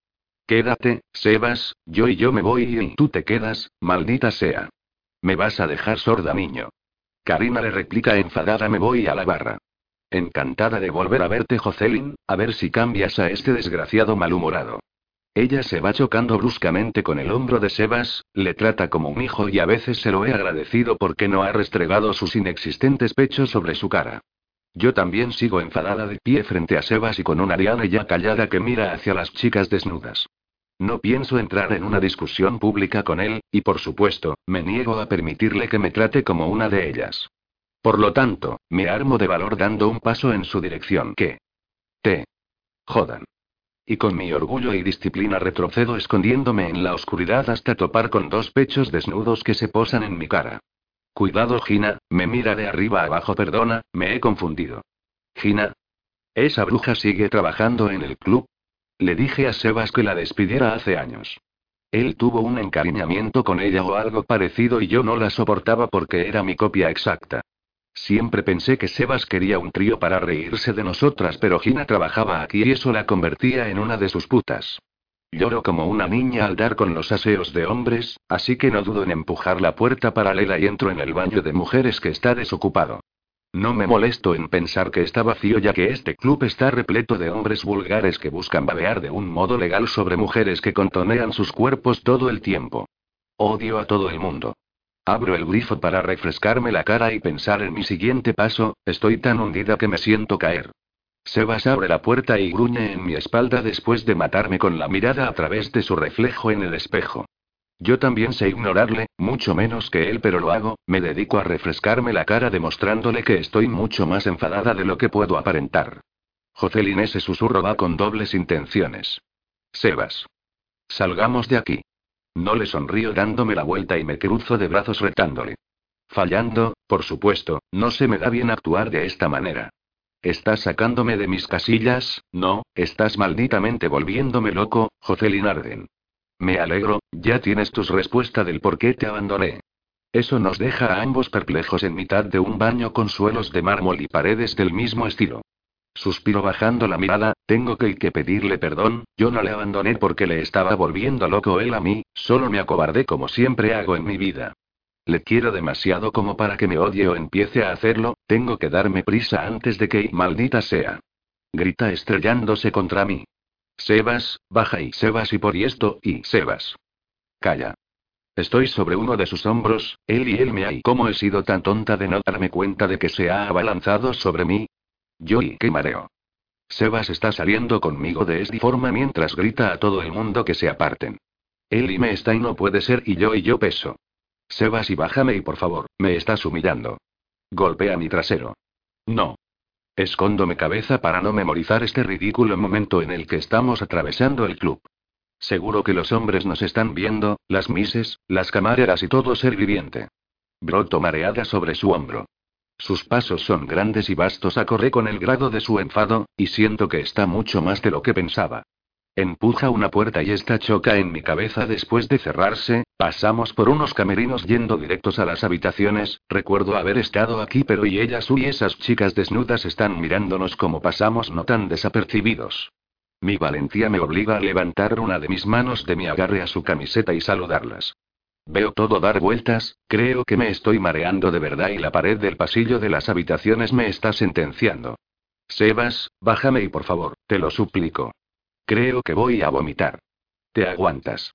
Speaker 1: Quédate, Sebas, yo y yo me voy y tú te quedas, maldita sea. Me vas a dejar sorda, niño. Karina le replica enfadada me voy a la barra. Encantada de volver a verte Jocelyn, a ver si cambias a este desgraciado malhumorado. Ella se va chocando bruscamente con el hombro de Sebas, le trata como un hijo y a veces se lo he agradecido porque no ha restregado sus inexistentes pechos sobre su cara. Yo también sigo enfadada de pie frente a Sebas y con una Ariane ya callada que mira hacia las chicas desnudas. No pienso entrar en una discusión pública con él, y por supuesto, me niego a permitirle que me trate como una de ellas. Por lo tanto, me armo de valor dando un paso en su dirección que... Te... Jodan. Y con mi orgullo y disciplina retrocedo escondiéndome en la oscuridad hasta topar con dos pechos desnudos que se posan en mi cara. Cuidado, Gina, me mira de arriba abajo, perdona, me he confundido. Gina. ¿Esa bruja sigue trabajando en el club? Le dije a Sebas que la despidiera hace años. Él tuvo un encariñamiento con ella o algo parecido y yo no la soportaba porque era mi copia exacta. Siempre pensé que Sebas quería un trío para reírse de nosotras, pero Gina trabajaba aquí y eso la convertía en una de sus putas. Lloro como una niña al dar con los aseos de hombres, así que no dudo en empujar la puerta paralela y entro en el baño de mujeres que está desocupado. No me molesto en pensar que está vacío ya que este club está repleto de hombres vulgares que buscan babear de un modo legal sobre mujeres que contonean sus cuerpos todo el tiempo. Odio a todo el mundo. Abro el grifo para refrescarme la cara y pensar en mi siguiente paso, estoy tan hundida que me siento caer. Sebas abre la puerta y gruñe en mi espalda después de matarme con la mirada a través de su reflejo en el espejo. Yo también sé ignorarle, mucho menos que él, pero lo hago, me dedico a refrescarme la cara demostrándole que estoy mucho más enfadada de lo que puedo aparentar. Jocelyn ese susurro va con dobles intenciones. Sebas. Salgamos de aquí. No le sonrío dándome la vuelta y me cruzo de brazos retándole. Fallando, por supuesto, no se me da bien actuar de esta manera. Estás sacándome de mis casillas, no, estás malditamente volviéndome loco, Jocelyn Arden. Me alegro, ya tienes tu respuesta del por qué te abandoné. Eso nos deja a ambos perplejos en mitad de un baño con suelos de mármol y paredes del mismo estilo. Suspiro bajando la mirada, tengo que, que pedirle perdón, yo no le abandoné porque le estaba volviendo loco él a mí, solo me acobardé como siempre hago en mi vida. Le quiero demasiado como para que me odie o empiece a hacerlo, tengo que darme prisa antes de que, maldita sea. Grita estrellándose contra mí. Sebas, baja y Sebas y por esto, y Sebas. Calla. Estoy sobre uno de sus hombros, él y él me hay. ¿Cómo he sido tan tonta de no darme cuenta de que se ha abalanzado sobre mí? Yo y qué mareo. Sebas está saliendo conmigo de esta forma mientras grita a todo el mundo que se aparten. Él y me está y no puede ser y yo y yo peso. Sebas y bájame y por favor, me estás humillando. Golpea mi trasero. No. Escondo mi cabeza para no memorizar este ridículo momento en el que estamos atravesando el club. Seguro que los hombres nos están viendo, las mises, las camareras y todo ser viviente. Broto mareada sobre su hombro. Sus pasos son grandes y vastos acorre con el grado de su enfado, y siento que está mucho más de lo que pensaba. Empuja una puerta y esta choca en mi cabeza después de cerrarse, pasamos por unos camerinos yendo directos a las habitaciones, recuerdo haber estado aquí pero y ellas y esas chicas desnudas están mirándonos como pasamos no tan desapercibidos. Mi valentía me obliga a levantar una de mis manos de mi agarre a su camiseta y saludarlas. Veo todo dar vueltas, creo que me estoy mareando de verdad y la pared del pasillo de las habitaciones me está sentenciando. Sebas, bájame y por favor, te lo suplico. Creo que voy a vomitar. Te aguantas.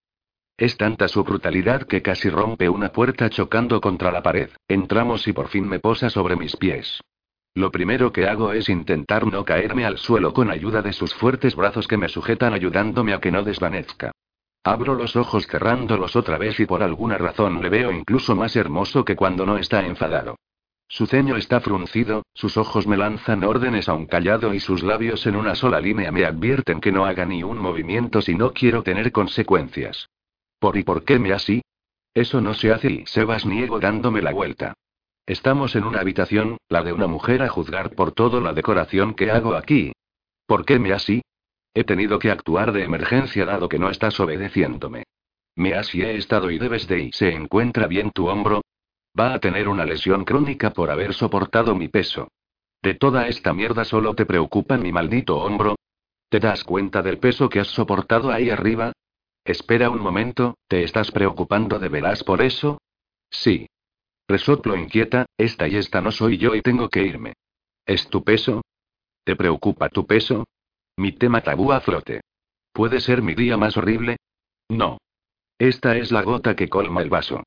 Speaker 1: Es tanta su brutalidad que casi rompe una puerta chocando contra la pared. Entramos y por fin me posa sobre mis pies. Lo primero que hago es intentar no caerme al suelo con ayuda de sus fuertes brazos que me sujetan ayudándome a que no desvanezca. Abro los ojos cerrándolos otra vez y por alguna razón le veo incluso más hermoso que cuando no está enfadado. Su ceño está fruncido, sus ojos me lanzan órdenes a un callado y sus labios en una sola línea me advierten que no haga ni un movimiento si no quiero tener consecuencias. ¿Por y por qué me así? Eso no se hace y Sebas niego dándome la vuelta. Estamos en una habitación, la de una mujer a juzgar por toda la decoración que hago aquí. ¿Por qué me así? He tenido que actuar de emergencia dado que no estás obedeciéndome. Me así he estado y debes de ir. ¿Se encuentra bien tu hombro? Va a tener una lesión crónica por haber soportado mi peso. De toda esta mierda solo te preocupa mi maldito hombro. ¿Te das cuenta del peso que has soportado ahí arriba? Espera un momento, ¿te estás preocupando de veras por eso? Sí. Resoplo inquieta, esta y esta no soy yo y tengo que irme. ¿Es tu peso? ¿Te preocupa tu peso? Mi tema tabú a flote. ¿Puede ser mi día más horrible? No. Esta es la gota que colma el vaso.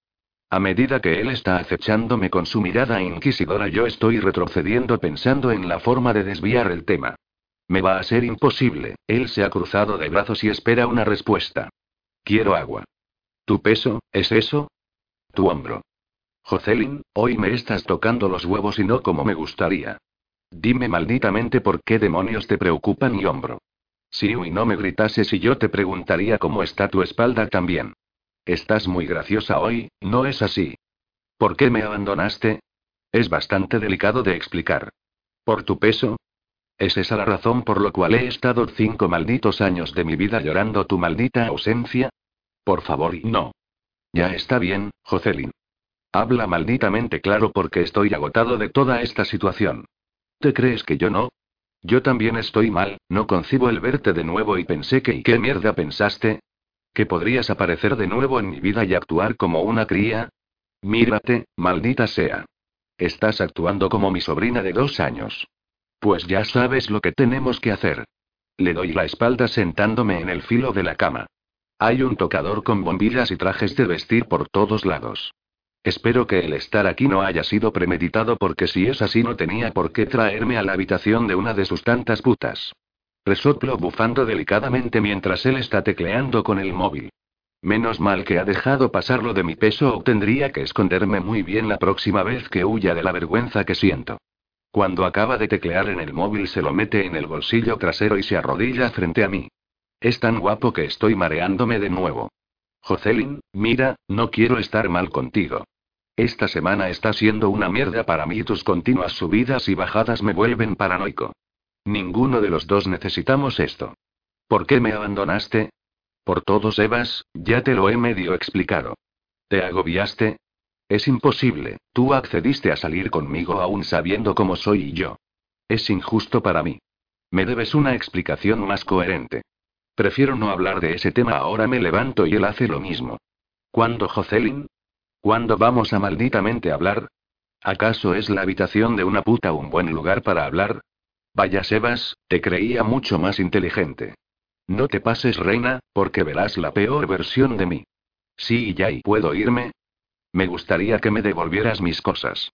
Speaker 1: A medida que él está acechándome con su mirada inquisidora, yo estoy retrocediendo pensando en la forma de desviar el tema. Me va a ser imposible, él se ha cruzado de brazos y espera una respuesta. Quiero agua. ¿Tu peso, es eso? Tu hombro. Jocelyn, hoy me estás tocando los huevos y no como me gustaría. Dime malditamente por qué demonios te preocupa mi hombro. Si y no me gritases y yo te preguntaría cómo está tu espalda también. Estás muy graciosa hoy, ¿no es así? ¿Por qué me abandonaste? Es bastante delicado de explicar. ¿Por tu peso? ¿Es esa la razón por la cual he estado cinco malditos años de mi vida llorando tu maldita ausencia? Por favor, no. Ya está bien, Jocelyn. Habla malditamente claro porque estoy agotado de toda esta situación. ¿Te crees que yo no? Yo también estoy mal, no concibo el verte de nuevo y pensé que... ¿Y qué mierda pensaste? ¿Que podrías aparecer de nuevo en mi vida y actuar como una cría? Mírate, maldita sea. Estás actuando como mi sobrina de dos años. Pues ya sabes lo que tenemos que hacer. Le doy la espalda sentándome en el filo de la cama. Hay un tocador con bombillas y trajes de vestir por todos lados. Espero que el estar aquí no haya sido premeditado porque si es así no tenía por qué traerme a la habitación de una de sus tantas putas. Resoplo bufando delicadamente mientras él está tecleando con el móvil. Menos mal que ha dejado pasarlo de mi peso o tendría que esconderme muy bien la próxima vez que huya de la vergüenza que siento. Cuando acaba de teclear en el móvil se lo mete en el bolsillo trasero y se arrodilla frente a mí. Es tan guapo que estoy mareándome de nuevo. Jocelyn, mira, no quiero estar mal contigo. Esta semana está siendo una mierda para mí y tus continuas subidas y bajadas me vuelven paranoico. Ninguno de los dos necesitamos esto. ¿Por qué me abandonaste? Por todos, Evas, ya te lo he medio explicado. ¿Te agobiaste? Es imposible, tú accediste a salir conmigo aún sabiendo cómo soy y yo. Es injusto para mí. Me debes una explicación más coherente. Prefiero no hablar de ese tema ahora me levanto y él hace lo mismo. ¿Cuándo, Jocelyn? ¿Cuándo vamos a malditamente hablar? ¿Acaso es la habitación de una puta un buen lugar para hablar? Vaya Sebas, te creía mucho más inteligente. No te pases, reina, porque verás la peor versión de mí. Sí, y ya, ¿y puedo irme? Me gustaría que me devolvieras mis cosas.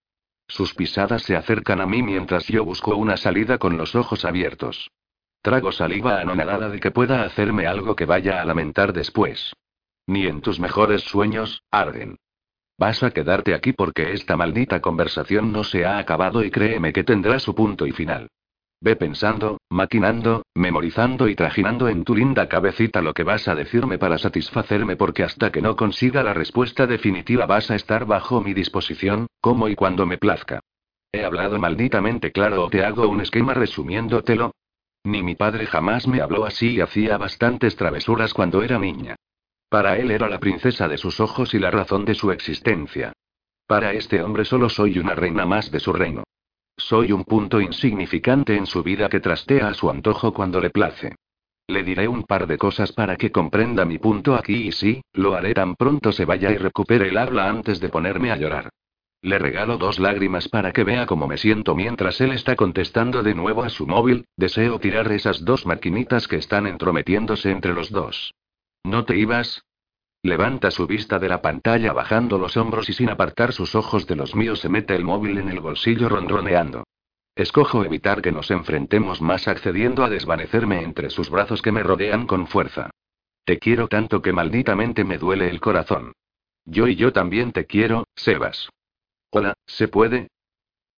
Speaker 1: Sus pisadas se acercan a mí mientras yo busco una salida con los ojos abiertos. Trago saliva anonadada de que pueda hacerme algo que vaya a lamentar después. Ni en tus mejores sueños, Arden. Vas a quedarte aquí porque esta maldita conversación no se ha acabado y créeme que tendrá su punto y final. Ve pensando, maquinando, memorizando y trajinando en tu linda cabecita lo que vas a decirme para satisfacerme porque hasta que no consiga la respuesta definitiva vas a estar bajo mi disposición, como y cuando me plazca. ¿He hablado malditamente claro o te hago un esquema resumiéndotelo? Ni mi padre jamás me habló así y hacía bastantes travesuras cuando era niña. Para él era la princesa de sus ojos y la razón de su existencia. Para este hombre solo soy una reina más de su reino. Soy un punto insignificante en su vida que trastea a su antojo cuando le place. Le diré un par de cosas para que comprenda mi punto aquí y sí, lo haré tan pronto se vaya y recupere el habla antes de ponerme a llorar. Le regalo dos lágrimas para que vea cómo me siento mientras él está contestando de nuevo a su móvil, deseo tirar esas dos maquinitas que están entrometiéndose entre los dos. ¿No te ibas? Levanta su vista de la pantalla bajando los hombros y sin apartar sus ojos de los míos se mete el móvil en el bolsillo ronroneando. Escojo evitar que nos enfrentemos más accediendo a desvanecerme entre sus brazos que me rodean con fuerza. Te quiero tanto que malditamente me duele el corazón. Yo y yo también te quiero, Sebas. Hola, ¿se puede?